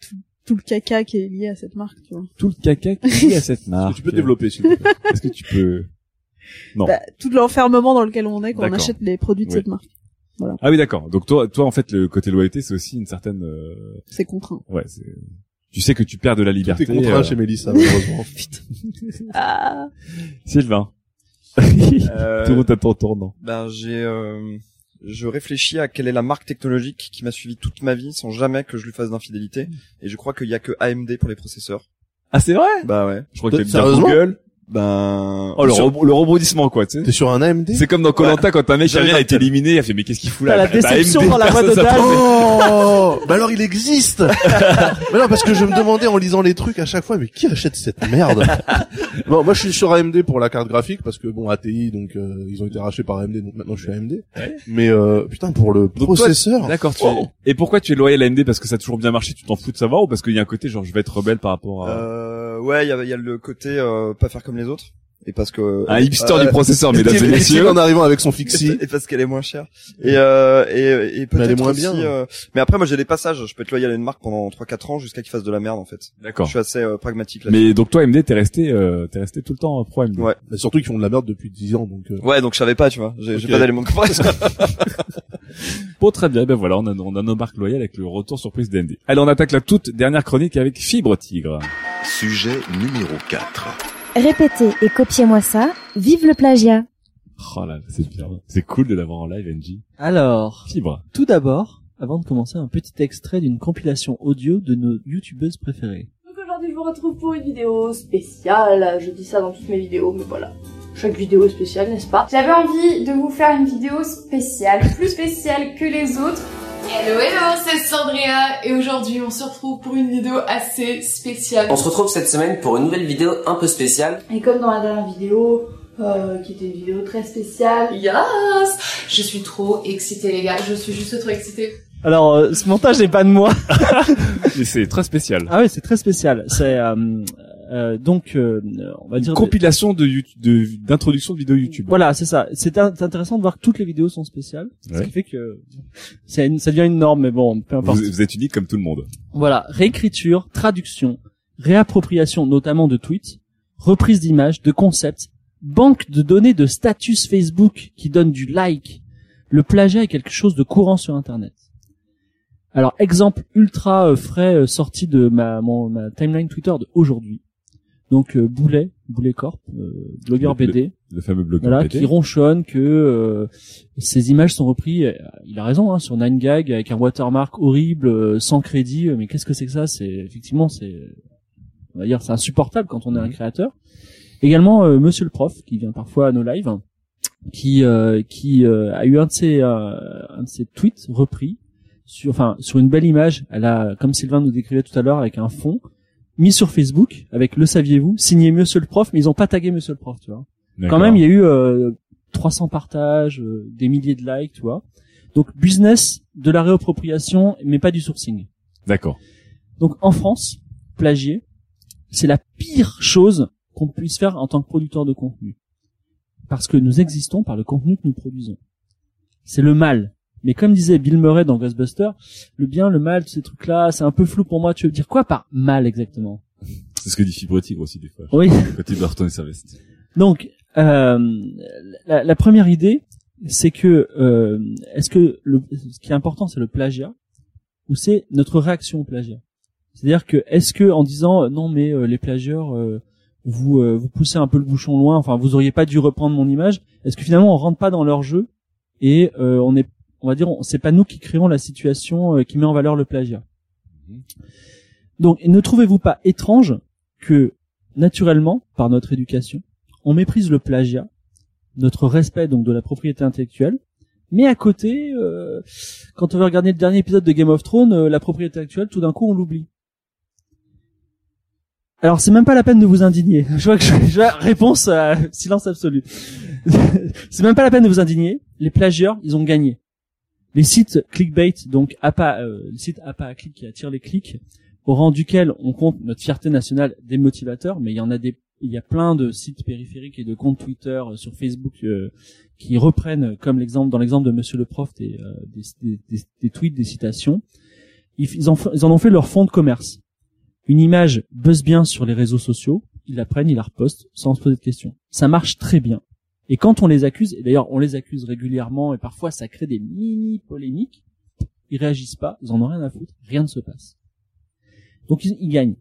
tout, tout le caca qui est lié à cette marque, tu vois. tout le caca qui est à cette Est-ce marque. que tu peux développer s'il te plaît? Est-ce que tu peux Non. Bah, tout l'enfermement dans lequel on est quand on achète les produits de Oui. cette marque. Ah oui d'accord. Donc toi, toi en fait le côté loyauté c'est aussi une certaine, euh, C'est contraint. ouais, c'est... tu sais que tu perds de la Tout liberté. est contraint euh, chez Mélissa malheureusement. Ah. Sylvain. Euh, Tout le monde t'attend tournant. Ben j'ai, euh, je réfléchis à quelle est la marque technologique qui m'a suivi toute ma vie sans jamais que je lui fasse d'infidélité. Et je crois qu'il y a que AMD pour les processeurs. Ah c'est vrai? Bah ouais. Je crois que t'aimes bien Sérieusement? Google. Ben. Oh le, sur- le rebondissement quoi, tu sais. T'es sur un AMD C'est comme dans Colanta quand un mec qui a été éliminé, il a fait mais qu'est-ce qu'il fout là la Bah, déception AMD, dans la boîte de. Oh Bah alors il existe Mais non parce que je me demandais en lisant les trucs à chaque fois mais qui achète cette merde Bon moi je suis sur AMD pour la carte graphique parce que bon ATI donc euh, ils ont été rachetés par AMD donc maintenant je suis AMD. Mais euh, putain pour le toi, processeur D'accord, tu es... Et pourquoi tu es loyal à AMD parce que ça a toujours bien marché, tu t'en fous de savoir ou parce qu'il y a un côté genre je vais être rebelle par rapport à Euh, ouais, il y a, y a le côté euh, pas faire comme les autres. Et parce que un hipster Euh, du processeur mesdames et messieurs. en arrivant avec son fixie. et parce qu'elle est moins chère. Et euh, et, et peut-être moins aussi, bien. euh, mais après moi j'ai des passages, je peux être loyal à une marque pendant 3-4 ans jusqu'à qu'il fasse de la merde en fait. D'accord. Je suis assez euh, pragmatique là. Mais donc toi AMD t'es resté euh, t'es resté tout le temps pro AMD. Ouais. Mais surtout qu'ils font de la merde depuis 10 ans donc euh, Ouais, donc je savais pas, tu vois. J'ai j'ai Ok. pas d'éléments. Bon très bien, ben voilà, on a, on a nos marques loyales avec le retour surprise d'AMD. Allez, on attaque la toute dernière chronique avec Fibre Tigre. Sujet numéro 4. Répétez et copiez-moi ça. Vive le plagiat. Oh là, là, c'est bien. C'est cool de l'avoir en live NG. Alors, Fibre. tout d'abord, avant de commencer, un petit extrait d'une compilation audio de nos youtubeuses préférées. Donc aujourd'hui je vous retrouve pour une vidéo spéciale, je dis ça dans toutes mes vidéos, mais voilà. Chaque vidéo est spéciale, n'est-ce pas J'avais envie de vous faire une vidéo spéciale, plus spéciale que les autres. Hello hello, c'est Sandria et aujourd'hui on se retrouve pour une vidéo assez spéciale. On se retrouve cette semaine pour une nouvelle vidéo un peu spéciale. Et comme dans la dernière vidéo, euh, qui était une vidéo très spéciale, Yes Je suis trop excitée les gars, je suis juste trop excitée. Alors, euh, ce montage n'est pas de moi. C'est très spécial. Ah ouais, c'est très spécial. C'est euh, euh, donc, euh, on va dire. Compilation de YouTube- de d'introduction de vidéos YouTube. Voilà, c'est ça. C'est in- c'est intéressant de voir que toutes les vidéos sont spéciales, ce Ouais. qui fait que une- ça devient une norme, mais bon, peu Vous, importe. vous êtes unique comme tout le monde. Voilà, réécriture, traduction, réappropriation notamment de tweets, reprise d'images, de concepts, banque de données de status Facebook qui donne du like. Le plagiat est quelque chose de courant sur Internet. Alors, exemple ultra euh, frais euh, sorti de ma, mon- ma timeline Twitter de aujourd'hui. Donc, euh, Boulet, Boulet Corp, euh, blogueur Le- BD, Le fameux blogueur voilà, BD. qui ronchonne que euh, ces images sont reprises. euh, Il a raison, hein, sur 9gag avec un watermark horrible, euh, sans crédit. euh, Mais qu'est-ce que c'est que ça? C'est effectivement, c'est, on va dire, c'est insupportable quand on est un créateur. Également, euh, Monsieur le prof, qui vient parfois à nos lives, qui euh, qui euh, a eu un de ses euh, un de ses tweets repris sur, enfin, sur une belle image. Elle a, comme Sylvain nous décrivait tout à l'heure, avec un fond mis sur Facebook avec le saviez-vous signé Monsieur le prof, mais ils ont pas tagué Monsieur le prof, tu vois. Quand même, il y a eu euh, 300 partages, euh, des milliers de likes, tu vois. Donc business de la réappropriation, mais pas du sourcing. D'accord. Donc en France, plagier, c'est la pire chose qu'on puisse faire en tant que producteur de contenu. Parce que nous existons par le contenu que nous produisons. C'est le mal. Mais comme disait Bill Murray dans Ghostbusters, le bien, le mal, ces trucs-là, c'est un peu flou pour moi. Tu veux dire quoi par mal exactement C'est ce que dit Fibre Tigre aussi des fois. Oui. Quand il doit retourner sa veste. Donc, euh, la, la première idée, c'est que euh, est-ce que le, ce qui est important, c'est le plagiat ou c'est notre réaction au plagiat? C'est-à-dire que est-ce que en disant euh, non mais euh, les plagieurs euh, vous euh, vous poussez un peu le bouchon loin, enfin vous auriez pas dû reprendre mon image, est-ce que finalement on rentre pas dans leur jeu et euh, on est on va dire c'est pas nous qui créons la situation euh, qui met en valeur le plagiat. Donc ne trouvez-vous pas étrange que naturellement par notre éducation on méprise le plagiat, notre respect donc de la propriété intellectuelle, mais à côté, euh, quand on va regarder le dernier épisode de Game of Thrones, euh, la propriété intellectuelle, tout d'un coup, on l'oublie. Alors c'est même pas la peine de vous indigner. Je vois que je, je vois réponse à silence absolu. c'est même pas la peine de vous indigner. Les plagieurs, ils ont gagné. Les sites clickbait, donc APA, euh, le site APA à clic qui attire les clics, au rang duquel on compte notre fierté nationale des motivateurs, mais il y en a des, il y a plein de sites périphériques et de comptes Twitter euh, sur Facebook euh, qui reprennent, euh, comme l'exemple dans l'exemple de Monsieur le prof, des, euh, des, tweets, des citations. Ils, en, f- ils en ont fait leur fond de commerce. Une image buzz bien sur les réseaux sociaux, ils la prennent, ils la repostent sans se poser de questions. Ça marche très bien. Et quand on les accuse, et d'ailleurs on les accuse régulièrement, et parfois ça crée des mini polémiques, ils réagissent pas, ils en ont rien à foutre, rien ne se passe. Donc ils, ils gagnent.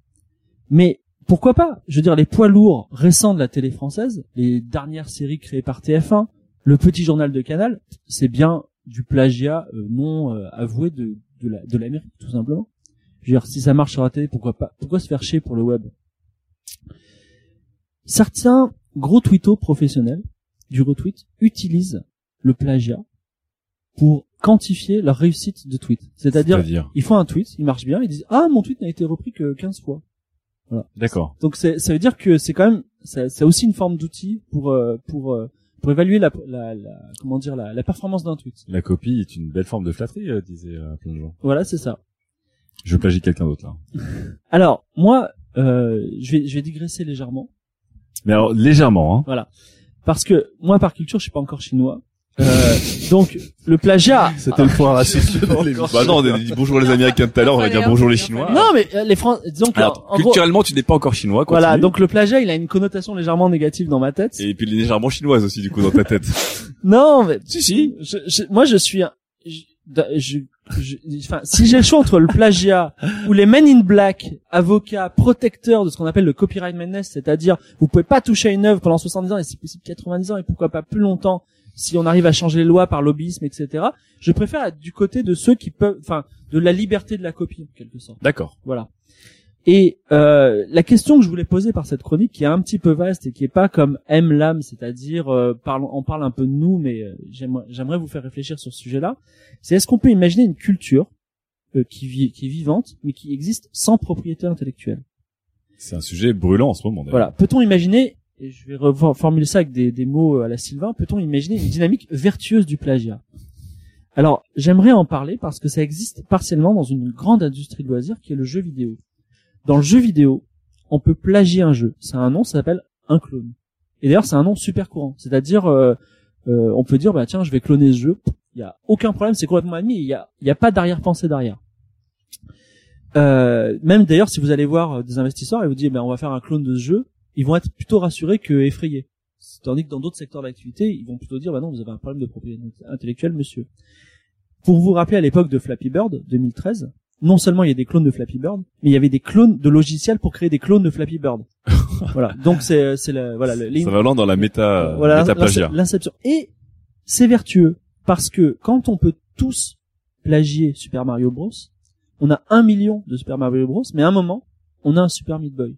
Mais pourquoi pas? Je veux dire, les poids lourds récents de la télé française, les dernières séries créées par TF1, le petit journal de Canal, c'est bien du plagiat euh, non euh, avoué de, de la- de l'Amérique, tout simplement. Je veux dire, si ça marche sur la télé, pourquoi pas? Pourquoi se faire chier pour le web? Certains gros twittos professionnels du retweet utilisent le plagiat pour quantifier leur réussite de tweet. C'est-à-dire, ils font un tweet, il marche bien, ils disent ah mon tweet n'a été repris que 15 fois. Voilà. D'accord. Donc ça veut dire que c'est quand même c'est aussi une forme d'outil pour euh, pour euh, pour évaluer la, la, la comment dire la, la performance d'un tweet. La copie est une belle forme de flatterie, euh, disait euh, plein de gens. Voilà, c'est ça. Je plagie quelqu'un d'autre là. Alors moi, euh, je vais je vais digresser légèrement. Mais alors légèrement, hein. Voilà. Parce que moi par culture, je suis pas encore chinois. Euh, donc le plagiat. C'était le point raciste. Bah non, on a dit bonjour les Américains tout à l'heure, on va dire bonjour les Chinois. Non mais euh, les Français, disons que Alors, en gros- culturellement, tu n'es pas encore chinois. voilà, continue. donc le plagiat, il a une connotation légèrement négative dans ma tête. Et puis légèrement chinoise aussi du coup dans ta tête. Non, mais si si. je, je- moi je suis un, je, je- je- enfin si j'ai le choix entre le plagiat ou les men in black, avocats protecteurs de ce qu'on appelle le copyright madness, c'est-à-dire vous pouvez pas toucher à une œuvre pendant 70 ans et si possible 90 ans et pourquoi pas plus longtemps si on arrive à changer les lois par lobbyisme etc. Je préfère être du côté de ceux qui peuvent, enfin de la liberté de la copie en quelque sorte. D'accord. Voilà. Et euh, la question que je voulais poser par cette chronique, qui est un petit peu vaste et qui est pas comme M l'âme, c'est-à-dire euh, on parle un peu de nous, mais euh, j'aimerais vous faire réfléchir sur ce sujet-là. C'est est-ce qu'on peut imaginer une culture euh, qui vit, qui est vivante, mais qui existe sans propriété intellectuelle? C'est un sujet brûlant en ce moment. d'ailleurs. Voilà. Peut-on imaginer, et je vais reformuler ça avec des, des mots à la Sylvain, peut-on imaginer une dynamique vertueuse du plagiat? Alors, j'aimerais en parler parce que ça existe partiellement dans une grande industrie de loisirs qui est le jeu vidéo. Dans le jeu vidéo, on peut plagier un jeu. C'est un nom, ça s'appelle un clone. Et d'ailleurs, c'est un nom super courant. C'est-à-dire, euh, euh, on peut dire, bah tiens, je vais cloner ce jeu. Il y a aucun problème, c'est complètement admis. Il y a, y a pas d'arrière-pensée derrière. Euh, même d'ailleurs, si vous allez voir euh, des investisseurs et vous dites, ben on va faire un clone de ce jeu, ils vont être plutôt rassurés que effrayés. Tandis que dans d'autres secteurs d'activité, ils vont plutôt dire, bah non, vous avez un problème de propriété intellectuelle, monsieur. Pour vous rappeler à l'époque de Flappy Bird, 2013, non seulement il y a des clones de Flappy Bird, mais il y avait des clones de logiciels pour créer des clones de Flappy Bird. voilà. Donc c'est c'est la voilà le- les- Ça va loin dans la méta, voilà l'inception et c'est vertueux parce que quand on peut tous plagier Super Mario Bros, on a un million de Super Mario Bros, mais à un moment on a un Super Meat Boy.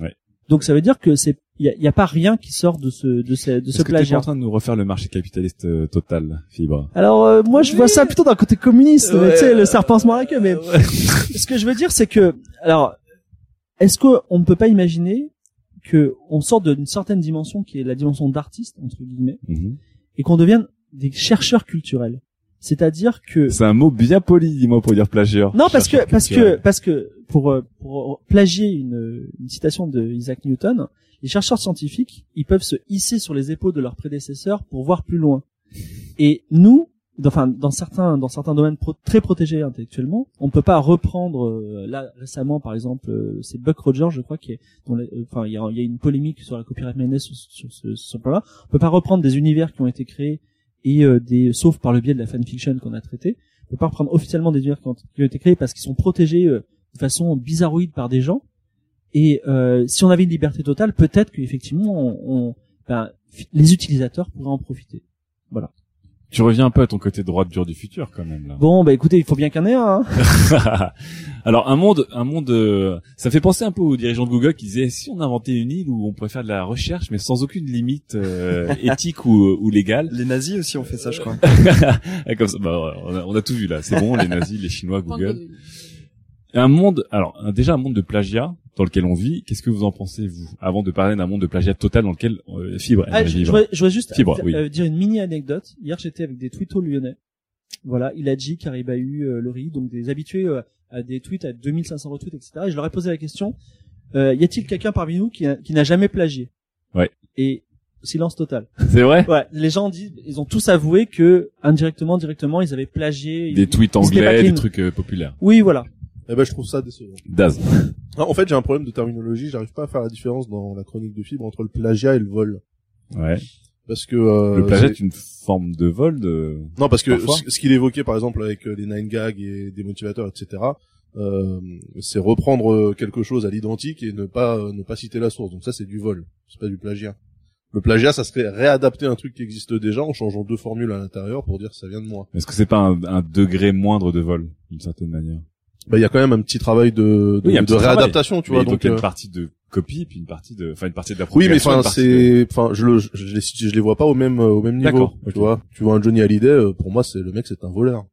Ouais. Donc ça veut dire que c'est il y a, y a pas rien qui sort de ce de ce de Est-ce ce plagiat. en train de nous refaire le marché capitaliste euh, total, Fibre Alors euh, moi je vois ça plutôt d'un côté communiste, Ouais. tu sais le serpent se mord la queue. Mais ce que je veux dire c'est que alors est-ce que on ne peut pas imaginer que on sort d'une certaine dimension qui est la dimension d'artiste entre guillemets Mhm. et qu'on devienne des chercheurs culturels? C'est-à-dire que C'est un mot bien poli, dis-moi, pour dire plagieur. non parce que Chercheur parce que parce que pour euh, pour plagier une, une citation de Isaac Newton, les chercheurs scientifiques ils peuvent se hisser sur les épaules de leurs prédécesseurs pour voir plus loin. Et nous, enfin dans certains dans certains domaines pro- très protégés intellectuellement, on ne peut pas reprendre euh, là récemment par exemple euh, c'est Buck Rogers je crois qui est euh, enfin il y a, une polémique sur la copyright madness sur, sur ce, ce plan-là. On peut pas reprendre des univers qui ont été créés et euh, des sauf par le biais de la fanfiction qu'on a traité. On peut pas reprendre officiellement des univers qui ont, qui ont été créés parce qu'ils sont protégés euh, de façon bizarroïde par des gens. Et euh, si on avait une liberté totale, peut-être qu'effectivement, on, on- ben, les utilisateurs pourraient en profiter. Voilà. Tu reviens un peu à ton côté droite dur du futur, quand même, là. Bon, bah écoutez, il faut bien qu'il y en ait un. hein. Alors un monde, un monde, euh, ça fait penser un peu aux dirigeants de Google qui disaient si on inventait une île où on pourrait faire de la recherche mais sans aucune limite euh, éthique ou, ou légale. Les nazis aussi ont fait ça, je crois. Comme ça, bah, on, a, on a tout vu là. C'est bon, les nazis, les Chinois, Google. Un monde, alors déjà un monde de plagiat dans lequel on vit. Qu'est-ce que vous en pensez vous Avant de parler d'un monde de plagiat total dans lequel euh, Fibre Ah, je, je voudrais, je voudrais juste Fibre, euh, oui. euh, dire une mini anecdote. Hier, j'étais avec des twittos lyonnais. Voilà, Iladji, Karibahu, euh, le riz, donc des habitués euh, à des tweets à 2500 retweets, etc. Et je leur ai posé la question euh, y a-t-il quelqu'un parmi nous qui, a- qui n'a jamais plagié? Ouais. Et silence total. C'est vrai? Ouais, les gens disent, ils ont tous avoué que indirectement, directement, ils avaient plagié. Des ils- tweets anglais, des trucs euh, populaires. Oui, voilà. Eh ben, je trouve ça décevant. Daz. Ah, En fait, j'ai un problème de terminologie. J'arrive pas à faire la différence dans la chronique de fibre entre le plagiat et le vol. Ouais. Parce que euh, le plagiat est une forme de vol de. Non, parce que Parfois. ce qu'il évoquait par exemple avec euh, les nine gags et des motivateurs, etc. Euh, c'est reprendre euh, quelque chose à l'identique et ne pas euh, ne pas citer la source. Donc ça, c'est du vol. C'est pas du plagiat. Le plagiat, ça serait réadapter un truc qui existe déjà en changeant deux formules à l'intérieur pour dire que ça vient de moi. Est-ce que c'est pas un, un degré moindre de vol d'une certaine manière? Bah, il y a quand même un petit travail de de, Oui, de petit travail. réadaptation, tu Mais vois. donc Donc il y a euh, une partie de copie puis une partie de, enfin une partie de la Oui, mais enfin, c'est, enfin, je le, je, je les, je les vois pas au même, euh, au même niveau. Tu vois, tu vois un Johnny Hallyday, euh, pour moi, c'est le mec, c'est un voleur.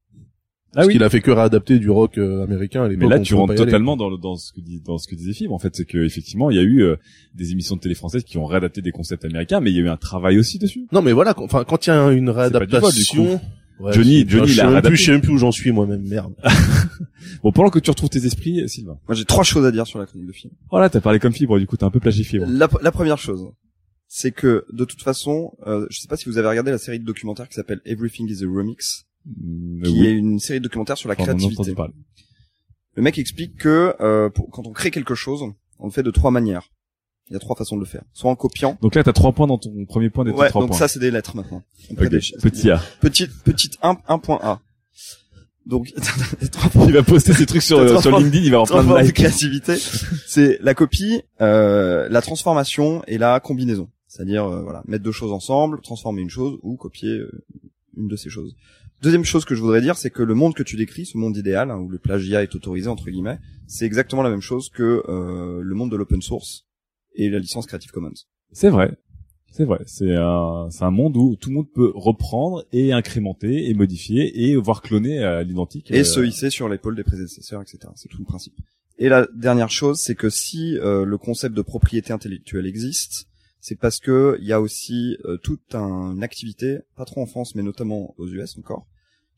Ah Parce oui. qu'il a fait que réadapter du rock euh, américain à. Mais là, tu rentres aller. totalement dans, le- dans ce que dit, dans ce que disait Fibre. En fait, c'est que effectivement, il y a eu euh, des émissions de télé françaises qui ont réadapté des concepts américains, mais il y a eu un travail aussi dessus. Non, mais voilà, enfin, quand il y a une réadaptation. Ouais, Johnny- je- Johnny, je il sais a même réadapté. plus, je sais même plus où j'en suis moi-même, merde. Bon, pendant que tu retrouves tes esprits, Sylvain. Moi, j'ai trois choses à dire sur la chronique de film. Oh là, t'as parlé comme Fibre, du coup, t'as un peu plagié Fibre. La, la première chose, c'est que de toute façon, euh, je sais pas si vous avez regardé la série de documentaires qui s'appelle Everything is a Remix, Mm, qui oui. est une série de documentaires sur la Enfin, créativité. Le mec explique que euh, pour- quand on crée quelque chose, on le fait de trois manières. Il y a trois façons de le faire. Soit en copiant. Donc là, t'as trois points dans ton premier point des Ouais, trois donc points. ça c'est des lettres maintenant. On Ok, crée des- petit A. Petite petite 1 un point A. Donc Il va poster ses trucs sur, trois sur LinkedIn, il va trois plein de likes. créativité. C'est la copie, euh, la transformation et la combinaison. C'est-à-dire euh, voilà, mettre deux choses ensemble, transformer une chose ou copier euh, une de ces choses. Deuxième chose que je voudrais dire, c'est que le monde que tu décris, ce monde idéal hein, où le plagiat est autorisé entre guillemets, c'est exactement la même chose que euh, le monde de l'open source et la licence Creative Commons. C'est vrai. C'est vrai. C'est un, c'est un monde où tout le monde peut reprendre et incrémenter et modifier et voir cloner à l'identique. et euh, se hisser sur l'épaule des prédécesseurs, etc. C'est tout le principe. Et la dernière chose, c'est que si euh, le concept de propriété intellectuelle existe, c'est parce que il y a aussi euh, toute un- une activité, pas trop en France, mais notamment aux US encore,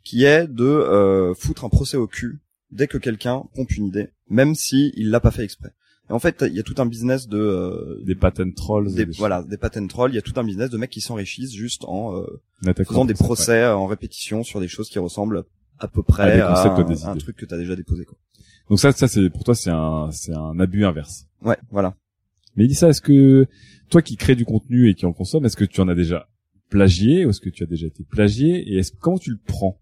qui est de euh, foutre un procès au cul dès que quelqu'un pompe une idée, même si il l'a pas fait exprès. Et en fait, il y a tout un business de euh, des patent trolls. des, des- voilà, des patent trolls. Il y a tout un business de mecs qui s'enrichissent juste en euh, faisant des procès en répétition sur des choses qui ressemblent à peu près À à, un, un truc que t'as déjà déposé. Quoi. Donc ça, ça c'est pour toi, c'est un, c'est un abus inverse. Ouais, voilà. Mais dit ça, est-ce que toi qui crée du contenu et qui en consomme, est-ce que tu en as déjà plagié ou est-ce que tu as déjà été plagié et est-ce comment tu le prends?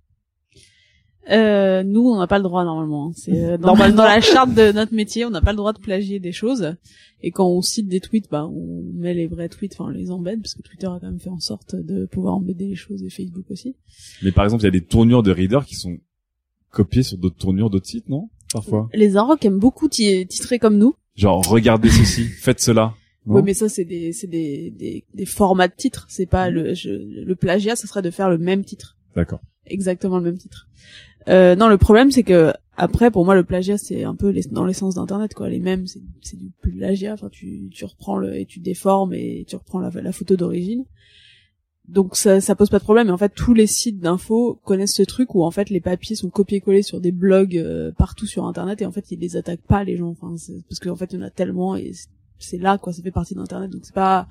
Euh, nous, on n'a pas le droit normalement. hein. C'est euh, dans, Normalement. dans la charte de notre métier, on n'a pas le droit de plagier des choses. Et quand on cite des tweets, bah, on met les vrais tweets, enfin, on les embête parce que Twitter a quand même fait en sorte de pouvoir embêter les choses et Facebook aussi. Mais par exemple, il y a des tournures de readers qui sont copiées sur d'autres tournures d'autres sites, non? Parfois. Les Arocs aiment beaucoup ti- titrer comme nous. Genre, regardez ceci, faites cela. Oui, mais ça, c'est des, c'est des, des, des formats de titres. C'est pas le, je, le plagiat, ce serait de faire le même titre. D'accord. exactement le même titre. Euh, non, le problème c'est que après, pour moi, le plagiat c'est un peu les- dans l'essence d'Internet, quoi. Les mêmes, c'est du plagiat. Enfin, tu tu reprends le et tu déformes et tu reprends la, la photo d'origine. Donc ça ça pose pas de problème. Et en fait, tous les sites d'infos connaissent ce truc où en fait les papiers sont copiés-collés sur des blogs euh, partout sur Internet et en fait ils les attaquent pas les gens. Enfin, parce qu'en fait il y en a tellement et c'est là quoi. Ça fait partie d'Internet. Donc c'est pas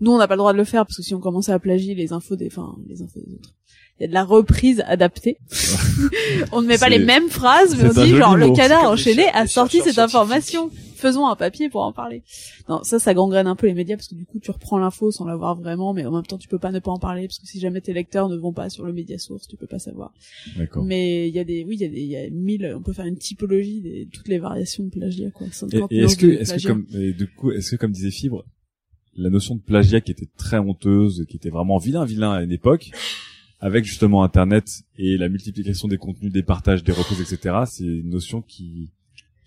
nous on n'a pas le droit de le faire parce que si on commençait à plagier les infos des enfin les infos des autres il y a de la reprise adaptée. On ne met pas les mêmes phrases mais on dit genre le canard enchaîné a sorti cette information. Faisons un papier pour en parler. Non ça ça gangrène un peu les médias parce que du coup tu reprends l'info sans l'avoir vraiment mais en même temps tu peux pas ne pas en parler parce que si jamais tes lecteurs ne vont pas sur le média source tu peux pas savoir. D'accord. mais il y a des oui il y a des il y a mille on peut faire une typologie de toutes les variations de plagiat quoi. Et, 50 et est-ce que, est-ce que comme, et du coup, est-ce que comme disait Fibre, la notion de plagiat qui était très honteuse, qui était vraiment vilain, vilain à une époque, avec justement Internet et la multiplication des contenus, des partages, des reprises, etc., c'est une notion qui,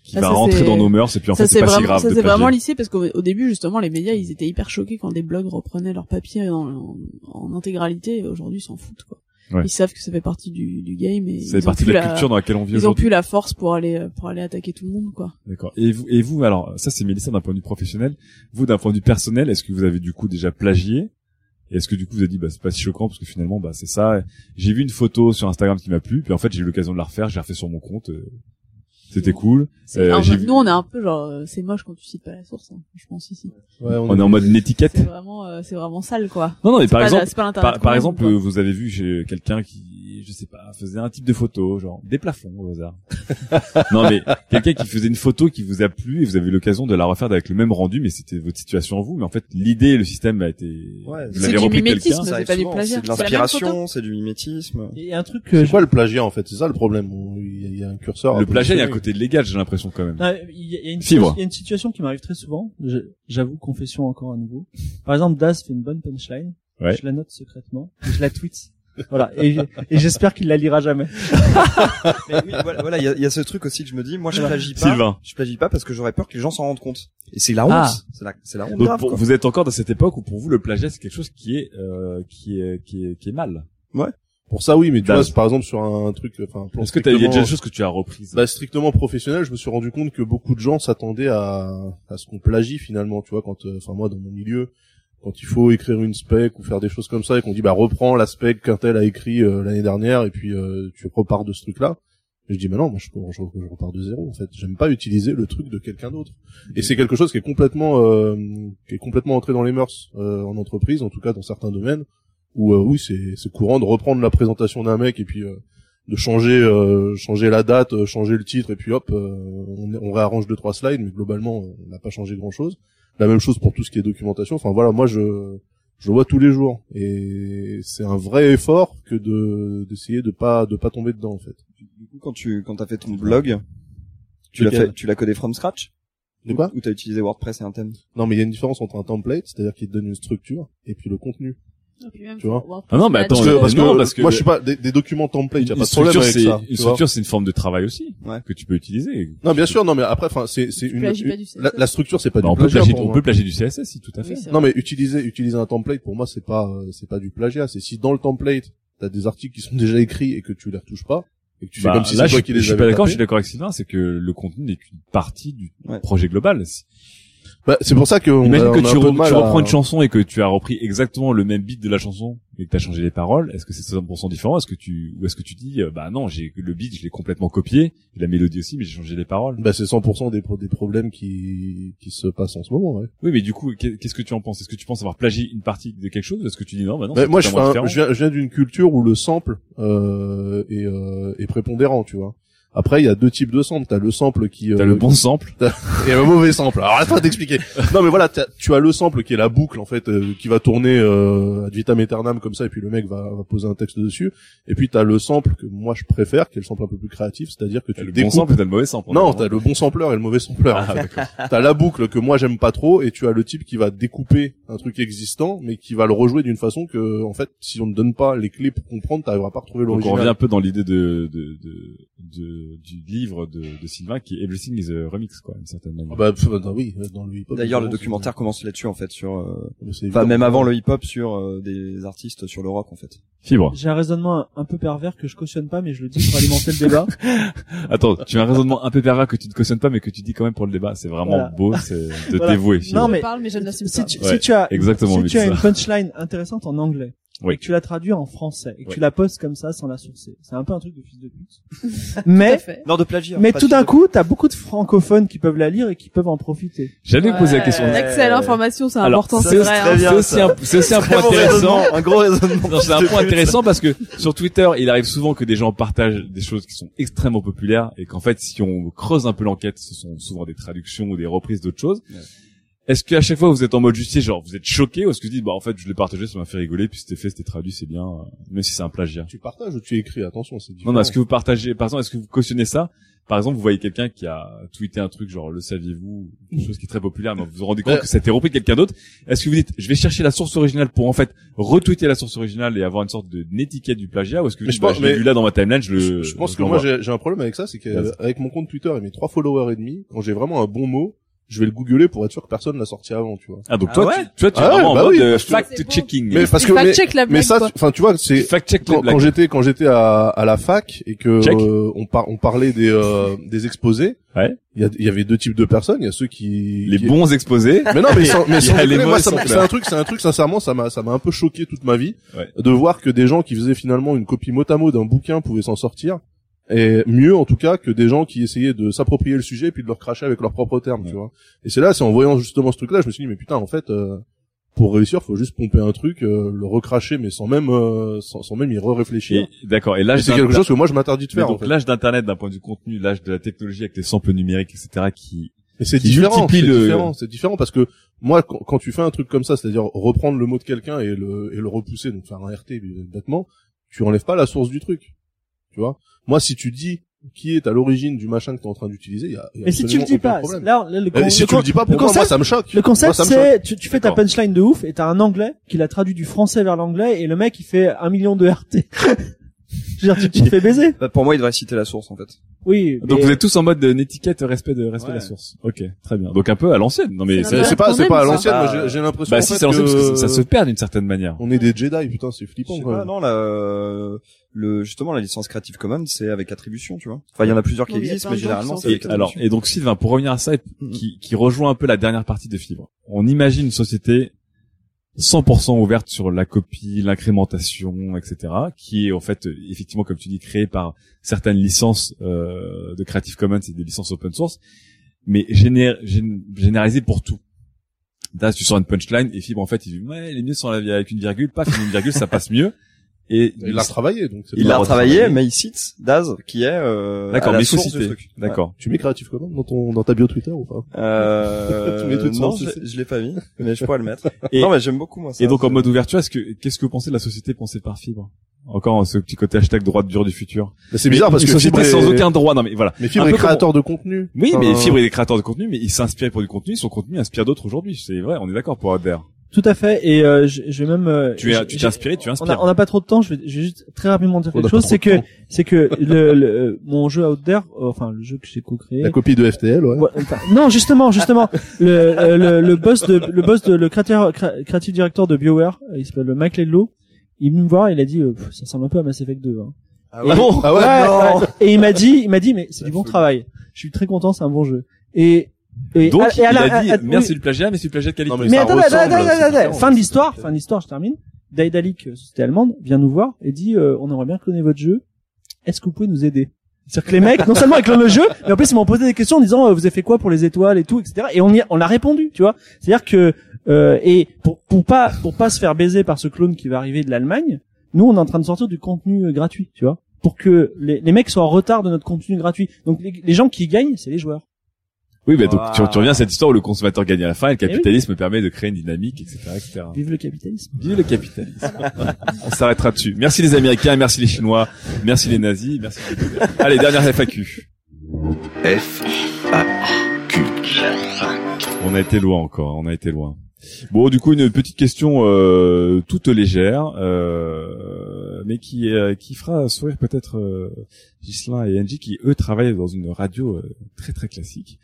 qui va rentrer dans nos mœurs et puis en ça fait c'est pas vraiment, si grave ça c'est vraiment lissé parce qu'au au début justement les médias ils étaient hyper choqués quand des blogs reprenaient leur papier en, en, en intégralité et aujourd'hui ils s'en foutent quoi. Ouais. Ils savent que ça fait partie du, du game et Ça fait ils ont partie de la culture dans laquelle on vit ils ont plus la force pour aller pour aller attaquer tout le monde quoi. D'accord. Et vous, et vous, alors, ça c'est Mélissa d'un point de vue professionnel. Vous, d'un point de vue personnel, est-ce que vous avez du coup déjà plagié? Et est-ce que du coup vous avez dit, bah c'est pas si choquant parce que finalement, bah c'est ça. J'ai vu une photo sur Instagram qui m'a plu, puis en fait j'ai eu l'occasion de la refaire, j'ai refait sur mon compte. euh, C'était cool. C'est- Euh, vu- nous on est un peu genre euh, c'est moche quand tu cites pas la source hein, je pense ici. Ouais, on est en mode netiquette. C'est vraiment euh, c'est vraiment sale quoi. Non, non, mais par pas exemple, par, par exemple, quoi. euh, vous avez vu chez quelqu'un qui, je sais pas, faisait un type de photo, genre des plafonds au hasard. non, mais quelqu'un qui faisait une photo qui vous a plu et vous avez eu l'occasion de la refaire avec le même rendu, mais c'était votre situation en vous. Mais en fait, l'idée, le système a été, Ouais, vous c'est l'avez du repris quelqu'un. c'est pas du plagiat. C'est de l'inspiration, c'est du mimétisme. A un truc C'est quoi le plagiat en fait? C'est ça le problème. Il y a- un curseur. Le plagiat, il y a un côté légal, j'ai l'impression quand même. Il y a, il y a une il y a une situation qui m'arrive très souvent. J'avoue, confession encore à nouveau. Par exemple, Daz fait une bonne punchline. Ouais. Je la note secrètement. et je la tweet. Voilà. Et, et j'espère qu'il la lira jamais. Mais oui, voilà, voilà, il y a, il y a ce truc aussi que je me dis, moi je plagie pas. Sylvain. Je plagie pas parce que j'aurais peur que les gens s'en rendent compte. Et c'est la honte. Ah. C'est la, c'est la honte Donc grave, pour- quoi. vous êtes encore dans cette époque où pour vous le plagiat c'est quelque chose qui est euh, qui est qui est qui est mal. Pour ça, oui, mais tu vois, par exemple sur un truc, enfin, plan Est-ce que t'as il y a déjà strictement- des choses que tu as reprises bah, strictement professionnel, je me suis rendu compte que beaucoup de gens s'attendaient à, à ce qu'on plagie finalement, tu vois, quand, euh, enfin moi dans mon milieu, quand il faut écrire une spec ou faire des choses comme ça et qu'on dit bah reprends la spec qu'un tel a écrit euh, l'année dernière et puis euh, tu repars de ce truc-là. Et je dis mais non, moi je, je, repars de zéro en fait. J'aime pas utiliser le truc de quelqu'un d'autre. Et c'est quelque chose qui est complètement euh, qui est complètement entré dans les mœurs euh, en entreprise, en tout cas dans certains domaines où euh, oui c'est c'est courant de reprendre la présentation d'un mec et puis euh, de changer changer la date, changer le titre et puis hop on, on réarrange deux trois slides mais globalement on n'a pas changé grand chose. La même chose pour tout ce qui est documentation. Enfin voilà, moi je je vois tous les jours et c'est un vrai effort que de d'essayer de pas de pas tomber dedans en fait. Du coup, quand tu, quand t'as fait ton blog, tu l'as fait, tu l'as codé from scratch? De quoi Ou t'as utilisé WordPress et un thème? Non mais il y a une différence entre un template, c'est-à-dire qu'il te donne une structure et puis le contenu. Tu vois Ah non, mais attends, Parce que, parce que, non, parce que moi je suis pas des, des documents templates, y a Une pas de problème structure, avec c'est ça. une structure, c'est une forme de travail aussi Ouais. que tu peux utiliser. Non, bien sûr, non, mais après, enfin, c'est c'est une, la, la structure, c'est pas Bah, du on peut plagiat. plagier, pour on peut plagier du CSS, si tout à fait. Oui, Non, mais utiliser utiliser un template pour moi, c'est pas euh, c'est pas du plagiat. C'est si dans le template t'as des articles qui sont déjà écrits et que tu les retouches pas et que tu Bah, fais comme si là, c'est je, toi suis- qui les je suis pas d'accord, je suis d'accord avec Sylvain, c'est que le contenu n'est qu'une partie du projet global. Bah, c'est pour ça que on Imagine a, que on a tu, un peu re- de mal tu à- reprends une chanson et que tu as repris exactement le même beat de la chanson et que tu as changé les paroles. Est-ce que c'est 60% différent? Est-ce que tu ou est-ce que tu dis euh, bah non, j'ai le beat, je l'ai complètement copié, la mélodie aussi, mais j'ai changé les paroles. Bah, c'est 100% des pro- des problèmes qui qui se passent en ce moment. Ouais. Oui, mais du coup, qu'est- qu'est-ce que tu en penses? Est-ce que tu penses avoir plagié une partie de quelque chose est-ce que tu dis non, bah non Bah, moi, je, un- je viens, je viens d'une culture où le sample euh, est, euh, est prépondérant, tu vois. Après, il y a deux types de samples. T'as le sample qui... T'as euh, le bon sample. et le mauvais sample. Alors arrête-toi d'expliquer. non mais voilà, t'as- tu as le sample qui est la boucle en fait, euh, qui va tourner euh, ad vitam aeternam comme ça, et puis le mec va, va poser un texte dessus. Et puis t'as le sample que moi je préfère, qui est le sample un peu plus créatif, c'est-à-dire que tu le bon découpes. sample et t'as le mauvais sample. non, t'as le bon sampleur et le mauvais sampleur. Ah, t'as la boucle que moi j'aime pas trop, et tu as le type qui va découper un truc existant, mais qui va le rejouer d'une façon que, en fait, si on ne donne pas les clés pour comprendre, t'arriveras pas à retrouver Donc on l'original. revient un peu dans l'idée de, de, de, de- du livre de, de Sylvain qui est Everything is a Remix, quoi, d'une certaine manière. Ah bah, bah oui, dans le hip-hop. D'ailleurs, le documentaire commence là-dessus en fait sur, euh, enfin même avant le hip-hop sur euh, des artistes sur le rock en fait. Fibre. J'ai un raisonnement un peu pervers que je cautionne pas, mais je le dis pour alimenter le débat. Attends, tu as un raisonnement un peu pervers que tu ne cautionnes pas, mais que tu dis quand même pour le débat. C'est vraiment Voilà. beau, c'est de Voilà. dévouer, Fibre. Non, Je mais parle, mais je ne l'assume si pas. tu, Ouais, si tu as, exactement, si tu as une punchline intéressante en anglais, Oui. et que tu la traduis en français, et que Ouais. tu la postes comme ça sans la sourcer, c'est un peu un truc de fils de pute. Tout à mais, fait. Non de plagiat. mais tout d'un coup, t'as beaucoup de francophones qui peuvent la lire et qui peuvent en profiter. J'allais vous poser la question. L'accès à l'information, c'est important, c'est vrai. hein. C'est aussi un, c'est aussi un point intéressant. un gros raisonnement. C'est un point intéressant parce que sur Twitter, il arrive souvent que des gens partagent des choses qui sont extrêmement populaires et qu'en fait, si on creuse un peu l'enquête, ce sont souvent des traductions ou des reprises d'autres choses. Est-ce qu'à chaque fois vous êtes en mode justice, genre vous êtes choqué ou est-ce que vous dites bah en fait je l'ai partagé, ça m'a fait rigoler, puis c'était fait, c'était traduit, c'est bien, euh, même si c'est un plagiat. Tu partages ou tu écris, attention, c'est Non, différent. non, est-ce que vous partagez, par exemple, est-ce que vous cautionnez ça? Par exemple, vous voyez quelqu'un qui a tweeté un truc, genre, le saviez-vous Quelque chose qui est très populaire, mais vous vous rendez compte que ça a été repris de quelqu'un d'autre. Est-ce que vous dites, je vais chercher la source originale pour, en fait, retweeter la source originale et avoir une sorte de d'étiquette du plagiat Ou est-ce que vous Mais dites, je pense- bah, mais- vu là dans ma timeline, je le je, pense je que moi j'ai j'ai un problème avec ça, c'est Vas-y. qu'avec mon compte Twitter et mes trois followers et demi, quand j'ai vraiment un bon mot, je vais le googler pour être sûr que personne l'a sorti avant, tu vois. Ah, donc Ah toi, ouais tu, tu vois, tu es Ah ouais, vraiment bah en mode oui, fact-checking. Mais parce que mais, fact-check la mais blague, ça, quoi. enfin tu vois, c'est quand, quand j'étais quand j'étais à, à la fac et que Check. euh, on par, on parlait des euh, des exposés. Ouais. Il y, y avait deux types de personnes. Il y a ceux qui Les qui- bons exposés. Mais non, mais sans, mais sans les moi, ça c'est un truc, c'est un truc, sincèrement, ça m'a, ça m'a un peu choqué toute ma vie, Ouais. de voir que des gens qui faisaient finalement une copie mot à mot d'un bouquin pouvaient s'en sortir, et mieux en tout cas que des gens qui essayaient de s'approprier le sujet et puis de le recracher avec leurs propres termes, tu vois. Et c'est là, c'est en voyant justement ce truc-là, je me suis dit, mais putain, en fait, euh, pour réussir, faut juste pomper un truc, euh, le recracher, mais sans même, euh, sans, sans même y re-réfléchir. Et- D'accord. Et l'âge c'est quelque chose que moi je m'interdis de Mais faire. en donc fait. l'âge d'internet d'un point de vue contenu, l'âge de la technologie avec les samples numériques, etc., qui Et c'est différent, c'est le- différent, c'est différent parce que moi, quand, quand tu fais un truc comme ça, c'est-à-dire reprendre le mot de quelqu'un et le, et le repousser, donc faire un RT bêtement, tu enlèves pas la source du truc. Tu vois. Moi, si tu dis qui est à l'origine du machin que tu es en train d'utiliser, il y a, y a Mais si tu le dis pas, là, le, con- si le tu con- le dis pas, le pourquoi moi concept- ça me choque? Le concept, c'est, tu, tu fais ta punchline de ouf et t'as un anglais qui l'a traduit du français vers l'anglais et le mec il fait un million de RT. Je veux dire, tu te fais baiser. Bah, pour moi, il devrait citer la source en fait. Oui. Donc vous êtes tous en mode de étiquette, respect de respect de la Ouais. source. Ok, très bien. Donc un peu à l'ancienne. Non mais C'est c'est- C'est c'est pas, c'est pas à l'ancienne. Bah, Moi, j'ai- j'ai l'impression bah en si fait c'est l'ancienne parce que que ça, se perd d'une certaine manière. on est des Jedi, putain, c'est Je flippant. sais quand pas, non, la, euh, le, justement, la licence Creative Commons, c'est avec attribution, tu vois. Enfin, il y en a plusieurs qui Donc, il y a existent, plein mais de gens généralement, qui c'est sont avec Et alors, attribution. et donc Sylvain, pour revenir à ça, et qui, qui rejoint un peu la dernière partie de Fibre. On imagine une société 100% ouverte sur la copie, l'incrémentation, etc., qui est en fait effectivement, comme tu dis, créée par certaines licences euh, de Creative Commons et des licences open source, mais géné- gén- généralisée pour tout. Là, tu sors une punchline et Fibre en fait, il dit ouais, les mieux sont avec une virgule, pas une virgule, ça passe mieux. Et Il l'a retravaillé, donc c'est Il l'a retravaillé, mais il cite Daz, qui est, euh, D'accord, mais il faut citer. truc. D'accord. Tu mets Creative Commons dans ton, dans ta bio Twitter ou pas? Euh, Tu mets tout non, sans je, l'ai pas mis, mais je pourrais le mettre. Et- non, mais j'aime beaucoup, moi, ça. Et donc en mode ouverture, est-ce que qu'est-ce que vous pensez de la société pensée par Fibre? Encore ce petit côté hashtag droit dur du futur. Mais c'est bizarre Mais parce une que société Fibre sans est- aucun droit. Non mais voilà. Mais Fibre Un est peu créateur de contenu. Oui, Enfin, mais Fibre est des créateurs de contenu, mais il s'inspire pour du contenu. Son contenu inspire d'autres aujourd'hui. C'est vrai, on est d'accord pour Adair. Tout à fait. Et euh, je, je vais même. euh, Tu es, tu t'es inspiré, tu On inspires. a, on a pas trop de temps. Je vais, je vais juste très rapidement dire On a quelque chose. C'est que, c'est que le, le- euh, mon jeu Out There, euh, enfin le jeu que j'ai co-créé. La copie de FTL, ouais. Ouais, enfin, non, justement, justement, le, euh, le, le boss de, le boss de, le créateur, cré- creative director de BioWare, euh, il s'appelle Mike Ledlow. Il vient me voir, il a dit, euh, Pff, ça ressemble un peu à Mass Effect 2. Hein. Ah Et- ouais? Ah ouais, non. ouais. Et il m'a dit, il m'a dit, mais c'est du bon travail. Je suis très content, c'est un bon jeu. Et, et Donc et il a dit à- à- merci oui. du plagiat, mais c'est du plagiat de qualité. Non, mais attendez, attendez, fin de l'histoire, fin de l'histoire, je termine. Daedalic, euh, société allemande, vient nous voir et dit, euh, on aimerait bien cloner votre jeu. Est-ce que vous pouvez nous aider? C'est-à-dire que les mecs, non seulement ils clonent le jeu, mais en plus ils m'ont posé des questions en disant, euh, vous avez fait quoi pour les étoiles et tout, etc. Et on y, a- on a répondu, tu vois. C'est-à-dire que, euh, et pour, pour pas, pour pas se faire baiser par ce clone qui va arriver de l'Allemagne, nous on est en train de sortir du contenu euh, gratuit, tu vois. pour que les, les mecs soient en retard de notre contenu gratuit. Donc les, les gens qui gagnent, c'est les joueurs. Oui, bah, donc tu, tu reviens à cette histoire où le consommateur gagne à la fin et le Eh oui. capitalisme permet de créer une dynamique, etc., etc. Vive le capitalisme. Vive le capitalisme. On s'arrêtera dessus. Merci les Américains, merci les Chinois, merci les nazis, merci. Allez, dernière FAQ. F A Q. On a été loin encore, on a été loin. Bon, du coup, une petite question euh, toute légère, euh, mais qui euh, qui fera sourire peut-être euh, Ghislain et Angie, qui eux travaillent dans une radio euh, très très classique.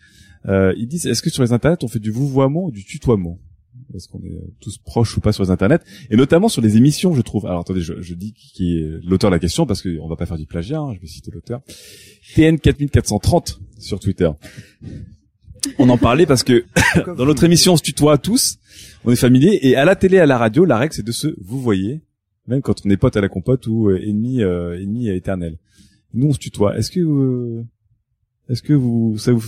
Euh, ils disent, est-ce que sur les internets on fait du vouvoiement ou du tutoiement? Parce qu'on est tous proches ou pas sur les internets, et notamment sur les émissions, je trouve. Alors attendez, je, je dis qui est l'auteur de la question parce qu'on va pas faire du plagiat. hein, je vais citer l'auteur. TN 4430 sur Twitter. On en parlait parce que dans notre émission on se tutoie tous, on est familier et à la télé, à la radio, la règle c'est de se vous voyez, même quand on est pote à la compote ou euh, ennemi euh, ennemi éternel. Nous on se tutoie. Est-ce que euh, est-ce que vous ça vous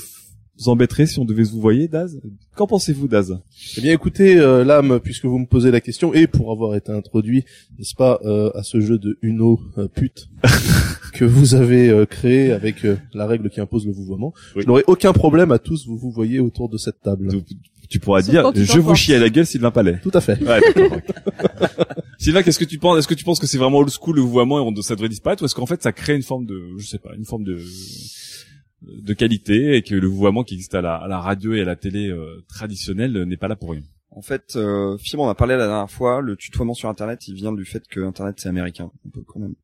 vous embêterait si on devait se vous voyez, Daz? Qu'en pensez-vous, Daz? Eh bien, écoutez, euh, l'âme, puisque vous me posez la question, et pour avoir été introduit, n'est-ce pas, euh, à ce jeu de Uno euh, pute que vous avez euh, créé avec euh, la règle qui impose le vouvoiement, Oui. je n'aurai aucun problème à tous vous vous voyez autour de cette table. Tu pourras Sauf dire je vous chie à la gueule, Sylvain Palais. Tout à fait. Ouais. Sylvain, qu'est-ce que tu penses Est-ce que tu penses que c'est vraiment old school le vouvoiement et on, ça devrait disparaître ou est-ce qu'en fait ça crée une forme de, je sais pas, une forme de de qualité et que le vouvoiement qui existe à la, radio et à la télé euh, traditionnelle n'est pas là pour rien. En fait, euh, Phil, on a parlé la dernière fois, le tutoiement sur Internet, il vient du fait que Internet c'est américain, un peu quand même,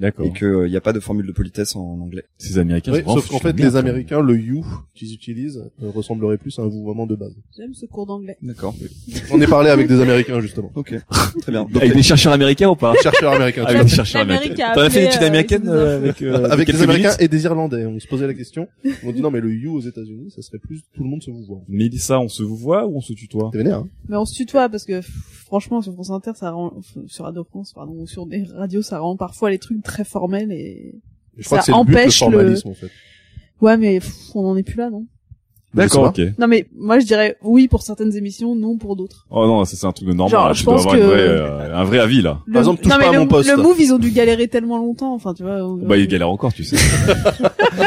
D'accord. et qu'il n'y a pas de formule de politesse en anglais. Ces Américains, Oui, sauf qu'en fait, les. Américains, le you qu'ils utilisent euh, ressemblerait plus à un vouvoiement de base. J'aime ce cours d'anglais. D'accord. On est parlé avec des Américains justement. Ok. Très bien. Donc, Avec des chercheurs américains ou pas? Chercheurs américains. Avec des chercheurs américains. T'en as fait une étude euh, américaine euh, avec euh, avec des Américains et des Irlandais. On se posait la question. On dit non mais le you aux États-Unis, ça serait plus tout le monde se vous voit. Mélissa, on se vous voit ou on se tutoie? T'es vénère, hein? Mais on se tutoie parce que franchement sur France Inter ça rend sur Radio France pardon ou sur des radios ça rend parfois les trucs très formels et Je crois Ça que c'est le but, le empêche le- en fait. ouais mais pff, on en est plus là non? D'accord, ok. non mais moi je dirais oui pour certaines émissions non pour d'autres Oh non, ça c'est un truc de normal. Genre, là, je tu dois pense avoir une que- vraie, euh, un vrai avis là. Le- Par exemple, touche non, pas à le, mon poste. le move ils ont dû galérer tellement longtemps enfin tu vois euh, Bah il galère encore, tu sais.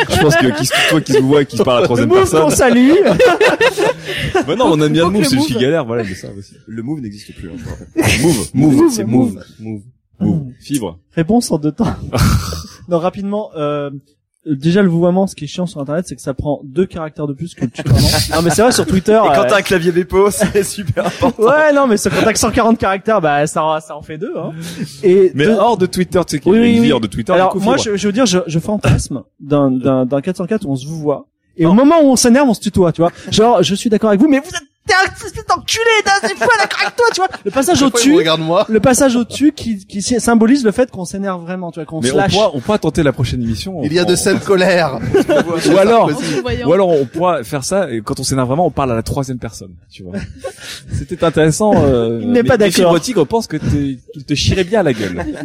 je pense que qui se tutoie, qui se voit et qui se parle à la troisième Move personne. qu'on salue. Bah non, on aime bien le move, le c'est celui qui move- galère, voilà, c'est ça aussi. le move n'existe plus. hein. Move, move, c'est move, Move. move. Fibre. Réponse en deux temps. non, rapidement. Euh, déjà le vouvoiement, ce qui est chiant sur Internet, c'est que ça prend deux caractères de plus que le tutoiement. non, mais c'est vrai sur Twitter. Et quand euh, t'as un clavier Bepo, c'est super important. Ouais, non, mais ce contact 140 caractères, bah ça, ça en fait deux. Hein. Et Mais deux- hors de Twitter, tu sais qu'il y a oui, une vie oui. hors de Twitter. Alors du coup, moi, je, je veux dire, je, je fantasme d'un d'un d'un 404 où on se vous voit. Et au moment où on s'énerve, on se tutoie, tu vois. Genre, je suis d'accord avec vous, mais vous êtes t'es un espèce d'enculé, suis pas d'accord avec toi, tu vois. Le passage au-dessus, Regarde-moi. le passage au-dessus qui, qui symbolise le fait qu'on s'énerve vraiment, tu vois, qu'on Mais se on lâche. pourra, on pourra tenter la prochaine émission. Il y a On- de cette colère. Ou alors, ou alors on pourra faire ça et quand on s'énerve vraiment, on parle à la troisième personne, tu vois. C'était intéressant. Euh, Il n'est pas d'accord. Tigre pense que qu'il te chierait bien à la gueule.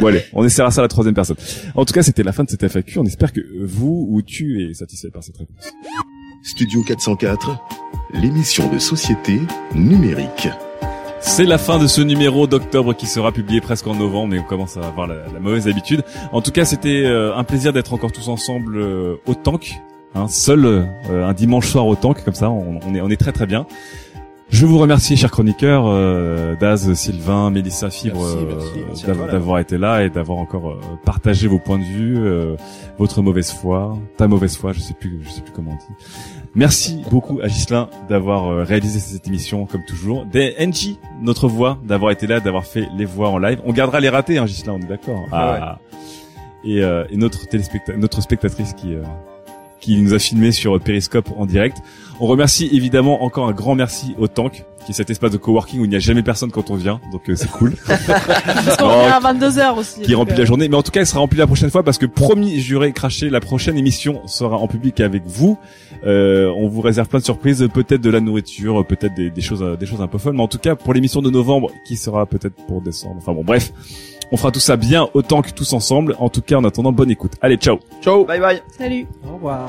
Bon allez, on essaiera ça à la troisième personne. En tout cas, c'était la fin de cette FAQ. On espère que vous ou tu es satisfait par cette réponse. Studio 404, l'émission de société numérique. C'est la fin de ce numéro d'octobre qui sera publié presque en novembre, mais on commence à avoir la, la mauvaise habitude. En tout cas, c'était euh, un plaisir d'être encore tous ensemble euh, au tank, hein, seul euh, un dimanche soir au tank, comme ça, on, on est, on est très très bien. Je vous remercie, chers chroniqueurs, euh, Daz, Sylvain, Mélissa, Fibre, euh, d'avoir été là et d'avoir encore euh, partagé vos points de vue, euh, votre mauvaise foi, ta mauvaise foi, je sais plus, je sais plus comment on dit. Merci beaucoup à Gislin d'avoir euh, réalisé cette émission comme toujours. Des NG, notre voix, d'avoir été là, d'avoir fait les voix en live. On gardera les ratés, hein, Gislin, on est d'accord. Ah. Et, euh, et notre téléspecta notre spectatrice qui euh, qui nous a filmé sur Periscope en direct. On remercie évidemment encore un grand merci au Tank, qui est cet espace de coworking où il n'y a jamais personne quand on vient, donc euh, c'est cool. parce qu'on à 22h aussi qui remplit euh, la journée. Mais en tout cas, elle sera remplie la prochaine fois parce que promis, juré, craché, la prochaine émission sera en public avec vous. Euh, on vous réserve plein de surprises, peut-être de la nourriture, peut-être des, des choses, euh, des choses un peu folles. Mais en tout cas, pour l'émission de novembre, qui sera peut-être pour décembre. Enfin bon, bref. On fera tout ça bien autant que tous ensemble. En tout cas, en attendant, bonne écoute. Allez, ciao. Ciao. Bye bye. salut Au revoir.